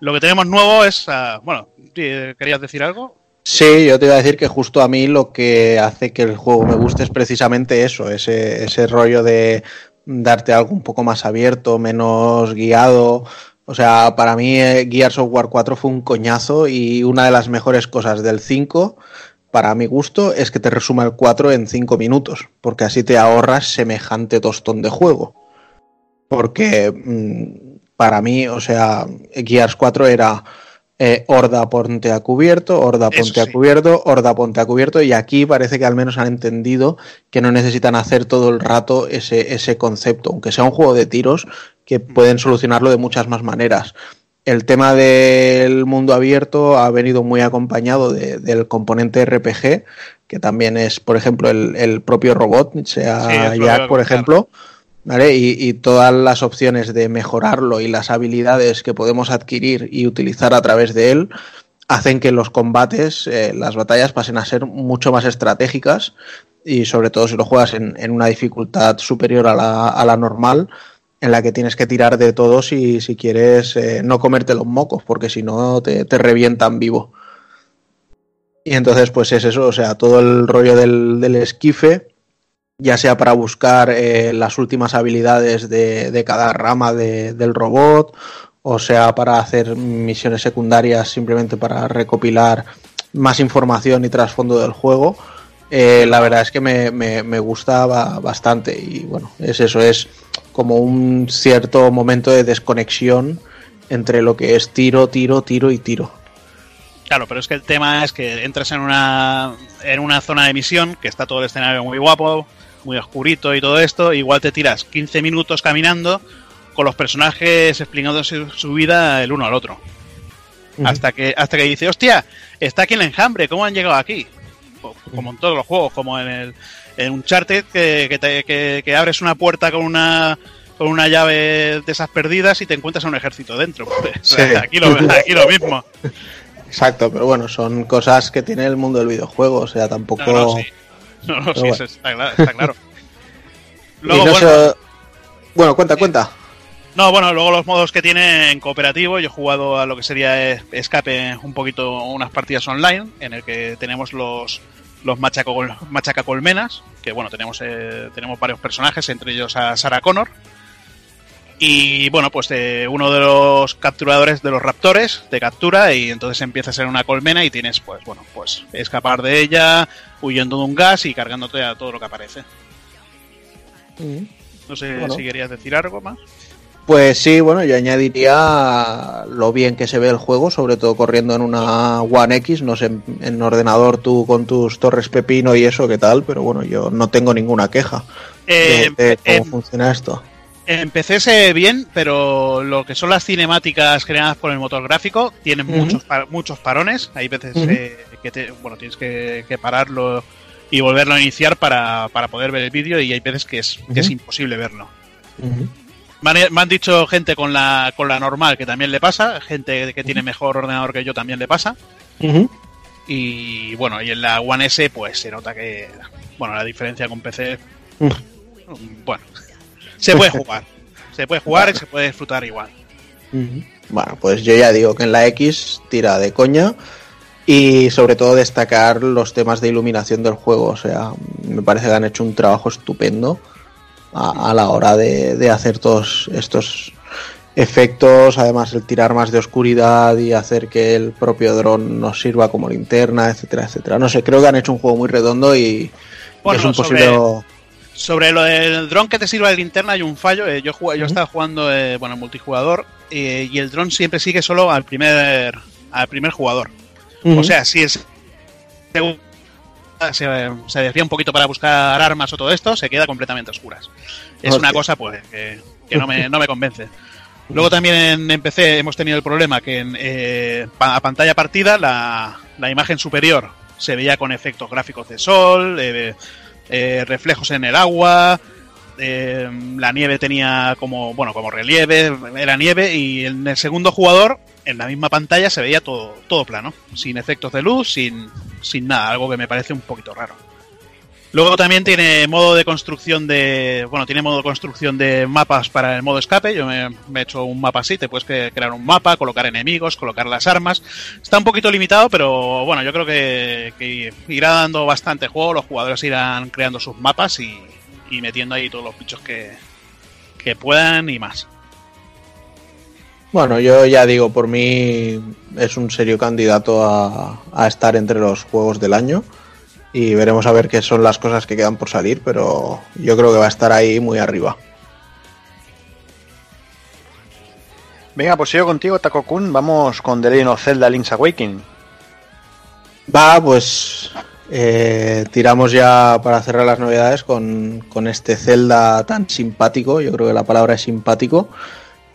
Lo que tenemos nuevo es... ah, bueno, ¿sí, ¿querías decir algo? Sí, yo te iba a decir que justo a mí lo que hace que el juego me guste es precisamente eso, ese, ese rollo de darte algo un poco más abierto, menos guiado. O sea, para mí eh, Gears of War 4 fue un coñazo y una de las mejores cosas del 5, para mi gusto, es que te resuma el 4 en 5 minutos, porque así te ahorras semejante tostón de juego. Porque mm, para mí, o sea, Gears 4 era eh, Horda ponte a cubierto, Horda ponte a cubierto, Horda ponte a cubierto, y aquí parece que al menos han entendido que no necesitan hacer todo el rato ese, ese concepto, aunque sea un juego de tiros, que pueden solucionarlo de muchas más maneras. El tema del mundo abierto ha venido muy acompañado de- del componente RPG, que también es, por ejemplo, el, el propio robot, sea Jack, por ejemplo, ¿vale? Y, todas las opciones de mejorarlo y las habilidades que podemos adquirir y utilizar a través de él hacen que los combates, eh, las batallas pasen a ser mucho más estratégicas y sobre todo si lo juegas en, en una dificultad superior a la, a la normal, en la que tienes que tirar de todo si, si quieres eh, no comerte los mocos, porque si no te, te revientan vivo. Y entonces, pues es eso, o sea, todo el rollo del, del esquife, ya sea para buscar eh, las últimas habilidades de, de cada rama de- del robot, o sea, para hacer misiones secundarias simplemente para recopilar más información y trasfondo del juego. Eh, la verdad es que me, me, me gusta ba- bastante y bueno, es eso, es como un cierto momento de desconexión entre lo que es tiro, tiro, tiro y tiro. Claro, pero es que el tema es que entras en una, en una zona de misión, que está todo el escenario muy guapo, muy oscurito y todo esto, igual te tiras 15 minutos caminando con los personajes explicando su, su vida el uno al otro. Hasta que hasta que dice, hostia, está aquí el enjambre, ¿cómo han llegado aquí? Co- Como en todos los juegos, como en el en Uncharted, que, que, te- que- que abres una puerta con una con una llave de esas perdidas y te encuentras a un ejército dentro. *laughs* Sí. aquí, lo, aquí lo mismo. Exacto, pero bueno, son cosas que tiene el mundo del videojuego, o sea, tampoco... No, no, sí. *laughs* No, no, sí, bueno. eso está, claro, está claro. *laughs* Y Luego, no bueno, Bueno, cuenta, cuenta. no, bueno, luego los modos que tiene en cooperativo, yo he jugado a lo que sería Escape un poquito, unas partidas online, en el que tenemos los los machaco, machacacolmenas, que bueno, tenemos eh, tenemos varios personajes, entre ellos a Sarah Connor. Y bueno, pues eh, uno de los capturadores de los raptores te captura y entonces empiezas en una colmena y tienes, pues bueno, pues escapar de ella, huyendo de un gas y cargándote a todo lo que aparece. No sé Bueno. si querías decir algo más. Pues sí, bueno, yo añadiría lo bien que se ve el juego, sobre todo corriendo en una One X, no sé, en, en ordenador tú con tus torres pepino y eso, qué tal, pero bueno, yo no tengo ninguna queja Eh, de, de cómo em, funciona esto. Empecé bien, pero lo que son las cinemáticas creadas por el motor gráfico tienen Ujú. muchos pa- muchos parones. Hay veces eh, que te- bueno tienes que, que pararlo y volverlo a iniciar para, para poder ver el vídeo y hay veces que es, que es imposible verlo. Me han, me han dicho gente con la con la normal que también le pasa, gente que tiene mejor ordenador que yo también le pasa. Y bueno, y en la One S pues se nota que bueno, la diferencia con PC bueno, se puede jugar. Se puede jugar y se puede disfrutar igual. Bueno, pues yo ya digo que en la X tira de coña y sobre todo destacar los temas de iluminación del juego. O sea, me parece que han hecho un trabajo estupendo a, a la hora de, de hacer todos estos efectos, además el tirar más de oscuridad y hacer que el propio dron nos sirva como linterna, etcétera, etcétera. No sé, creo que han hecho un juego muy redondo y, y Bueno, es un sobre- posible... Sobre lo del dron que te sirva de linterna hay un fallo. Eh, yo jugaba- yo estaba jugando eh, bueno multijugador eh, y el dron siempre sigue solo al primer al primer jugador. O sea, si es se, se desvía un poquito para buscar armas o todo esto, se queda completamente a oscuras. Es una cosa pues que, que no, me, no me convence. Luego también en, PC hemos tenido el problema que en, eh, pa- a pantalla partida la, la imagen superior se veía con efectos gráficos de sol, eh, eh, reflejos en el agua, eh, la nieve tenía como bueno como relieve, era nieve y en el segundo jugador en la misma pantalla se veía todo todo plano, sin efectos de luz, sin sin nada, algo que me parece un poquito raro. Luego también tiene modo de construcción de. Bueno, tiene modo de construcción de mapas para el modo escape. Yo me, he hecho un mapa así. Te puedes crear un mapa, colocar enemigos, colocar las armas. Está un poquito limitado, pero bueno, yo creo que, irá dando bastante juego. Los jugadores irán creando sus mapas y, metiendo ahí todos los bichos que, que puedan y más. Bueno, yo ya digo, por mí es un serio candidato a estar entre los juegos del año y veremos a ver qué son las cosas que quedan por salir, pero yo creo que va a estar ahí muy arriba. Venga, pues sigo contigo, Taco Kun. Vamos con The Legend of Zelda Link's Awakening. Va, pues eh, tiramos ya para cerrar las novedades con, con este Zelda tan simpático, yo creo que la palabra es simpático,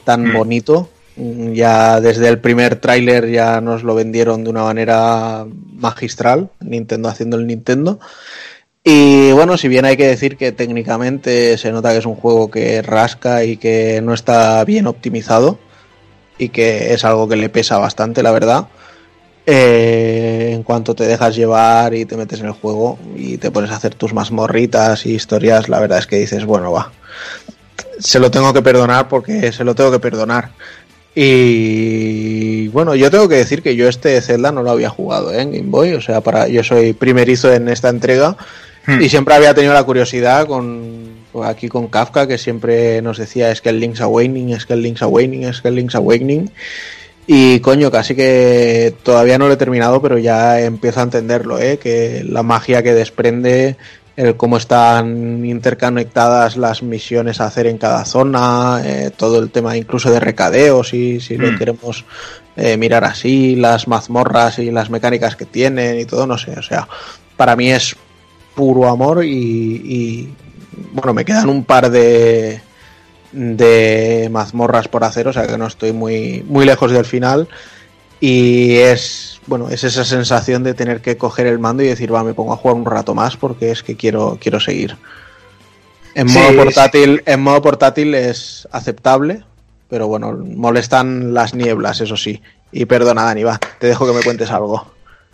tan bonito. Ya desde el primer tráiler ya nos lo vendieron de una manera magistral, Nintendo haciendo el Nintendo. Y bueno, si bien hay que decir que técnicamente se nota que es un juego que rasca y que no está bien optimizado y que es algo que le pesa bastante, la verdad. eh, en cuanto te dejas llevar y te metes en el juego y te pones a hacer tus mazmorritas y historias, la verdad es que dices, bueno, va, se lo tengo que perdonar porque se lo tengo que perdonar. Y bueno, yo tengo que decir que yo este Zelda no lo había jugado ¿eh? en Game Boy, o sea, para yo soy primerizo en esta entrega Hmm. y siempre había tenido la curiosidad con aquí con Kafka que siempre nos decía es que el Link's Awakening, es que el Link's Awakening, es que el Link's Awakening y coño, casi que todavía no lo he terminado, pero ya empiezo a entenderlo, ¿eh? que la magia que desprende, el cómo están interconectadas las misiones a hacer en cada zona, eh, todo el tema incluso de recadeos, si, si lo Mm. queremos eh, mirar así, las mazmorras y las mecánicas que tienen y todo, no sé, o sea, para mí es puro amor y, y, bueno, me quedan un par de de mazmorras por hacer, o sea que no estoy muy, muy lejos del final. Y es, bueno, es esa sensación de tener que coger el mando y decir, va, me pongo a jugar un rato más porque es que quiero, quiero seguir. En modo sí. portátil, en modo portátil es aceptable, pero bueno, molestan las nieblas, eso sí. Y perdona, Dani, va, te dejo que me cuentes algo.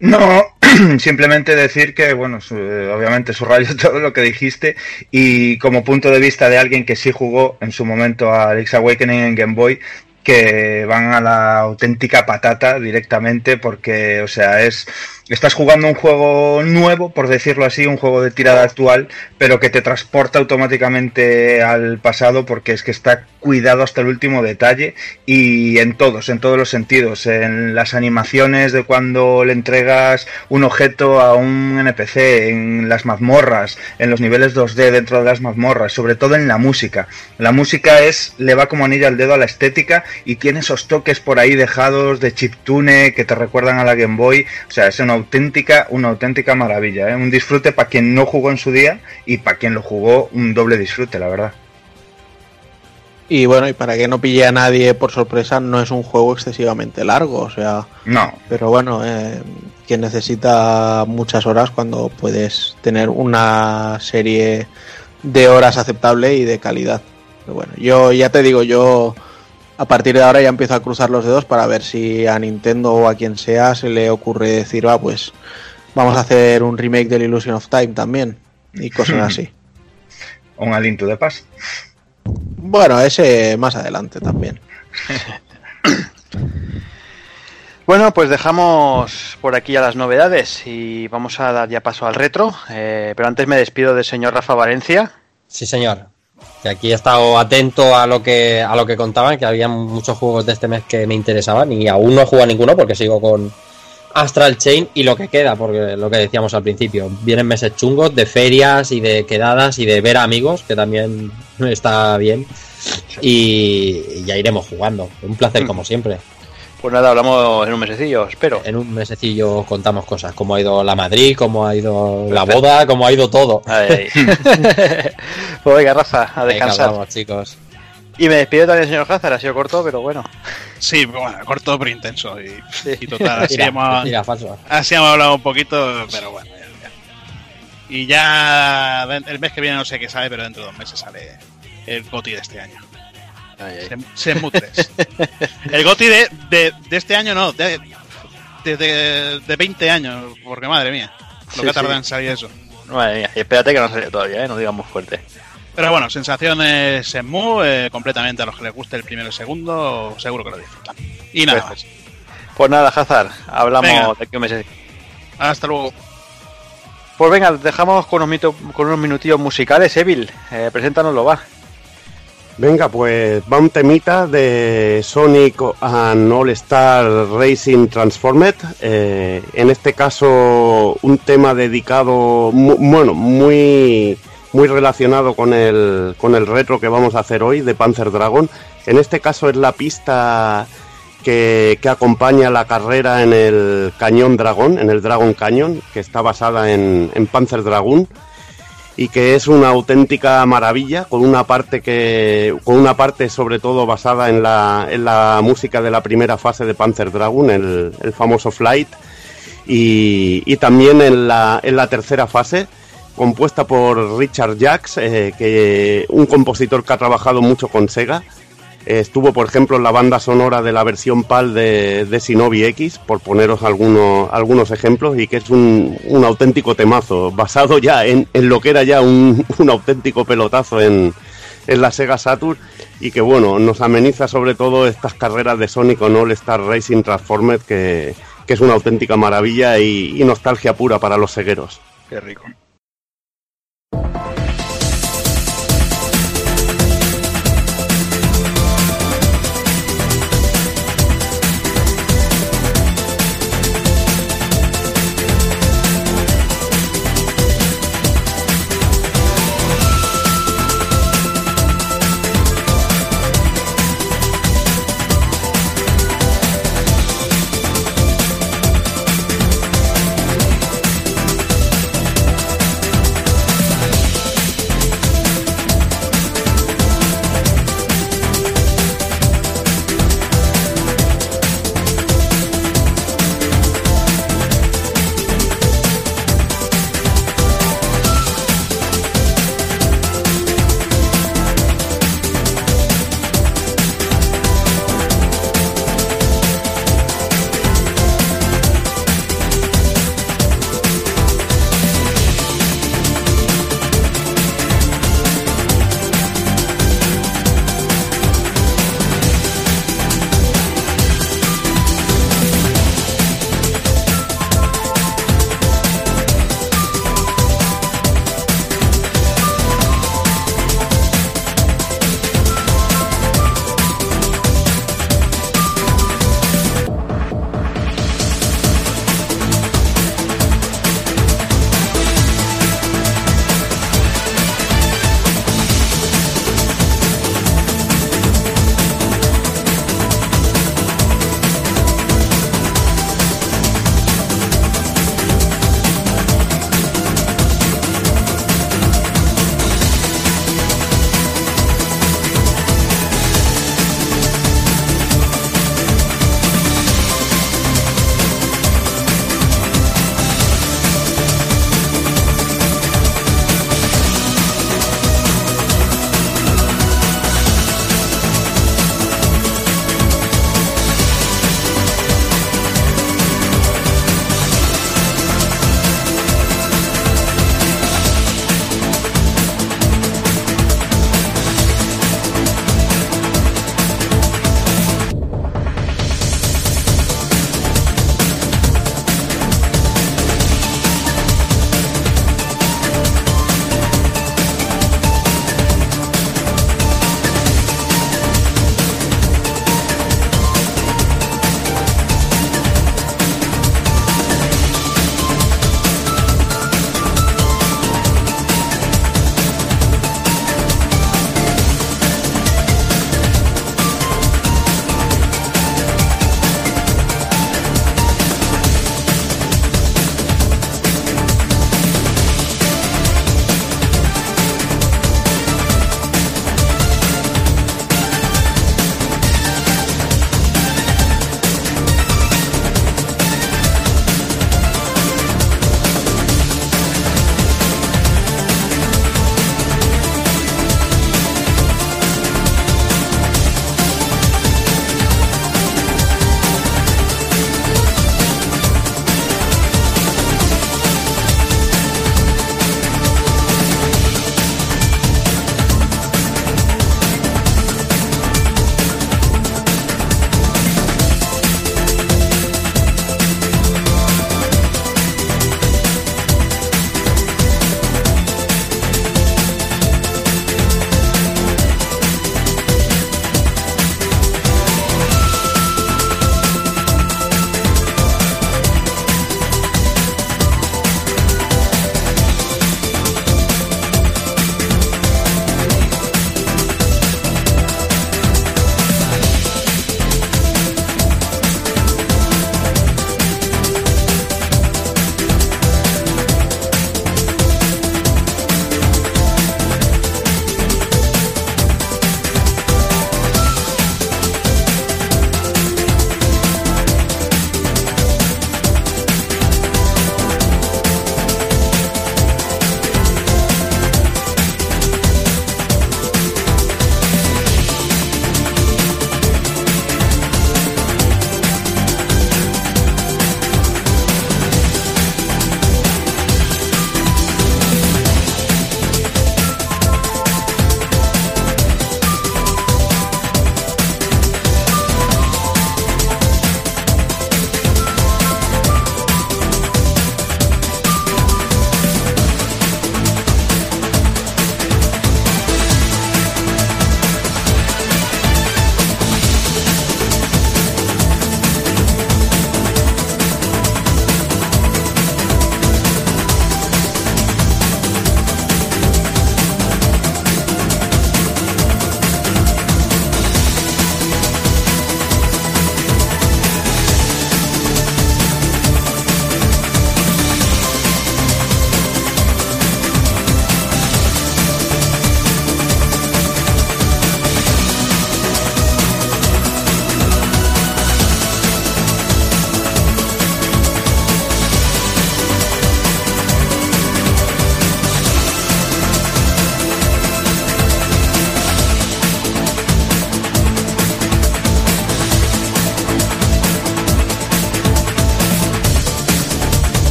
No, *clears throat* simplemente decir que, bueno, su- eh, obviamente subrayo *laughs* todo lo que dijiste y como punto de vista de alguien que sí jugó en su momento a Link's Awakening en Game Boy, que van a la auténtica patata directamente porque, o sea, es estás jugando un juego nuevo, por decirlo así, un juego de tirada actual, pero que te transporta automáticamente al pasado porque es que está cuidado hasta el último detalle y en todos, en todos los sentidos, en las animaciones de cuando le entregas un objeto a un NPC, en las mazmorras, en los niveles 2D dentro de las mazmorras, sobre todo en la música. La música es le va como anillo al dedo a la estética y tiene esos toques por ahí dejados de chiptune que te recuerdan a la Game Boy, o sea, es auténtica una auténtica maravilla, ¿eh? un disfrute para quien no jugó en su día y para quien lo jugó un doble disfrute, la verdad. Y bueno, y para que no pille a nadie por sorpresa, no es un juego excesivamente largo, o sea, No, Pero bueno, eh, quien necesita muchas horas cuando puedes tener una serie de horas aceptable y de calidad. Pero bueno, yo ya te digo, yo a partir de ahora ya empiezo a cruzar los dedos para ver si a Nintendo o a quien sea se le ocurre decir, va, pues vamos a hacer un remake del Illusion of Time también y cosas *laughs* así. un aliento de paz. Bueno, ese más adelante también. *coughs* Bueno, pues dejamos por aquí a las novedades y vamos a dar ya paso al retro. eh, pero antes me despido del señor Rafa Valencia. Sí, señor. Que aquí he estado atento a lo que a lo que contaban, que había muchos juegos de este mes que me interesaban y aún no he jugado ninguno porque sigo con Astral Chain y lo que queda, porque lo que decíamos al principio, vienen meses chungos de ferias y de quedadas y de ver a amigos, que también *laughs* está bien. Y, y ya iremos jugando. Un placer como siempre. Pues nada, hablamos en un mesecillo, espero. En un mesecillo contamos cosas, como ha ido la Madrid, cómo ha ido la boda, cómo ha ido todo. Ahí. *laughs* pues venga, Rafa, a Venga, descansar. vamos, chicos. Y me despido también señor Hazard, ha sido corto, pero bueno. Sí, bueno, corto pero intenso. Y, y total, así Mira, hemos, mira, falso. así hemos hablado un poquito, pero bueno. ya, ya. Y ya el mes que viene no sé qué sale, pero dentro de dos meses sale el GOTI de este año. Sem- Shenmue 3. el GOTI de, de, de este año no, de, de, de- de 20 años, porque madre mía, lo Sí, que ha tardado sí. en salir eso. Madre mía, y espérate que no sale todavía, ¿eh? no digamos fuerte. Pero bueno, sensaciones Shenmue, eh, completamente a los que les guste el primero y el segundo, seguro que lo disfrutan. Y nada Pues, Pues nada, Hazard, hablamos Venga. de aquí un mes. más. Hasta luego. Pues venga, dejamos con unos, mito- con unos minutillos musicales, Evil. Eh, preséntanoslo, va. Venga, pues va un temita de Sonic and All Star Racing Transformed. Eh, en este caso, un tema dedicado, mu- bueno, muy, muy relacionado con el, con el retro que vamos a hacer hoy de Panzer Dragon. En este caso es la pista que, que acompaña la carrera en el Cañón Dragón, en el Dragon Canyon, que está basada en, en Panzer Dragoon y que es una auténtica maravilla con una parte que con una parte sobre todo basada en la, en la música de la primera fase de Panzer Dragoon el, el famoso Flight y, y también en la, en la tercera fase compuesta por Richard Jacks eh, que un compositor que ha trabajado mucho con Sega estuvo, por ejemplo, en la banda sonora de la versión PAL de, de X, por poneros algunos, algunos ejemplos, y que es un, un auténtico temazo, basado ya en, en lo que era ya un, *laughs* un auténtico pelotazo en, en la Sega Saturn, y que bueno, nos ameniza sobre todo estas carreras de Sonic con All Star Racing Transformed, que, que es una auténtica maravilla y, nostalgia pura para los segueros. Qué rico.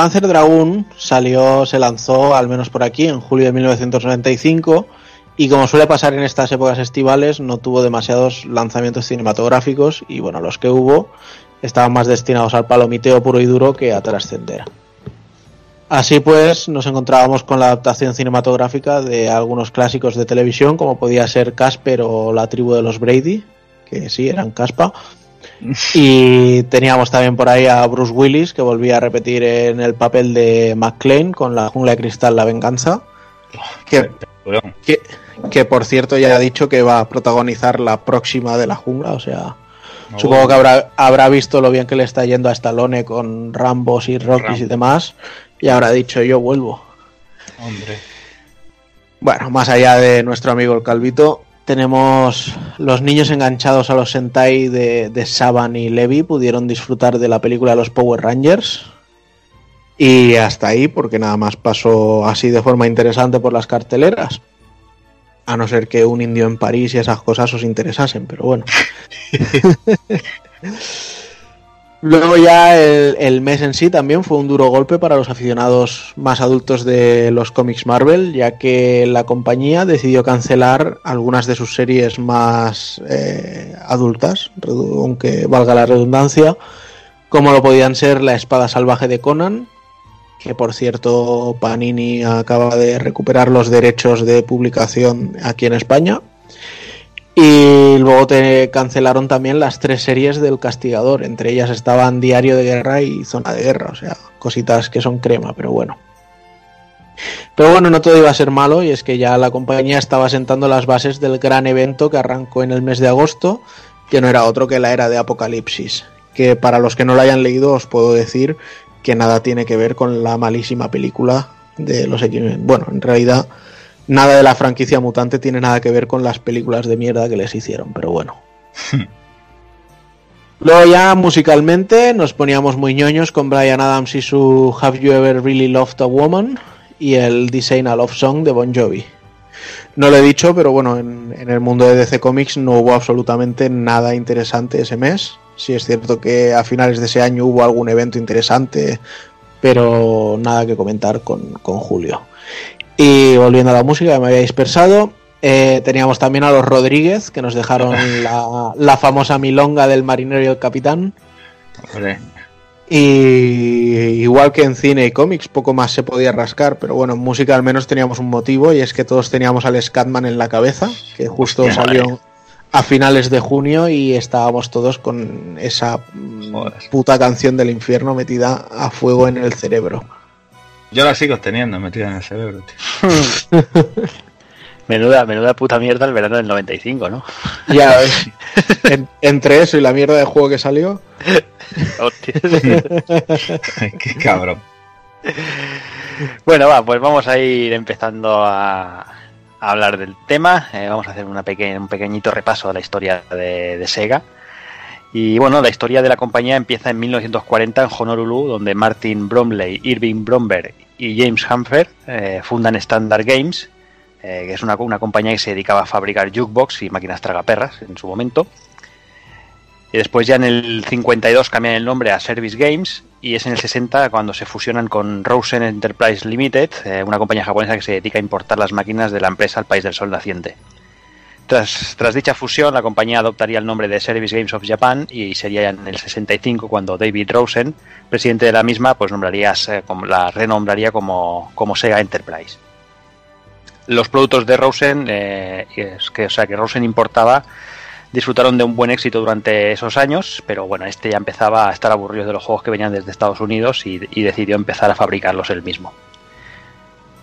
Panzer Dragoon salió, se lanzó, al menos por aquí, en julio de 1995 y como suele pasar en estas épocas estivales, no tuvo demasiados lanzamientos cinematográficos y bueno, los que hubo estaban más destinados al palomiteo puro y duro que a trascender. Así pues, nos encontrábamos con la adaptación cinematográfica de algunos clásicos de televisión, como podía ser Casper o La tribu de los Brady, que sí, eran Caspa. Y teníamos también por ahí a Bruce Willis, que volvía a repetir en el papel de McClane con La jungla de cristal, la venganza. Que, que, que, por cierto ya ha dicho que va a protagonizar la próxima de la jungla, o sea, supongo que habrá, habrá visto lo bien que le está yendo a Stallone con Rambos y Rockies y demás, y habrá dicho yo vuelvo. Hombre. Bueno, más allá de nuestro amigo el Calvito, tenemos los niños enganchados a los Sentai de, de Saban y Levi pudieron disfrutar de la película Los Power Rangers. Y hasta ahí, porque nada más pasó así de forma interesante por las carteleras. A no ser que un indio en París y esas cosas os interesasen, pero bueno. *laughs* Luego ya el, mes en sí también fue un duro golpe para los aficionados más adultos de los cómics Marvel, ya que la compañía decidió cancelar algunas de sus series más eh, adultas, aunque valga la redundancia, como lo podían ser La Espada Salvaje de Conan, que por cierto Panini acaba de recuperar los derechos de publicación aquí en España. Y luego te cancelaron también las tres series del Castigador. Entre ellas estaban Diario de Guerra y Zona de Guerra. O sea, cositas que son crema, pero bueno. Pero bueno, no todo iba a ser malo y es que ya la compañía estaba sentando las bases del gran evento que arrancó en el mes de agosto, que no era otro que la era de Apocalipsis. Que para los que no lo hayan leído os puedo decir que nada tiene que ver con la malísima película de los X-Men. Bueno, en realidad nada de la franquicia mutante tiene nada que ver con las películas de mierda que les hicieron, pero bueno. *laughs* Luego ya musicalmente nos poníamos muy ñoños con Brian Adams y su Have You Ever Really Loved a Woman y el Design a Love Song de Bon Jovi. No lo he dicho, pero bueno, en, en, el mundo de DC Comics no hubo absolutamente nada interesante ese mes. Sí es cierto que a finales de ese año hubo algún evento interesante, pero nada que comentar con, con Julio. Y volviendo a la música, me había dispersado. Eh, teníamos también a los Rodríguez, que nos dejaron *laughs* la, la, famosa milonga del marinero y el capitán. Hombre. Y igual que en cine y cómics, poco más se podía rascar, pero bueno, en música al menos teníamos un motivo y es que todos teníamos al Scatman en la cabeza, que justo Hostia, salió madre. a finales de junio y estábamos todos con esa Joder. puta canción del infierno metida a fuego en el cerebro. Yo la sigo teniendo metida en el cerebro, tío. *laughs* menuda, menuda puta mierda el verano del 95, ¿no? *laughs* Ya ves. En, entre eso y la mierda de juego que salió. *laughs* Hostia. Qué cabrón. Bueno, va, pues vamos a ir empezando a, a hablar del tema. Eh, vamos a hacer una peque un pequeñito repaso de la historia de, de, Sega. Y bueno, la historia de la compañía empieza en 1940 en Honolulu, donde Martin Bromley, Irving Bromberg y James Humphrey eh, fundan Standard Games, eh, que es una, una, compañía que se dedicaba a fabricar jukebox y máquinas tragaperras en su momento. Y después ya en el 52 cambian el nombre a Service Games y es en el 60 cuando se fusionan con Rosen Enterprise Limited, eh, una compañía japonesa que se dedica a importar las máquinas de la empresa al país del sol naciente. Tras, dicha fusión, la compañía adoptaría el nombre de Service Games of Japan y sería en el 65 cuando David Rosen, presidente de la misma, pues nombraría, como, la renombraría como, Sega Enterprise. Los productos de Rosen, eh, que, o sea, que Rosen importaba, disfrutaron de un buen éxito durante esos años, pero bueno, este ya empezaba a estar aburrido de los juegos que venían desde Estados Unidos y, y decidió empezar a fabricarlos él mismo.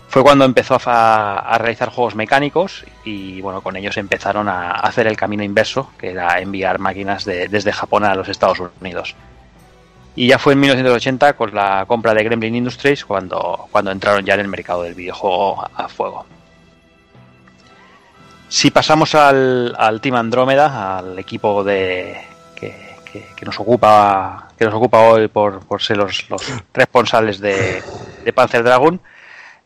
Fue cuando empezó a, realizar juegos mecánicos y bueno, con ellos empezaron a hacer el camino inverso, que era enviar máquinas de, desde Japón a los Estados Unidos. Y ya fue en 1980 con la compra de Gremlin Industries cuando, cuando entraron ya en el mercado del videojuego a, fuego. Si pasamos al, Team Andrómeda, al equipo de que, que- nos ocupa que nos ocupa hoy por, ser los, responsables de Panzer Dragon,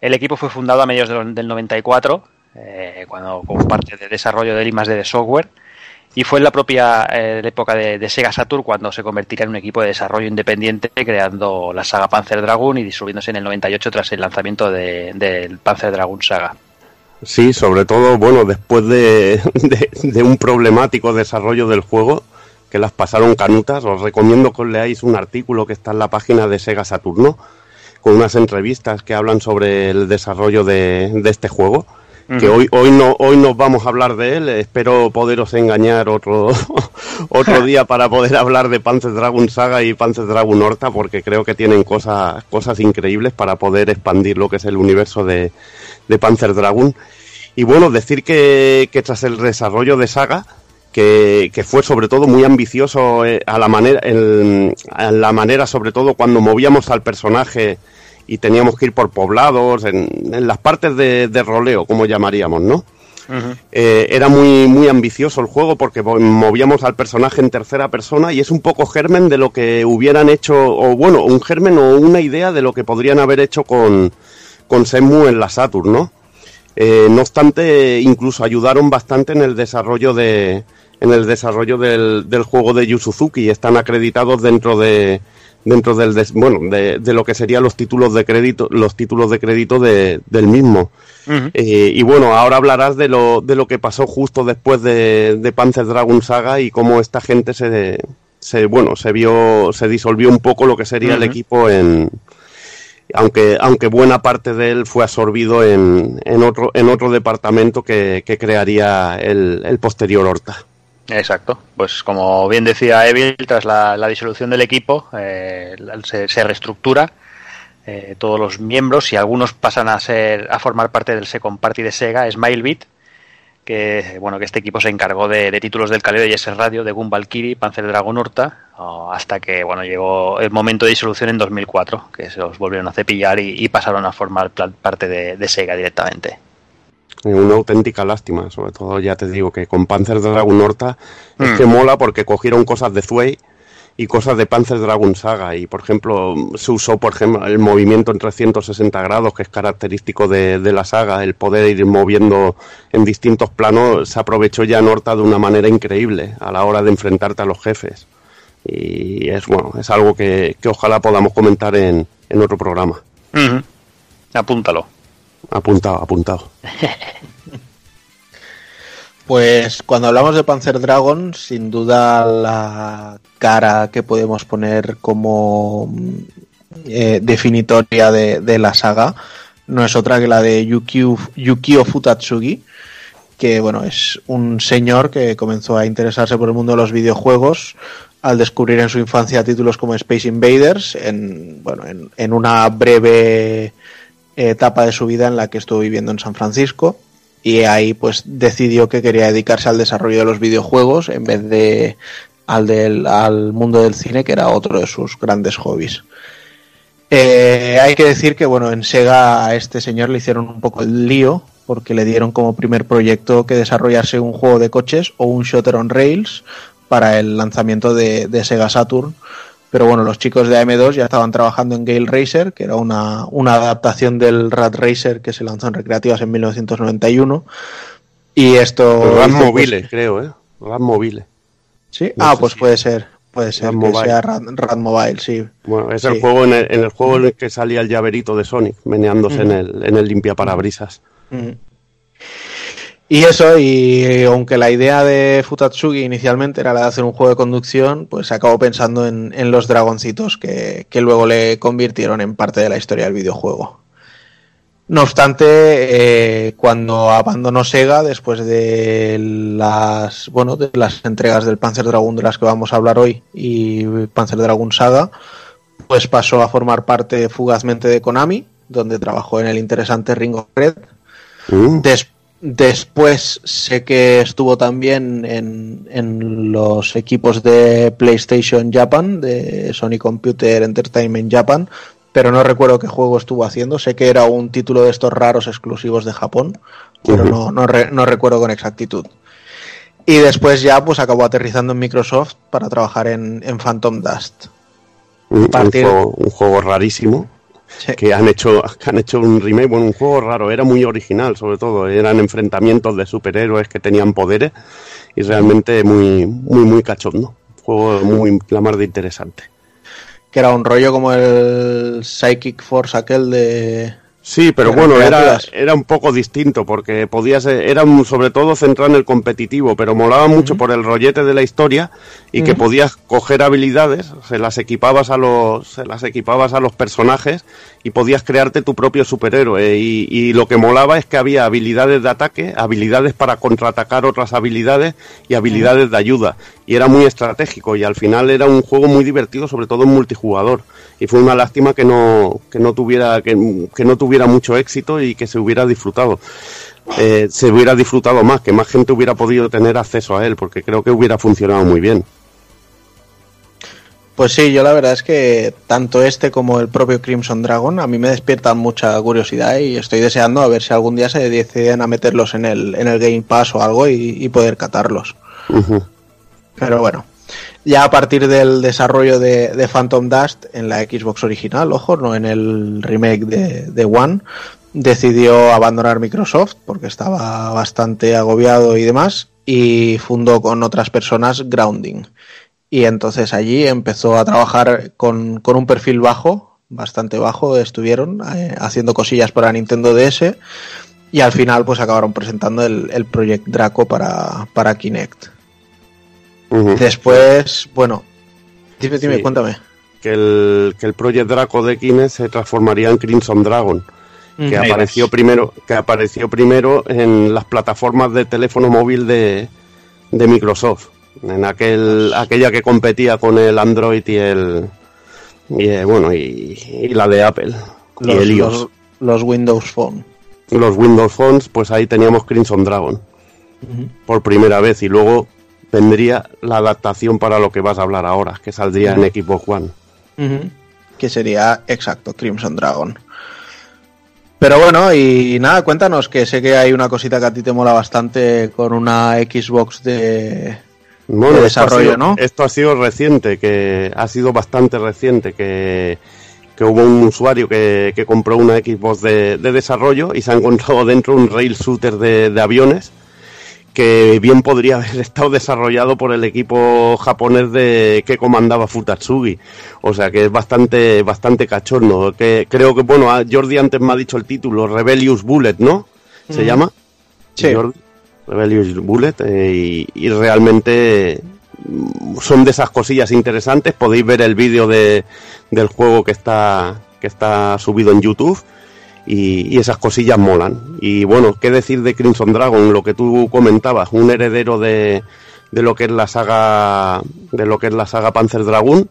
el equipo fue fundado a mediados del, del 94, eh, cuando como parte de desarrollo del I+D de software, y fue en la propia eh, época de, de Sega Saturn cuando se convertiría en un equipo de desarrollo independiente, creando la saga Panzer Dragon y disolviéndose en el 98 tras el lanzamiento de- del Panzer Dragon Saga. Sí, sobre todo, bueno, después de, *laughs* de- de un problemático desarrollo del juego, que las pasaron canutas, os recomiendo que os leáis un artículo que está en la página de Sega Saturno, con unas entrevistas que hablan sobre el desarrollo de, de este juego. Que hoy, hoy, no, hoy nos vamos a hablar de él, espero poderos engañar otro, *laughs* otro *laughs* día para poder hablar de Panzer Dragon Saga y Panzer Dragon Horta, porque creo que tienen cosas, cosas increíbles para poder expandir lo que es el universo de, de Panzer Dragon. Y bueno, decir que, que tras el desarrollo de Saga, que, que fue sobre todo muy ambicioso eh, a la manera, en, a la manera sobre todo cuando movíamos al personaje y teníamos que ir por poblados, en, en las partes de, de roleo, como llamaríamos, ¿no? Eh, era muy, muy ambicioso el juego porque mo- movíamos al personaje en tercera persona y es un poco germen de lo que hubieran hecho, o bueno, un germen o una idea de lo que podrían haber hecho con, con Shenmue en la Saturn, ¿no? Eh, no obstante, incluso ayudaron bastante en el desarrollo de en el desarrollo del, del juego de Yu Suzuki y están acreditados dentro de dentro del des- bueno de, de lo que serían los títulos de crédito los títulos de crédito de- del mismo. Eh, y bueno ahora hablarás de lo de lo que pasó justo después de, de Panzer Dragon Saga y cómo esta gente se, se bueno se vio se disolvió un poco lo que sería el equipo en aunque, aunque buena parte de él fue absorbido en, en otro, en otro departamento que, que crearía el, el posterior Horta. Exacto. Pues como bien decía Evil, tras la, disolución del equipo eh, se, reestructura eh, todos los miembros y algunos pasan a ser a formar parte del Second Party de Sega, Smilebit, que bueno que este equipo se encargó de, títulos del Caleo y ese Radio, de Gun Valkyrie, Panzer Dragon Horta, o hasta que bueno llegó el momento de disolución en 2004, que se los volvieron a cepillar y, pasaron a formar parte de Sega directamente. Eh, Una auténtica lástima, sobre todo ya te digo que con Panzer Dragon Horta es Mm. que mola porque cogieron cosas de Zwei y cosas de Panzer Dragon Saga y por ejemplo se usó por ejemplo el movimiento en 360 grados que es característico de, de la saga, el poder ir moviendo en distintos planos se aprovechó ya en Horta de una manera increíble a la hora de enfrentarte a los jefes y es bueno es algo que, que ojalá podamos comentar en, en otro programa. Apúntalo. Apuntado, apuntado. *laughs* Pues cuando hablamos de Panzer Dragon, sin duda la cara que podemos poner como mm, eh, definitoria de, la saga no es otra que la de Yukio, Futatsugi, que bueno, es un señor que comenzó a interesarse por el mundo de los videojuegos al descubrir en su infancia títulos como Space Invaders, en, bueno, en, en una breve etapa de su vida en la que estuvo viviendo en San Francisco y ahí pues decidió que quería dedicarse al desarrollo de los videojuegos en vez de al, del, al mundo del cine que era otro de sus grandes hobbies. Eh, hay que decir que bueno en Sega a este señor le hicieron un poco el lío porque le dieron como primer proyecto que desarrollase un juego de coches o un shooter on rails para el lanzamiento de, de Sega Saturn pero bueno, los chicos de AM2 ya estaban trabajando en Gale Racer, que era una, una adaptación del Rat Racer que se lanzó en recreativas en 1991. Y esto. Rat pues- Mobile, creo, ¿eh? Rat Mobile. Sí, No ah, pues si- puede ser. Puede ser Rat que Mobile. sea Rat, Rat Mobile, sí. Bueno, es Sí. el juego en el, en el juego en el que salía el llaverito de Sonic, meneándose en Ujú. el, en el limpiaparabrisas. Mm. Y eso, y aunque la idea de Futatsugi inicialmente era la de hacer un juego de conducción, pues acabó pensando en, en los dragoncitos que, que luego le convirtieron en parte de la historia del videojuego. No obstante, eh, cuando abandonó Sega, después de las, bueno, de las entregas del Panzer Dragoon de las que vamos a hablar hoy y Panzer Dragoon Saga, pues pasó a formar parte fugazmente de Konami, donde trabajó en el interesante Ring of Red, Mm. Des- Después sé que estuvo también en, en los equipos de PlayStation Japan, de Sony Computer Entertainment Japan, pero no recuerdo qué juego estuvo haciendo. Sé que era un título de estos raros exclusivos de Japón, pero no, no, re- no recuerdo con exactitud. Y después ya pues acabó aterrizando en Microsoft para trabajar en, en Phantom Dust. Un, un Partir- juego, un juego rarísimo. Sí. Que han hecho, han hecho un remake, bueno, un juego raro, era muy original, sobre todo. Eran enfrentamientos de superhéroes que tenían poderes y realmente muy, muy, muy cachondo. Juego muy, la mar de interesante. Que era un rollo como el Psychic Force aquel de... Sí, pero bueno, era, era un poco distinto porque podías, era un- sobre todo centrado en el competitivo, pero molaba mucho por el rollete de la historia y que podías coger habilidades, se las equipabas a los, se las equipabas a los personajes y podías crearte tu propio superhéroe. Y, y lo que molaba es que había habilidades de ataque, habilidades para contraatacar otras habilidades y habilidades de ayuda y era muy estratégico y al final era un juego muy divertido, sobre todo en multijugador. Y fue una lástima que no que no tuviera que, que no tuviera mucho éxito y que se hubiera disfrutado. Eh, se hubiera disfrutado más que más gente hubiera podido tener acceso a él porque creo que hubiera funcionado muy bien. Pues sí, yo la verdad es que tanto este como el propio Crimson Dragon a mí me despiertan mucha curiosidad y estoy deseando a ver si algún día se deciden a meterlos en el, en el Game Pass o algo y, y poder catarlos. Pero bueno, ya a partir del desarrollo de, de Phantom Dust en la Xbox original, ojo, no en el remake de, de One, decidió abandonar Microsoft porque estaba bastante agobiado y demás y fundó con otras personas Grounding. Y entonces allí empezó a trabajar con, con un perfil bajo, bastante bajo, estuvieron eh, haciendo cosillas para Nintendo DS y al final pues acabaron presentando el, el Project Draco para, para Kinect. Después, bueno, dime, dime, Sí. cuéntame. que el, que el Project Draco de Kines se transformaría en Crimson Dragon, que apareció primero, que apareció primero en las plataformas de teléfono móvil de, de Microsoft, en aquel, aquella que competía con el Android y el y eh, bueno y, y la de Apple y Los, el iOS. los- los Windows Phone. Los Windows Phones, pues ahí teníamos Crimson Dragon por primera vez y luego vendría la adaptación para lo que vas a hablar ahora, que saldría en Xbox One. Que sería, exacto, Crimson Dragon. Pero bueno, y nada, cuéntanos, que sé que hay una cosita que a ti te mola bastante con una Xbox de... Bueno, de esto ha desarrollo, sido- ¿no? Esto ha sido reciente, que ha sido bastante reciente, que, que hubo un usuario que, que compró una Xbox de, de desarrollo y se ha encontrado dentro un rail shooter de, de aviones que bien podría haber *laughs* estado desarrollado por el equipo japonés de que comandaba Futatsugi. O sea que es bastante, bastante cachorno. Que creo que, bueno, Jordi antes me ha dicho el título, Rebellious Bullet, ¿no? ¿Se Ujú. llama? Sí. Jordi. Rebellious Bullet eh, y, y realmente mm, son de esas cosillas interesantes. Podéis ver el vídeo de, del juego que está, que está subido en YouTube y, esas cosillas molan. Y bueno, ¿qué decir de Crimson Dragon? Lo que tú comentabas, un heredero de, de lo que es la saga de lo que es la saga Panzer Dragoon.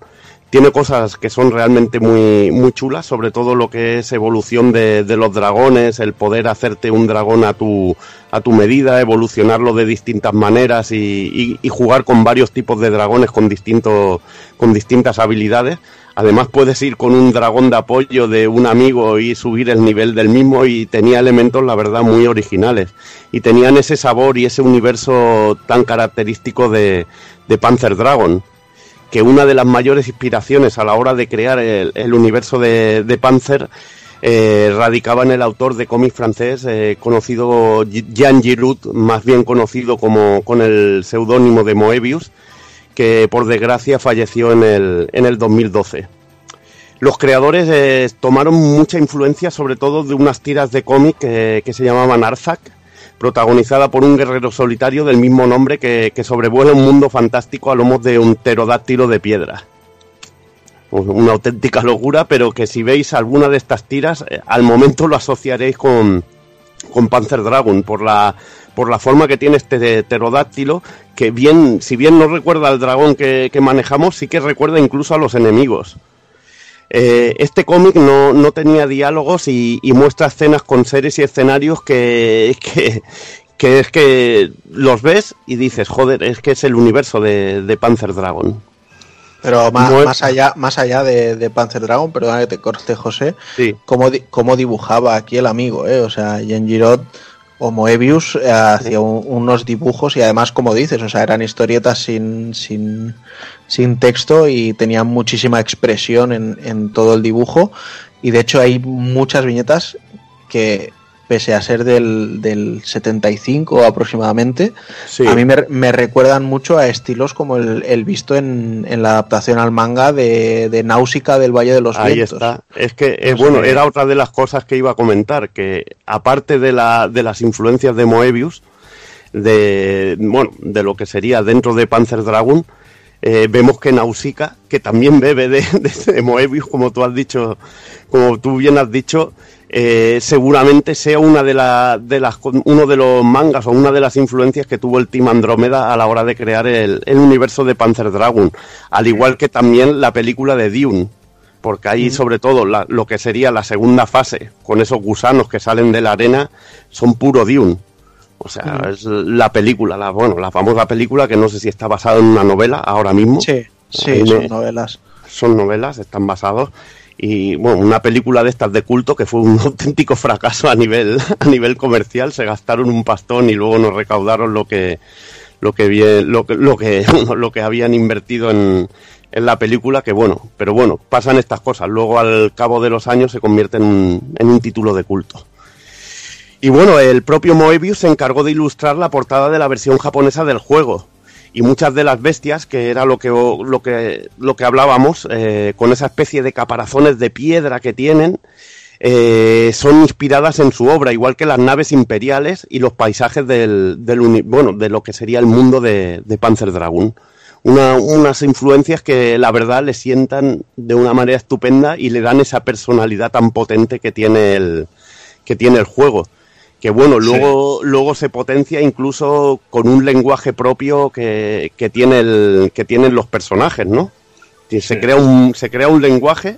Tiene cosas que son realmente muy, muy chulas, sobre todo lo que es evolución de, de los dragones, el poder hacerte un dragón a tu, a tu medida, evolucionarlo de distintas maneras y, y- y jugar con varios tipos de dragones con, distintos con distintas habilidades. Además puedes ir con un dragón de apoyo de un amigo y subir el nivel del mismo y tenía elementos, la verdad, muy originales. Y tenían ese sabor y ese universo tan característico de, de Panzer Dragon que una de las mayores inspiraciones a la hora de crear el, el universo de, de Panzer eh, radicaba en el autor de cómic francés eh, conocido Jean Giroud, más bien conocido como con el seudónimo de Moebius, que por desgracia falleció en el, en el 2012. Los creadores eh, tomaron mucha influencia sobre todo de unas tiras de cómic eh, que se llamaban Arzak, protagonizada por un guerrero solitario del mismo nombre que, que sobrevuela un mundo fantástico a lomos de un pterodáctilo de piedra. Una auténtica locura, pero que si veis alguna de estas tiras, eh, al momento lo asociaréis con, con Panzer Dragon por la por la forma que tiene este pterodáctilo, que bien, si bien no recuerda al dragón que, que manejamos, sí que recuerda incluso a los enemigos. eh, este cómic no, no tenía diálogos y, y muestra escenas con seres y escenarios que, que, que es que los ves y dices, joder, es que es el universo de, de Panzer Dragon. Pero más, No es- más allá, más allá de, de Panzer Dragon, perdona que te corte, José, Sí. cómo, di- cómo dibujaba aquí el amigo, ¿eh? O sea, Jen o Moebius eh, hacía un- unos dibujos y además, como dices, o sea, eran historietas sin, sin, sin texto y tenían muchísima expresión en, en todo el dibujo. Y de hecho hay muchas viñetas que, pese a ser del, del 75 aproximadamente, Sí. a mí me, me recuerdan mucho a estilos como el, el visto en, en la adaptación al manga de, de Náusica del Valle de los Ahí Vientos. está. Es que, eh, No sé bueno, era otra de las cosas que iba a comentar, que aparte de, la, de las influencias de Moebius, de, bueno, de lo que sería dentro de Panzer Dragon, eh, vemos que Nausicaa, que también bebe de, de- *laughs* de Moebius, como tú has dicho, como tú bien has dicho, eh, seguramente sea una de, la- de las uno de los mangas o una de las influencias que tuvo el Team Andrómeda a la hora de crear el, el universo de Panzer Dragon, al igual que también la película de Dune porque ahí sobre todo la- lo que sería la segunda fase, con esos gusanos que salen de la arena, son puro Dune. O sea, es la película, la, bueno, la famosa película que no sé si está basada en una novela ahora mismo. Sí, sí, Ahí son novelas. son novelas, están basados. Y bueno, una película de estas de culto que fue un *laughs* auténtico fracaso a nivel, a nivel comercial. Se gastaron un pastón y luego nos recaudaron lo que, lo que bien, lo que, lo que, *laughs* lo que habían invertido en, en la película, que bueno, pero bueno, pasan estas cosas. Luego al cabo de los años se convierte en en un título de culto. Y bueno, el propio Moebius se encargó de ilustrar la portada de la versión japonesa del juego. Y muchas de las bestias, que era lo que, lo que, lo que hablábamos, eh, con esa especie de caparazones de piedra que tienen, eh, son inspiradas en su obra, igual que las naves imperiales y los paisajes del, bueno, de lo que sería el mundo de, de Panzer Dragoon. Una- unas influencias que la verdad le sientan de una manera estupenda y le dan esa personalidad tan potente que tiene el, que tiene el juego. Que bueno, luego, luego se potencia incluso con un lenguaje propio que, que tiene el, que tienen los personajes, ¿no? Se, Sí. crea un, se crea un lenguaje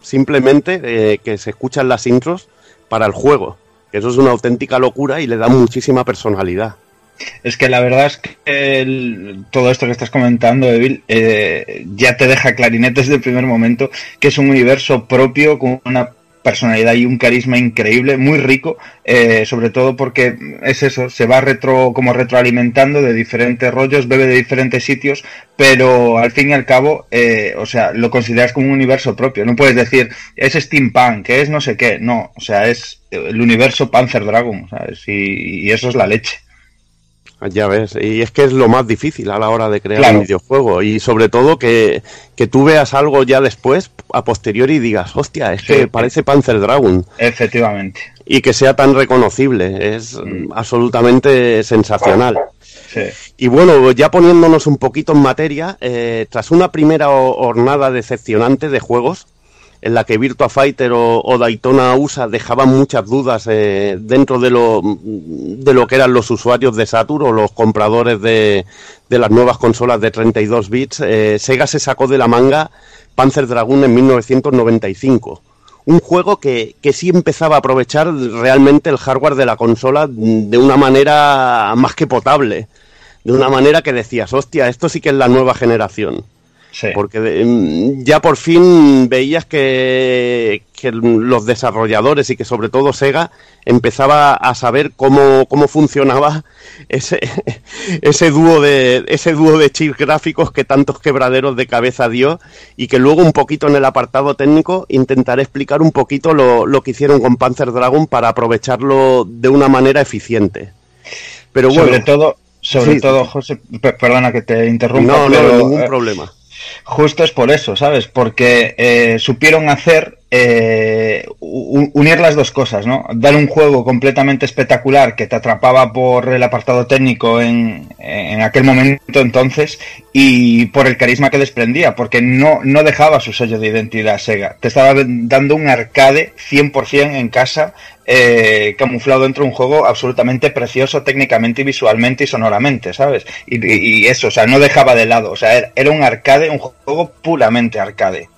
simplemente eh, que se escucha en las intros para el juego. Que eso es una auténtica locura y le da muchísima personalidad. Es que la verdad es que el- todo esto que estás comentando, Evil, eh, ya te deja clarinete desde el primer momento que es un universo propio con una personalidad y un carisma increíble, muy rico, eh, sobre todo porque es eso, se va retro como retroalimentando de diferentes rollos, bebe de diferentes sitios, pero al fin y al cabo, eh, o sea, lo consideras como un universo propio. No puedes decir es steampunk, es no sé qué, no, o sea, es el universo Panzer Dragon, ¿sabes? Y, y eso es la leche. Ya ves, y es que es lo más difícil a la hora de crear Claro. un videojuego. Y sobre todo que, que tú veas algo ya después, a posteriori, y digas, hostia, es Sí. que parece Panzer Dragon. Efectivamente. Y que sea tan reconocible. Es mm, absolutamente sensacional. Sí. Y bueno, ya poniéndonos un poquito en materia, eh, tras una primera hornada decepcionante de juegos, en la que Virtua Fighter o, Daytona USA dejaban muchas dudas eh, dentro de lo, de lo que eran los usuarios de Saturn o los compradores de, de las nuevas consolas de 32 bits, eh, Sega se sacó de la manga Panzer Dragoon en 1995 un juego que, que sí empezaba a aprovechar realmente el hardware de la consola de una manera más que potable. De una manera que decías, hostia, esto sí que es la nueva generación. Sí. Porque mm, ya por fin veías que, que los desarrolladores y que sobre todo Sega empezaba a saber cómo, cómo funcionaba ese, *laughs* ese dúo de ese dúo de chips gráficos que tantos quebraderos de cabeza dio y que luego un poquito en el apartado técnico intentaré explicar un poquito lo, lo que hicieron con Panzer Dragon para aprovecharlo de una manera eficiente. Pero bueno, sobre todo, sobre Sí. todo, José, pe- perdona que te interrumpa, no, no, pero, ningún eh, problema. Justo es por eso, ¿sabes? Porque eh, supieron hacer eh, unir las dos cosas, ¿no? Dar un juego completamente espectacular que te atrapaba por el apartado técnico en, en aquel momento entonces y por el carisma que desprendía, porque no, no dejaba su sello de identidad Sega. Te estaba dando un arcade 100% en casa, eh, camuflado dentro de un juego absolutamente precioso técnicamente y visualmente y sonoramente, ¿sabes? Y, y- eso, o sea, no dejaba de lado, o sea, era un arcade, un juego puramente arcade.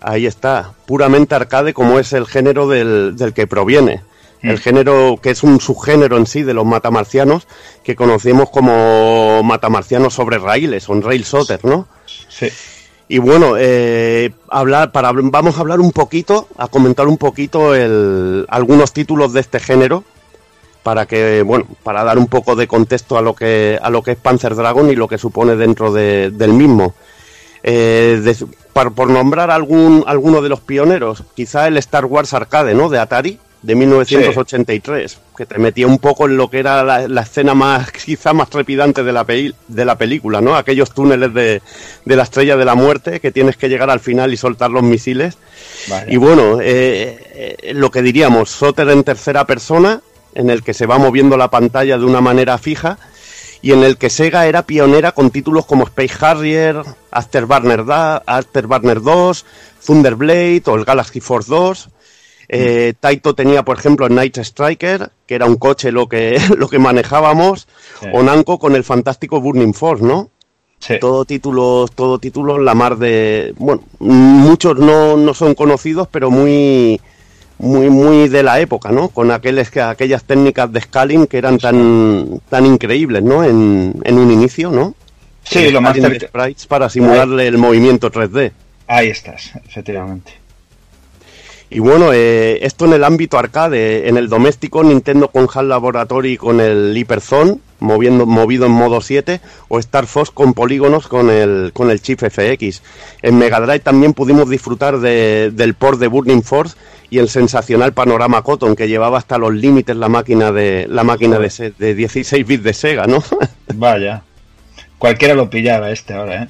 Ahí está, puramente arcade como es el género del, del que proviene. El Mm. género que es un subgénero en sí de los matamarcianos que conocemos como matamarcianos sobre raíles, on rail shooter, ¿no? Sí. Y bueno, eh, hablar para vamos a hablar un poquito, a comentar un poquito el, algunos títulos de este género para que bueno, para dar un poco de contexto a lo que a lo que es Panzer Dragon y lo que supone dentro de- del mismo. Eh, de- por nombrar algún alguno de los pioneros, quizá el Star Wars Arcade, ¿no? De Atari de 1983, que te metía un poco en lo que era la, la escena más *laughs* quizá más trepidante de la peli- de la película, ¿no? Aquellos túneles de, de la estrella de la muerte que tienes que llegar al final y soltar los misiles. Vale. Y bueno, eh, eh, lo que diríamos, Soter en tercera persona, en el que se va moviendo la pantalla de una manera fija y en el que Sega era pionera con títulos como Space Harrier, Afterburner, da, Afterburner 2, Thunderblade o el Galaxy Force 2. Eh, Taito tenía, por ejemplo, el Night Striker, que era un coche lo que, *laughs* lo que manejábamos, Sí. o Namco con el fantástico Burning Force, ¿no? Sí. todo títulos todo títulos la mar de bueno muchos no, no son conocidos pero muy muy muy de la época no con aquellas aquellas técnicas de scaling que eran tan tan increíbles no en, en un inicio no Sí, El lo más cerca- sprites para simularle el movimiento 3D Ahí estás, efectivamente. Y bueno, eh, esto en el ámbito arcade, en el doméstico, Nintendo con HAL Laboratory con el Hyperzone, moviendo, movido en modo 7, o Star Fox con polígonos con el, con el chip FX. En Mega Drive también pudimos disfrutar de- del port de Burning Force y el sensacional panorama Cotton, que llevaba hasta los límites la máquina de, la máquina de, de 16 bits de Sega, ¿no? *laughs* Vaya. Cualquiera lo pillara este ahora, ¿eh?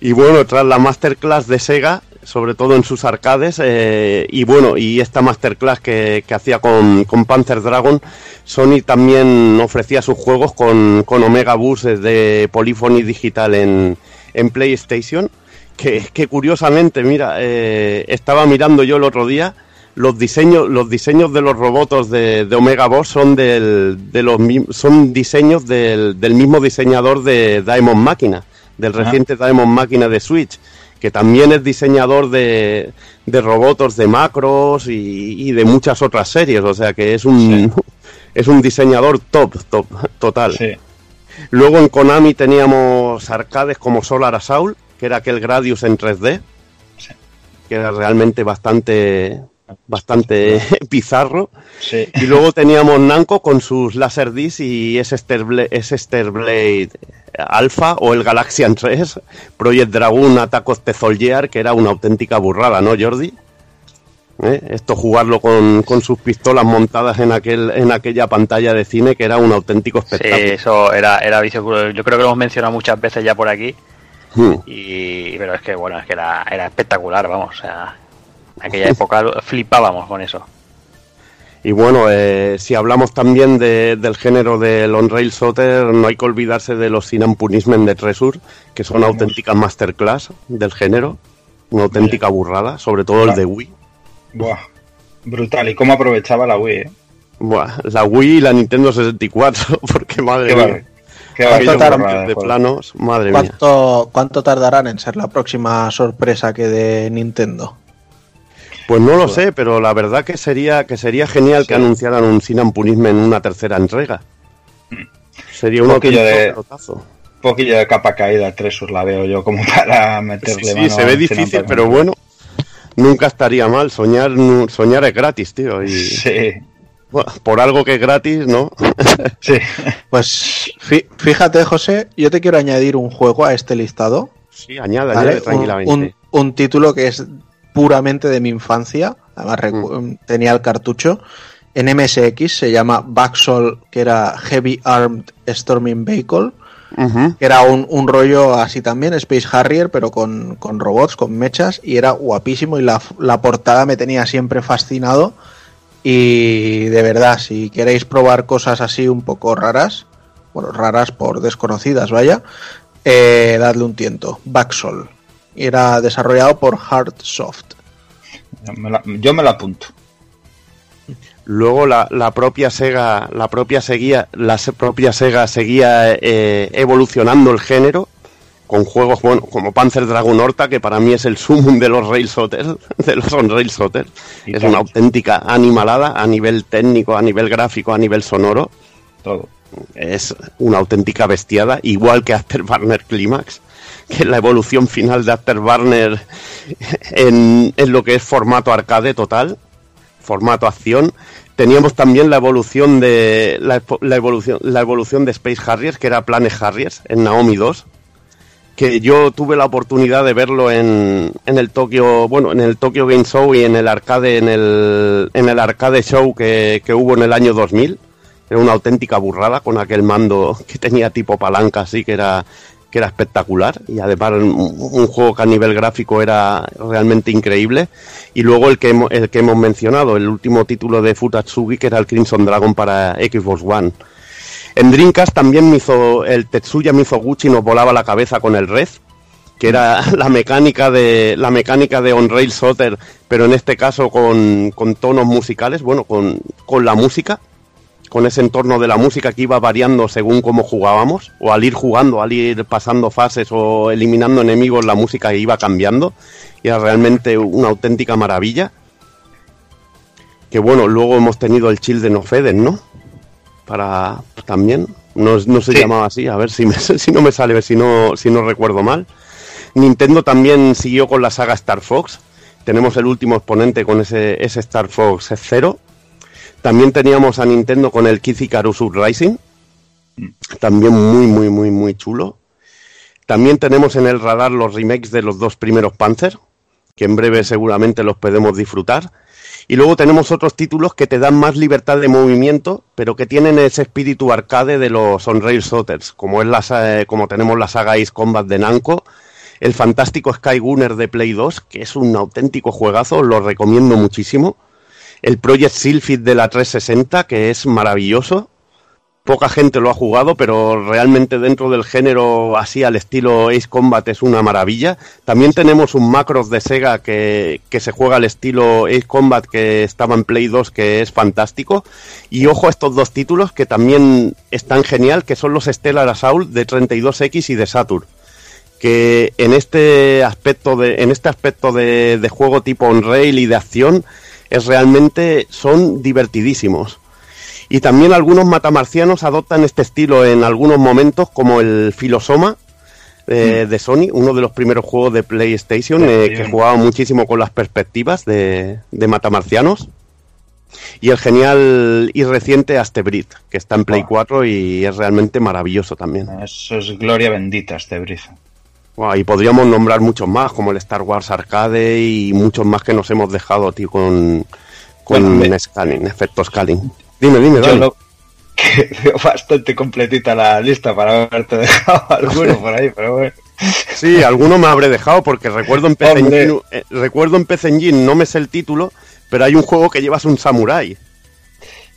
Y bueno, tras la masterclass de Sega, sobre todo en sus arcades, eh, y bueno, y esta masterclass que, que hacía con, con Panzer Dragon, Sony también ofrecía sus juegos con, con Omega Bus de Polyphony Digital en, en PlayStation, que, que curiosamente, mira, eh, estaba mirando yo el otro día, los diseños, los diseños de los robots de, de Omega Boss son del, de los son diseños del, del mismo diseñador de Diamond Máquina, del Ajá. reciente Diamond Máquina de Switch, que también es diseñador de, de robots de macros y, y de muchas otras series, o sea que es un *laughs* es un diseñador top, top, total. Sí. Luego en Konami teníamos arcades como Solar Assault, que era aquel Gradius en 3D, que era realmente bastante bastante *laughs* bizarro. Sí. Y luego teníamos Namco con sus Laserdisc y ese Sterblade Alpha o el Galaxian 3, Project Dragon Attack of the Soldier, que era una auténtica burrada, ¿no, Jordi? ¿Eh? Esto jugarlo con, con sus pistolas montadas en aquel en aquella pantalla de cine que era un auténtico Sí, espectáculo. eso era, era. Yo creo que lo hemos mencionado muchas veces ya por aquí. Hmm. Y, pero es que, bueno, es que era, era espectacular, vamos. O sea, en aquella época flipábamos con eso. Y bueno, eh, si hablamos también de- del género del on-rail shooter, no hay que olvidarse de los Punishment de Treasure, que son auténticas masterclass del género, una auténtica burrada, sobre todo el de Wii. Buah. Brutal. ¿Y cómo aprovechaba la Wii, eh? Buah, la Wii y la Nintendo 64, *laughs* porque madre Qué mía. Barbaridad cambios de planos, madre mía. ¿Cuánto, ¿Cuánto tardarán en ser la próxima sorpresa que de Nintendo? Pues no lo sé, pero la verdad que sería que sería genial que anunciaran un Sinan Punishment en una tercera entrega. Sería un poquillo de- poquillo de capa caída al Tresur la veo yo como *laughs* para Sí, meterle sí, mano se ve difícil, pero bueno, nunca estaría mal. Soñar, soñar es gratis, tío. Y Sí, bueno, por algo que es gratis, ¿no? *laughs* sí. Pues fí- fíjate, José, yo te quiero añadir un juego a este listado. Sí, añade Un, tranquilamente. un- un título que es puramente de mi infancia. Además, recu- tenía el cartucho. En MSX se llama Backsoul, que era Heavy Armed Storming Vehicle. Que era un, un rollo así también, Space Harrier, pero con, con robots, con mechas, y era guapísimo y la, la portada me tenía siempre fascinado. Y de verdad, si queréis probar cosas así un poco raras, bueno, raras por desconocidas, vaya, eh, dadle un tiento. Y Era desarrollado por Hardsoft. Yo me la, yo me la apunto. Luego la, la propia Sega, la propia seguía, la propia Sega seguía eh, evolucionando el género con juegos bueno, como Panzer Dragon Horta, que para mí es el sumum de los Rail Shooters, *laughs* de los on-rail shooters. Y Es una auténtica animalada a nivel técnico, a nivel gráfico, a nivel sonoro. Todo. Es una auténtica bestiada, igual que Afterburner Climax, que es la evolución final de Afterburner en, en lo que es formato arcade total, formato acción. Teníamos también la evolución de la evolución la evolución de Space Harriers, que era Planet Harriers en Naomi 2, que yo tuve la oportunidad de verlo en, en el Tokyo, bueno, en el Tokyo Game Show y en el arcade en el en el arcade show que, que hubo en el año 2000. Era una auténtica burrada con aquel mando que tenía tipo palanca, así que era que era espectacular. Y además un, juego que a nivel gráfico era realmente increíble. Y luego el que hemo- el que hemos mencionado el último título de Futatsugi que era el Crimson Dragon para Xbox One en Dreamcast también me hizo el Tetsuya Mizoguchi nos volaba la cabeza con el Red que era *laughs* la mecánica de la mecánica de on rail shooter pero en este caso con, con tonos musicales bueno con, con la música con ese entorno de la música que iba variando según cómo jugábamos, o al ir jugando, al ir pasando fases o eliminando enemigos, la música iba cambiando, y era realmente una auténtica maravilla. Que bueno, luego hemos tenido el Children of Eden, ¿no? Para también, no, no se Sí. llamaba así, a ver si, me- *laughs* si no me sale, si no, si no recuerdo mal. Nintendo también siguió con la saga Star Fox. Tenemos el último exponente con ese, ese Star Fox Zero. También teníamos a Nintendo con el Kid Icarus Uprising. También muy, muy, muy, muy chulo. También tenemos en el radar los remakes de los dos primeros Panzer, que en breve seguramente los podemos disfrutar. Y luego tenemos otros títulos que te dan más libertad de movimiento, pero que tienen ese espíritu arcade de los on-rail shooters, como es la, eh, como tenemos la saga Ace Combat de Namco, el fantástico Sky Gunner de Play 2, que es un auténtico juegazo, lo recomiendo muchísimo. El Project Sylphid de la 360, que es maravilloso. Poca gente lo ha jugado, pero realmente dentro del género así al estilo Ace Combat es una maravilla. También tenemos un Macros de Sega que, que se juega al estilo Ace Combat que estaba en Play 2, que es fantástico. Y ojo a estos dos títulos que también están genial, que son los Stellar Assault de 32X y de Saturn que en este aspecto de en este aspecto de, de juego tipo on rail y de acción es realmente son divertidísimos y también algunos matamarcianos adoptan este estilo en algunos momentos como el Filosoma eh, de Sony uno de los primeros juegos de PlayStation eh, que jugaba muchísimo con las perspectivas de, de matamarcianos y el genial y reciente Astebrid que está en Play Ah. 4 y es realmente maravilloso también Eso es gloria bendita, briza. Buah, y podríamos nombrar muchos más, como el Star Wars Arcade y muchos más que nos hemos dejado, tío, con, con Bueno, scanning, efecto scanning. Dime, dime, Yo dale. lo que *laughs* veo bastante completita la lista para haberte *laughs* dejado alguno por ahí, pero bueno. Sí, alguno me habré dejado porque recuerdo en PC. Engine, eh, recuerdo en PC Engine, no me sé el título, pero hay un juego que llevas un samurái.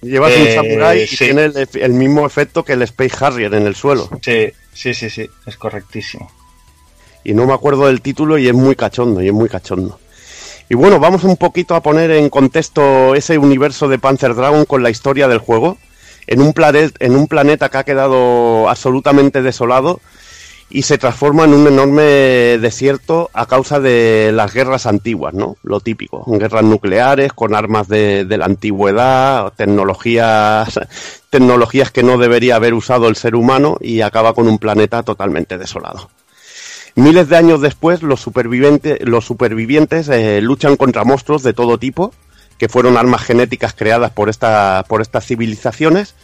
Llevas un Eh, samurái y sí. tiene el, el mismo efecto que el Space Harrier en el suelo. Sí, sí, sí, sí, es correctísimo. y no me acuerdo del título y es muy cachondo, y es muy cachondo. Y bueno, vamos un poquito a poner en contexto ese universo de Panzer Dragon con la historia del juego. En un, en un planeta que ha quedado absolutamente desolado y se transforma en un enorme desierto a causa de las guerras antiguas, ¿no? Lo típico, guerras nucleares con armas de, de la antigüedad, tecnologías, *laughs* tecnologías que no debería haber usado el ser humano y acaba con un planeta totalmente desolado. Miles de años después, los, superviviente- los supervivientes eh, luchan contra monstruos de todo tipo, que fueron armas genéticas creadas por, esta, por estas civilizaciones.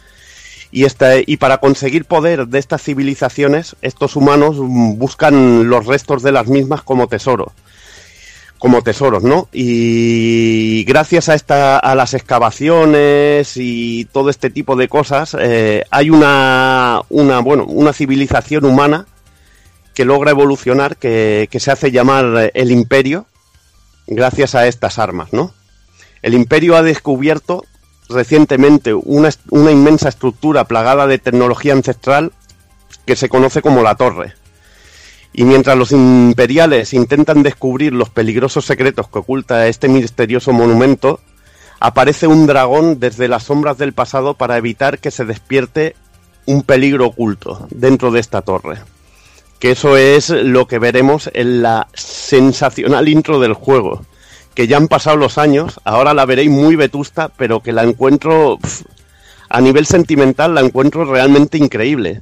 Y, esta, y para conseguir poder de estas civilizaciones, estos humanos buscan los restos de las mismas como tesoro. Como tesoros, ¿no? Y gracias a, esta, a las excavaciones y todo este tipo de cosas, eh, hay una, una, bueno, una civilización humana que logra evolucionar, que, se hace llamar eh, el imperio, gracias a estas armas, ¿no? El imperio ha descubierto recientemente una inmensa estructura plagada de tecnología ancestral que se conoce como la torre. Y mientras los imperiales intentan descubrir los peligrosos secretos que oculta este misterioso monumento, aparece un dragón desde las sombras del pasado para evitar que se despierte un peligro oculto dentro de esta torre que eso es lo que veremos en la sensacional intro del juego. Que ya han pasado los años, ahora la veréis muy vetusta, pero que la encuentro, a nivel sentimental, la encuentro realmente increíble.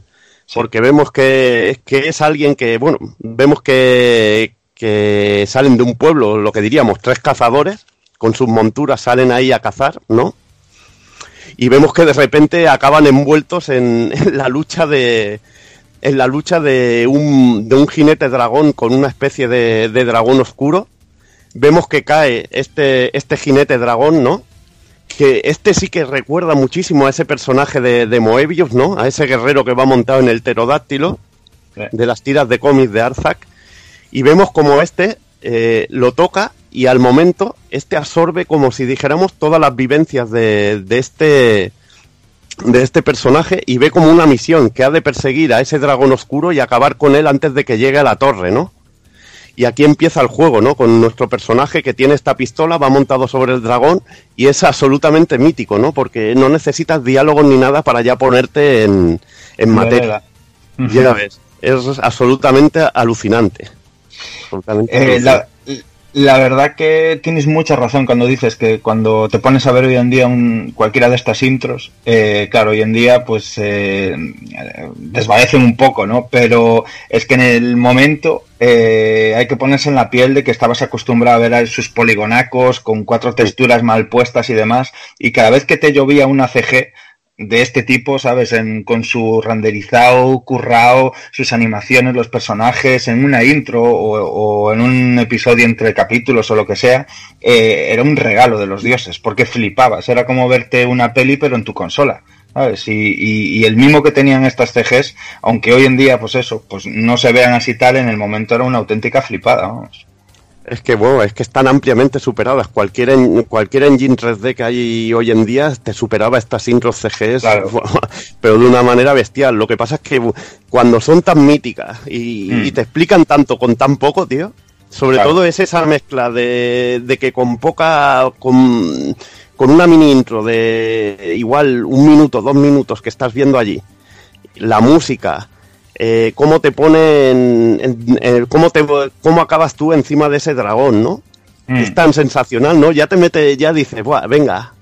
Porque vemos que, que es alguien que, bueno, vemos que, que salen de un pueblo, lo que diríamos, tres cazadores, con sus monturas salen ahí a cazar, ¿no? Y vemos que de repente acaban envueltos en, *laughs* en la lucha de, en la lucha de un, de un jinete dragón con una especie de, de dragón oscuro. Vemos que cae este, este jinete dragón, ¿no? Que este sí que recuerda muchísimo a ese personaje de, de Moebius, ¿no? A ese guerrero que va montado en el pterodáctilo de las tiras de cómics de Arzac. Y vemos como este eh, lo toca y al momento este absorbe como si dijéramos todas las vivencias de, de este de este personaje y ve como una misión que ha de perseguir a ese dragón oscuro y acabar con él antes de que llegue a la torre, ¿no? Y aquí empieza el juego, ¿no? Con nuestro personaje que tiene esta pistola, va montado sobre el dragón y es absolutamente mítico, ¿no? Porque no necesitas diálogos ni nada para ya ponerte en, en materia. Ya ves, es absolutamente alucinante. Absolutamente Eh, alucinante. la verdad que tienes mucha razón cuando dices que cuando te pones a ver hoy en día un, cualquiera de estas intros, eh, claro, hoy en día pues eh, desvanecen un poco, ¿no? Pero es que en el momento eh, hay que ponerse en la piel de que estabas acostumbrado a ver a sus poligonacos con cuatro texturas mal puestas y demás, y cada vez que te llovía una CG de este tipo, ¿sabes? En, con su renderizado, currao, sus animaciones, los personajes, en una intro o, o en un episodio entre capítulos o lo que sea, eh, era un regalo de los dioses, porque flipabas, era como verte una peli pero en tu consola. ¿Sabes? Y, y, y el mimo que tenían estas CGs, aunque hoy en día, pues eso, pues no se vean así tal, en el momento era una auténtica flipada, vamos. Es que, bueno, es que están ampliamente superadas. Cualquier, en- cualquier engine 3D que hay hoy en día te superaba estas intros CGs, *laughs* pero de una manera bestial. Lo que pasa es que cuando son tan míticas y, Mm. y te explican tanto con tan poco, tío, sobre Claro. todo es esa mezcla de, de que con poca, con, con una mini intro de igual un minuto, dos minutos que estás viendo allí, la música, eh, cómo te en- en- cómo te, cómo acabas tú encima de ese dragón, ¿no? Mm. Es tan sensacional, ¿no? Ya te mete, ya dices, Buah, venga,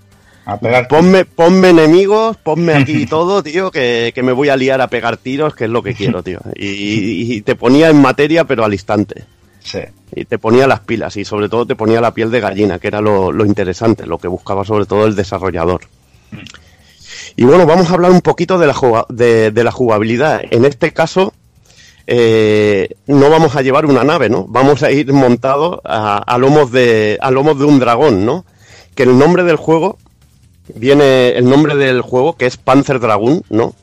A ponme, ponme enemigos, ponme aquí *laughs* todo, tío, que, que me voy a liar a pegar tiros, que es lo que quiero, *laughs* tío. Y, y te ponía en materia, pero al instante. Sí. Y te ponía las pilas y sobre todo te ponía la piel de gallina, que era lo, lo interesante, lo que buscaba sobre todo el desarrollador. Y bueno, vamos a hablar un poquito de la, de la jugabilidad. En este caso, eh, no vamos a llevar una nave, ¿no? Vamos a ir montados a, a lomos de, a lomos de un dragón, ¿no? Que el nombre del juego viene, el nombre del juego, que es Panzer Dragoon, ¿no?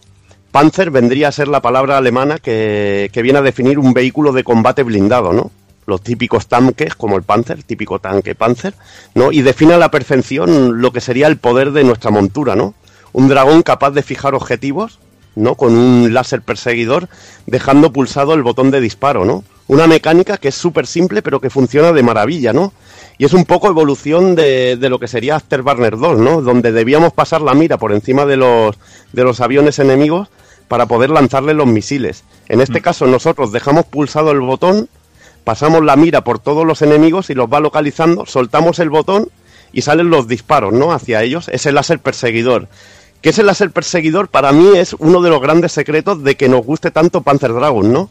Panzer vendría a ser la palabra alemana que, que viene a definir un vehículo de combate blindado, ¿no? Los típicos tanques, como el Panzer, típico tanque Panzer, ¿no? Y define a la perfección lo que sería el poder de nuestra montura, ¿no? Un dragón capaz de fijar objetivos, ¿no? Con un láser perseguidor, dejando pulsado el botón de disparo, ¿no? Una mecánica que es súper simple, pero que funciona de maravilla, ¿no? Y es un poco evolución de, de lo que sería Afterburner 2, ¿no? Donde debíamos pasar la mira por encima de los, de los aviones enemigos para poder lanzarle los misiles. En este caso nosotros dejamos pulsado el botón, pasamos la mira por todos los enemigos y los va localizando, soltamos el botón y salen los disparos, ¿no? Hacia ellos. Es el láser perseguidor. Que ese láser perseguidor para mí es uno de los grandes secretos de que nos guste tanto Panzer Dragon, ¿no?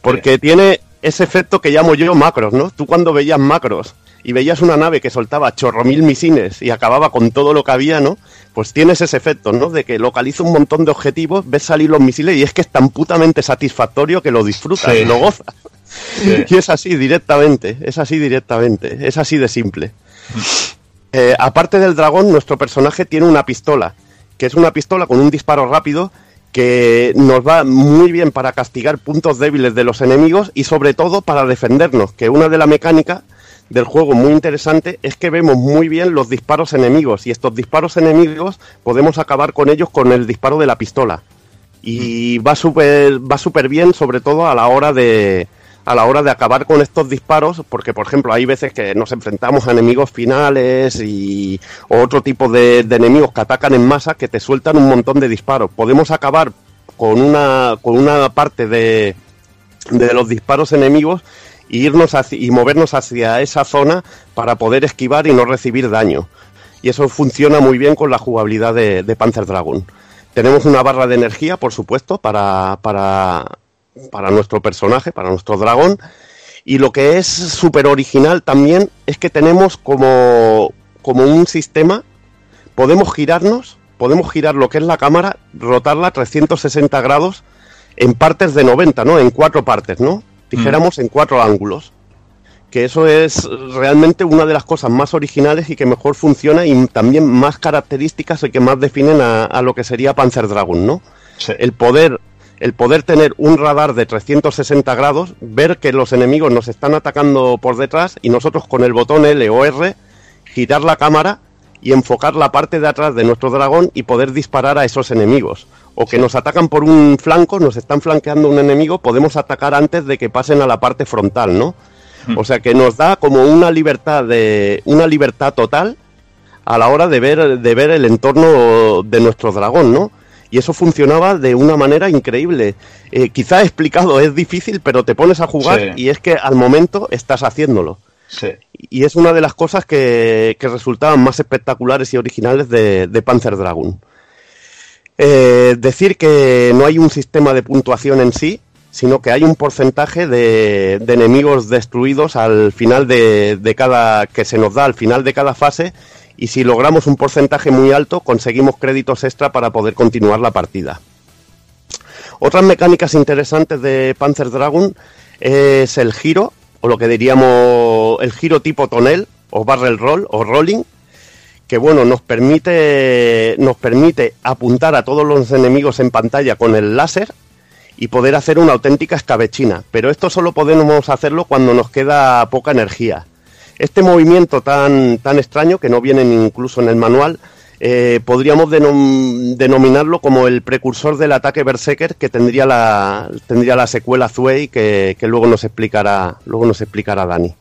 Porque tiene ese efecto que llamo yo macros, ¿no? Tú cuando veías macros y veías una nave que soltaba chorro mil misiles y acababa con todo lo que había, ¿no? Pues tienes ese efecto, ¿no? De que localiza un montón de objetivos, ves salir los misiles y es que es tan putamente satisfactorio que lo disfrutas, Sí. lo gozas. Sí. *laughs* Y es así directamente, es así directamente, es así de simple. Eh, aparte del dragón, nuestro personaje tiene una pistola, que es una pistola con un disparo rápido que nos va muy bien para castigar puntos débiles de los enemigos y sobre todo para defendernos, que una de las mecánicas del juego muy interesante es que vemos muy bien los disparos enemigos y estos disparos enemigos podemos acabar con ellos con el disparo de la pistola. Y va súper va súper bien sobre todo a la hora de a la hora de acabar con estos disparos porque por ejemplo hay veces que nos enfrentamos a enemigos finales y otro tipo de, enemigos que atacan en masa que te sueltan un montón de disparos podemos acabar con una con una parte de de los disparos enemigos y irnos hacia- y movernos hacia esa zona para poder esquivar y no recibir daño. Y eso funciona muy bien con la jugabilidad de, de Panzer Dragon. Tenemos una barra de energía, por supuesto, para, para, para nuestro personaje, para nuestro dragón. Y lo que es súper original también es que tenemos como, como un sistema, podemos girarnos, podemos girar lo que es la cámara, rotarla 360 grados en partes de 90, ¿no? En cuatro partes, ¿no? Dijéramos en cuatro ángulos. Que eso es realmente una de las cosas más originales y que mejor funciona y también más características y que más definen a, a lo que sería Panzer Dragon, ¿no? El poder el poder tener un radar de 360 grados, ver que los enemigos nos están atacando por detrás y nosotros con el botón L o R girar la cámara y enfocar la parte de atrás de nuestro dragón y poder disparar a esos enemigos. O que nos atacan por un flanco, nos están flanqueando un enemigo, podemos atacar antes de que pasen a la parte frontal, ¿no? O sea que nos da como una libertad de una libertad total a la hora de ver de ver el entorno de nuestro dragón, ¿no? Y eso funcionaba de una manera increíble. Eh, quizá explicado es difícil, pero te pones a jugar Sí. y es que al momento estás haciéndolo. Sí. Y es una de las cosas que, que resultaban más espectaculares y originales de, de Panzer Dragon. Eh, decir que no hay un sistema de puntuación en sí, sino que hay un porcentaje de, de enemigos destruidos al final de, de cada que se nos da al final de cada fase y si logramos un porcentaje muy alto conseguimos créditos extra para poder continuar la partida. Otras mecánicas interesantes de Panzer Dragon es el giro, o lo que diríamos el giro tipo tonel, o barrel roll, o rolling, que bueno, nos permite, nos permite apuntar a todos los enemigos en pantalla con el láser y poder hacer una auténtica escabechina. Pero esto solo podemos hacerlo cuando nos queda poca energía. Este movimiento tan, tan extraño, que no viene incluso en el manual, eh, podríamos denom- denominarlo como el precursor del ataque Berserker que tendría la, tendría la secuela Zuei que, que luego nos explicará, luego nos explicará Dani.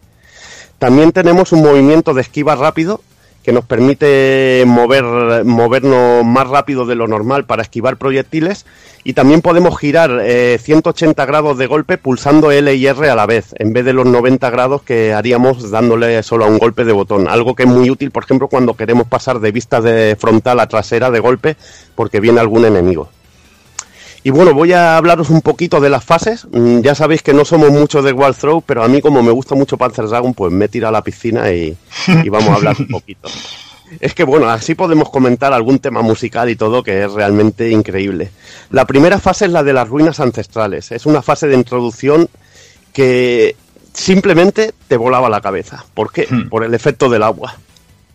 También tenemos un movimiento de esquiva rápido que nos permite mover, movernos más rápido de lo normal para esquivar proyectiles y también podemos girar eh, 180 grados de golpe pulsando L y R a la vez, en vez de los 90 grados que haríamos dándole solo a un golpe de botón. Algo que es muy útil, por ejemplo, cuando queremos pasar de vista de frontal a trasera de golpe porque viene algún enemigo. Y bueno, voy a hablaros un poquito de las fases. Mm, Ya sabéis que no somos muchos de Wall Throw, pero a mí como me gusta mucho Panzer Dragon, pues me he tirado a la piscina y, y vamos a hablar un poquito. *laughs* Es que bueno, así podemos comentar algún tema musical y todo que es realmente increíble. La primera fase es la de las ruinas ancestrales. Es una fase de introducción que simplemente te volaba la cabeza. ¿Por qué? Por el efecto del agua.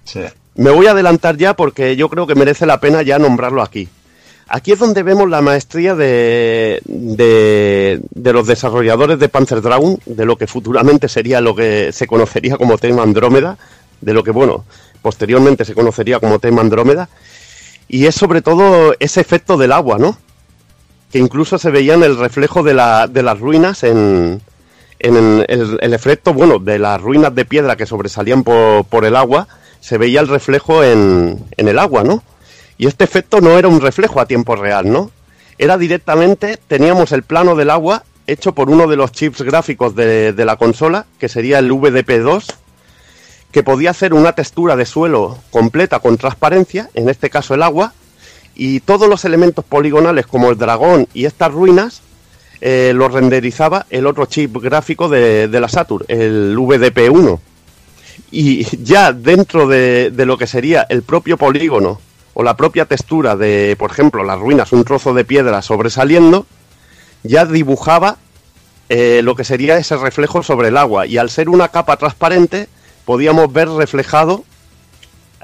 Sí. Me voy a adelantar ya porque yo creo que merece la pena ya nombrarlo aquí. Aquí es donde vemos la maestría de, de, de los desarrolladores de Panzer Dragon, de lo que futuramente sería lo que se conocería como tema Andrómeda, de lo que, bueno, posteriormente se conocería como tema Andrómeda, y es sobre todo ese efecto del agua, ¿no? Que incluso se veía en el reflejo de, la, de las ruinas, en, en el, el efecto, bueno, de las ruinas de piedra que sobresalían por, por el agua, se veía el reflejo en, en el agua, ¿no? Y este efecto no era un reflejo a tiempo real, ¿no? Era directamente, teníamos el plano del agua hecho por uno de los chips gráficos de, la consola, que sería el VDP2, que podía hacer una textura de suelo completa con transparencia, en este caso el agua, y todos los elementos poligonales como el dragón y estas ruinas eh, los renderizaba el otro chip gráfico de, de la Saturn, el VDP1. Y ya dentro de, de lo que sería el propio polígono o la propia textura de, por ejemplo, las ruinas, un trozo de piedra sobresaliendo, ya dibujaba eh, lo que sería ese reflejo sobre el agua. Y al ser una capa transparente, podíamos ver reflejado,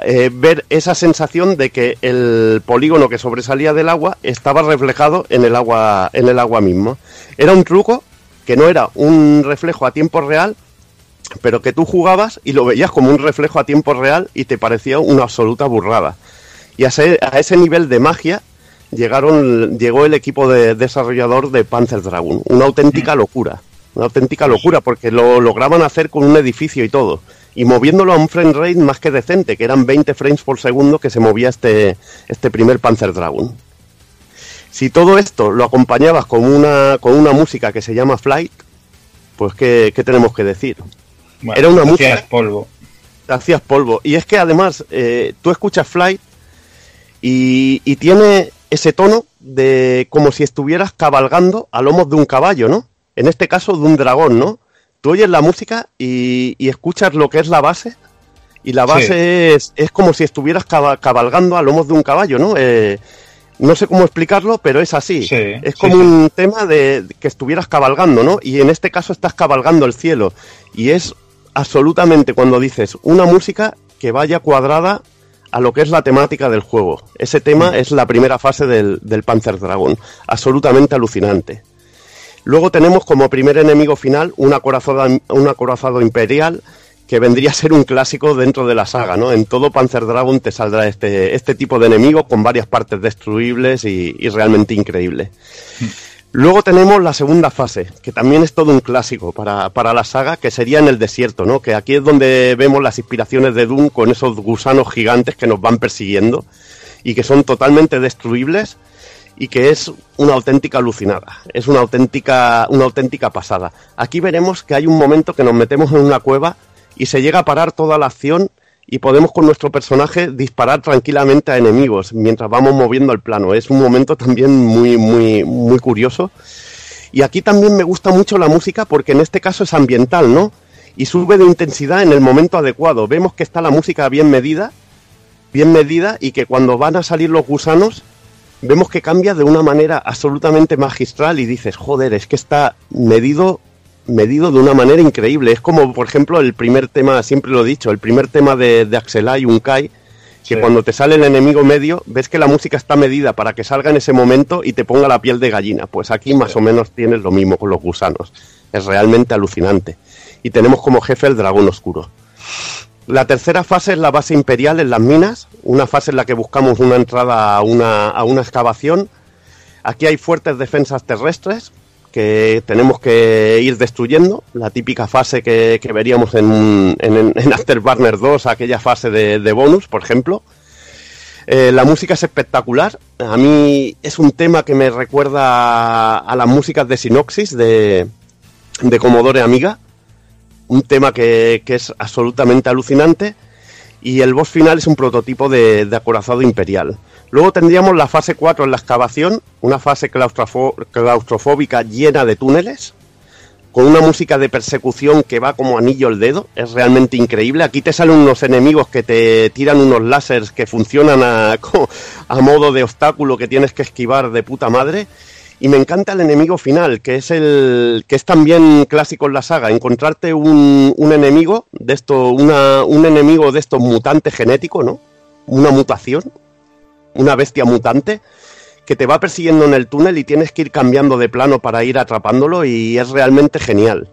eh, ver esa sensación de que el polígono que sobresalía del agua estaba reflejado en el agua, en el agua mismo. Era un truco que no era un reflejo a tiempo real, pero que tú jugabas y lo veías como un reflejo a tiempo real y te parecía una absoluta burrada. Y a ese, a ese nivel de magia llegaron, llegó el equipo de desarrollador de Panzer Dragon. Una auténtica locura. Una auténtica locura, porque lo lograban hacer con un edificio y todo. Y moviéndolo a un frame rate más que decente, que eran 20 frames por segundo que se movía este, este primer Panzer Dragon. Si todo esto lo acompañabas con una, con una música que se llama Flight, pues ¿qué, qué tenemos que decir? Bueno, Era una hacías música- polvo. Te hacías polvo. Y es que además eh, tú escuchas Flight y, y tiene ese tono de como si estuvieras cabalgando a lomos de un caballo, ¿no? En este caso de un dragón, ¿no? Tú oyes la música y, y escuchas lo que es la base y la base es, es como si estuvieras caba- cabalgando a lomos de un caballo, ¿no? Eh, no sé cómo explicarlo, pero es así. Sí, es como sí. un tema de que estuvieras cabalgando, ¿no? Y en este caso estás cabalgando el cielo. Y es absolutamente cuando dices una música que vaya cuadrada a lo que es la temática del juego. Ese tema es la primera fase del, del Panzer Dragon. Absolutamente alucinante. Luego tenemos como primer enemigo final un acorazado, un acorazado imperial que vendría a ser un clásico dentro de la saga, ¿no? En todo Panzer Dragon te saldrá este, este tipo de enemigo con varias partes destruibles y, y realmente increíble. Luego tenemos la segunda fase, que también es todo un clásico para, para la saga, que sería en el desierto, ¿no? Que aquí es donde vemos las inspiraciones de Doom con esos gusanos gigantes que nos van persiguiendo y que son totalmente destruibles y que es una auténtica alucinada, es una auténtica, una auténtica pasada. Aquí veremos que hay un momento que nos metemos en una cueva y se llega a parar toda la acción y podemos con nuestro personaje disparar tranquilamente a enemigos mientras vamos moviendo el plano. Es un momento también muy, muy, muy curioso. Y aquí también me gusta mucho la música porque en este caso es ambiental, ¿no? Y sube de intensidad en el momento adecuado. Vemos que está la música bien medida, bien medida y que cuando van a salir los gusanos vemos que cambia de una manera absolutamente magistral y dices, joder, es que está medido medido de una manera increíble. Es como, por ejemplo, el primer tema, siempre lo he dicho, el primer tema de, de Axelay, Unkai, que Sí. cuando te sale el enemigo medio, ves que la música está medida para que salga en ese momento y te ponga la piel de gallina. Pues aquí más o menos tienes lo mismo con los gusanos. Es realmente alucinante. Y tenemos como jefe el dragón oscuro. La tercera fase es la base imperial en las minas, una fase en la que buscamos una entrada a una, a una excavación. Aquí hay fuertes defensas terrestres que tenemos que ir destruyendo, la típica fase que, que veríamos en, en, en Afterburner 2, aquella fase de, de bonus, por ejemplo. Eh, la música es espectacular. A mí es un tema que me recuerda a las músicas de Sinoxis de, de Commodore Amiga. Un tema que, que es absolutamente alucinante. Y el boss final es un prototipo de, de acorazado imperial. Luego tendríamos la fase 4 en la excavación, una fase claustrofóbica llena de túneles, con una música de persecución que va como anillo al dedo, es realmente increíble. Aquí te salen unos enemigos que te tiran unos láseres que funcionan *laughs* a, modo de obstáculo que tienes que esquivar de puta madre. Y me encanta el enemigo final, que es el que es también clásico en la saga, encontrarte un, un enemigo de esto, una, un enemigo de estos mutante genético, ¿no? Una mutación, una bestia mutante que te va persiguiendo en el túnel y tienes que ir cambiando de plano para ir atrapándolo y es realmente genial.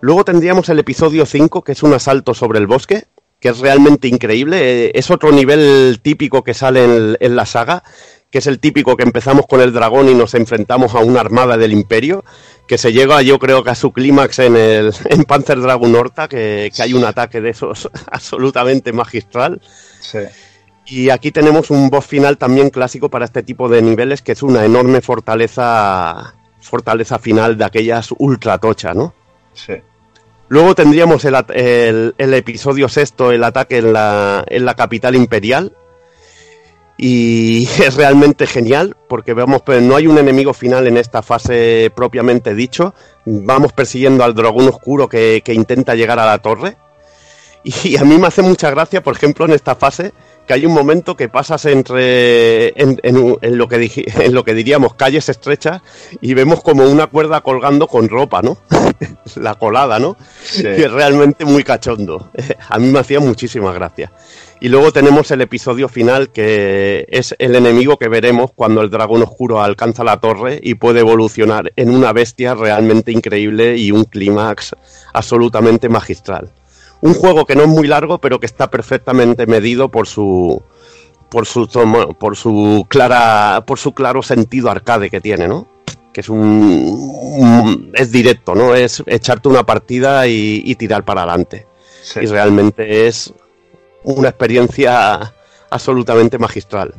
Luego tendríamos el episodio 5, que es un asalto sobre el bosque, que es realmente increíble. Eh, Es otro nivel típico que sale en, la saga, que es el típico que empezamos con el dragón y nos enfrentamos a una armada del imperio, que se llega yo creo que a su clímax en, el, *laughs* en Panzer Dragon Horta, que, que hay un ataque de esos *laughs* absolutamente magistral. Sí. Y aquí tenemos un boss final también clásico para este tipo de niveles, que es una enorme fortaleza, fortaleza final de aquellas ultra tocha, ¿no? Sí. Luego tendríamos el, el- el episodio sexto, el ataque en la, en la capital imperial. Y *laughs* es realmente genial porque vemos, pues, no hay un enemigo final en esta fase propiamente dicho. Vamos persiguiendo al dragón oscuro que, que intenta llegar a la torre. Y a mí me hace mucha gracia, por ejemplo, en esta fase, que hay un momento que pasas entre en, en- en lo que *laughs* en lo que diríamos calles estrechas y vemos como una cuerda colgando con ropa, ¿no? *laughs* La colada, ¿no? Sí. Y es realmente muy cachondo. *laughs* A mí me hacía muchísima gracia. Y luego tenemos el episodio final que es el enemigo que veremos cuando el dragón oscuro alcanza la torre y puede evolucionar en una bestia realmente increíble y un clímax absolutamente magistral. Un juego que no es muy largo, pero que está perfectamente medido por su por su por su clara por su claro sentido arcade que tiene, ¿no? Que es un, un- es directo, ¿no? Es echarte una partida y, y tirar para adelante. Sí. Y realmente es una experiencia absolutamente magistral.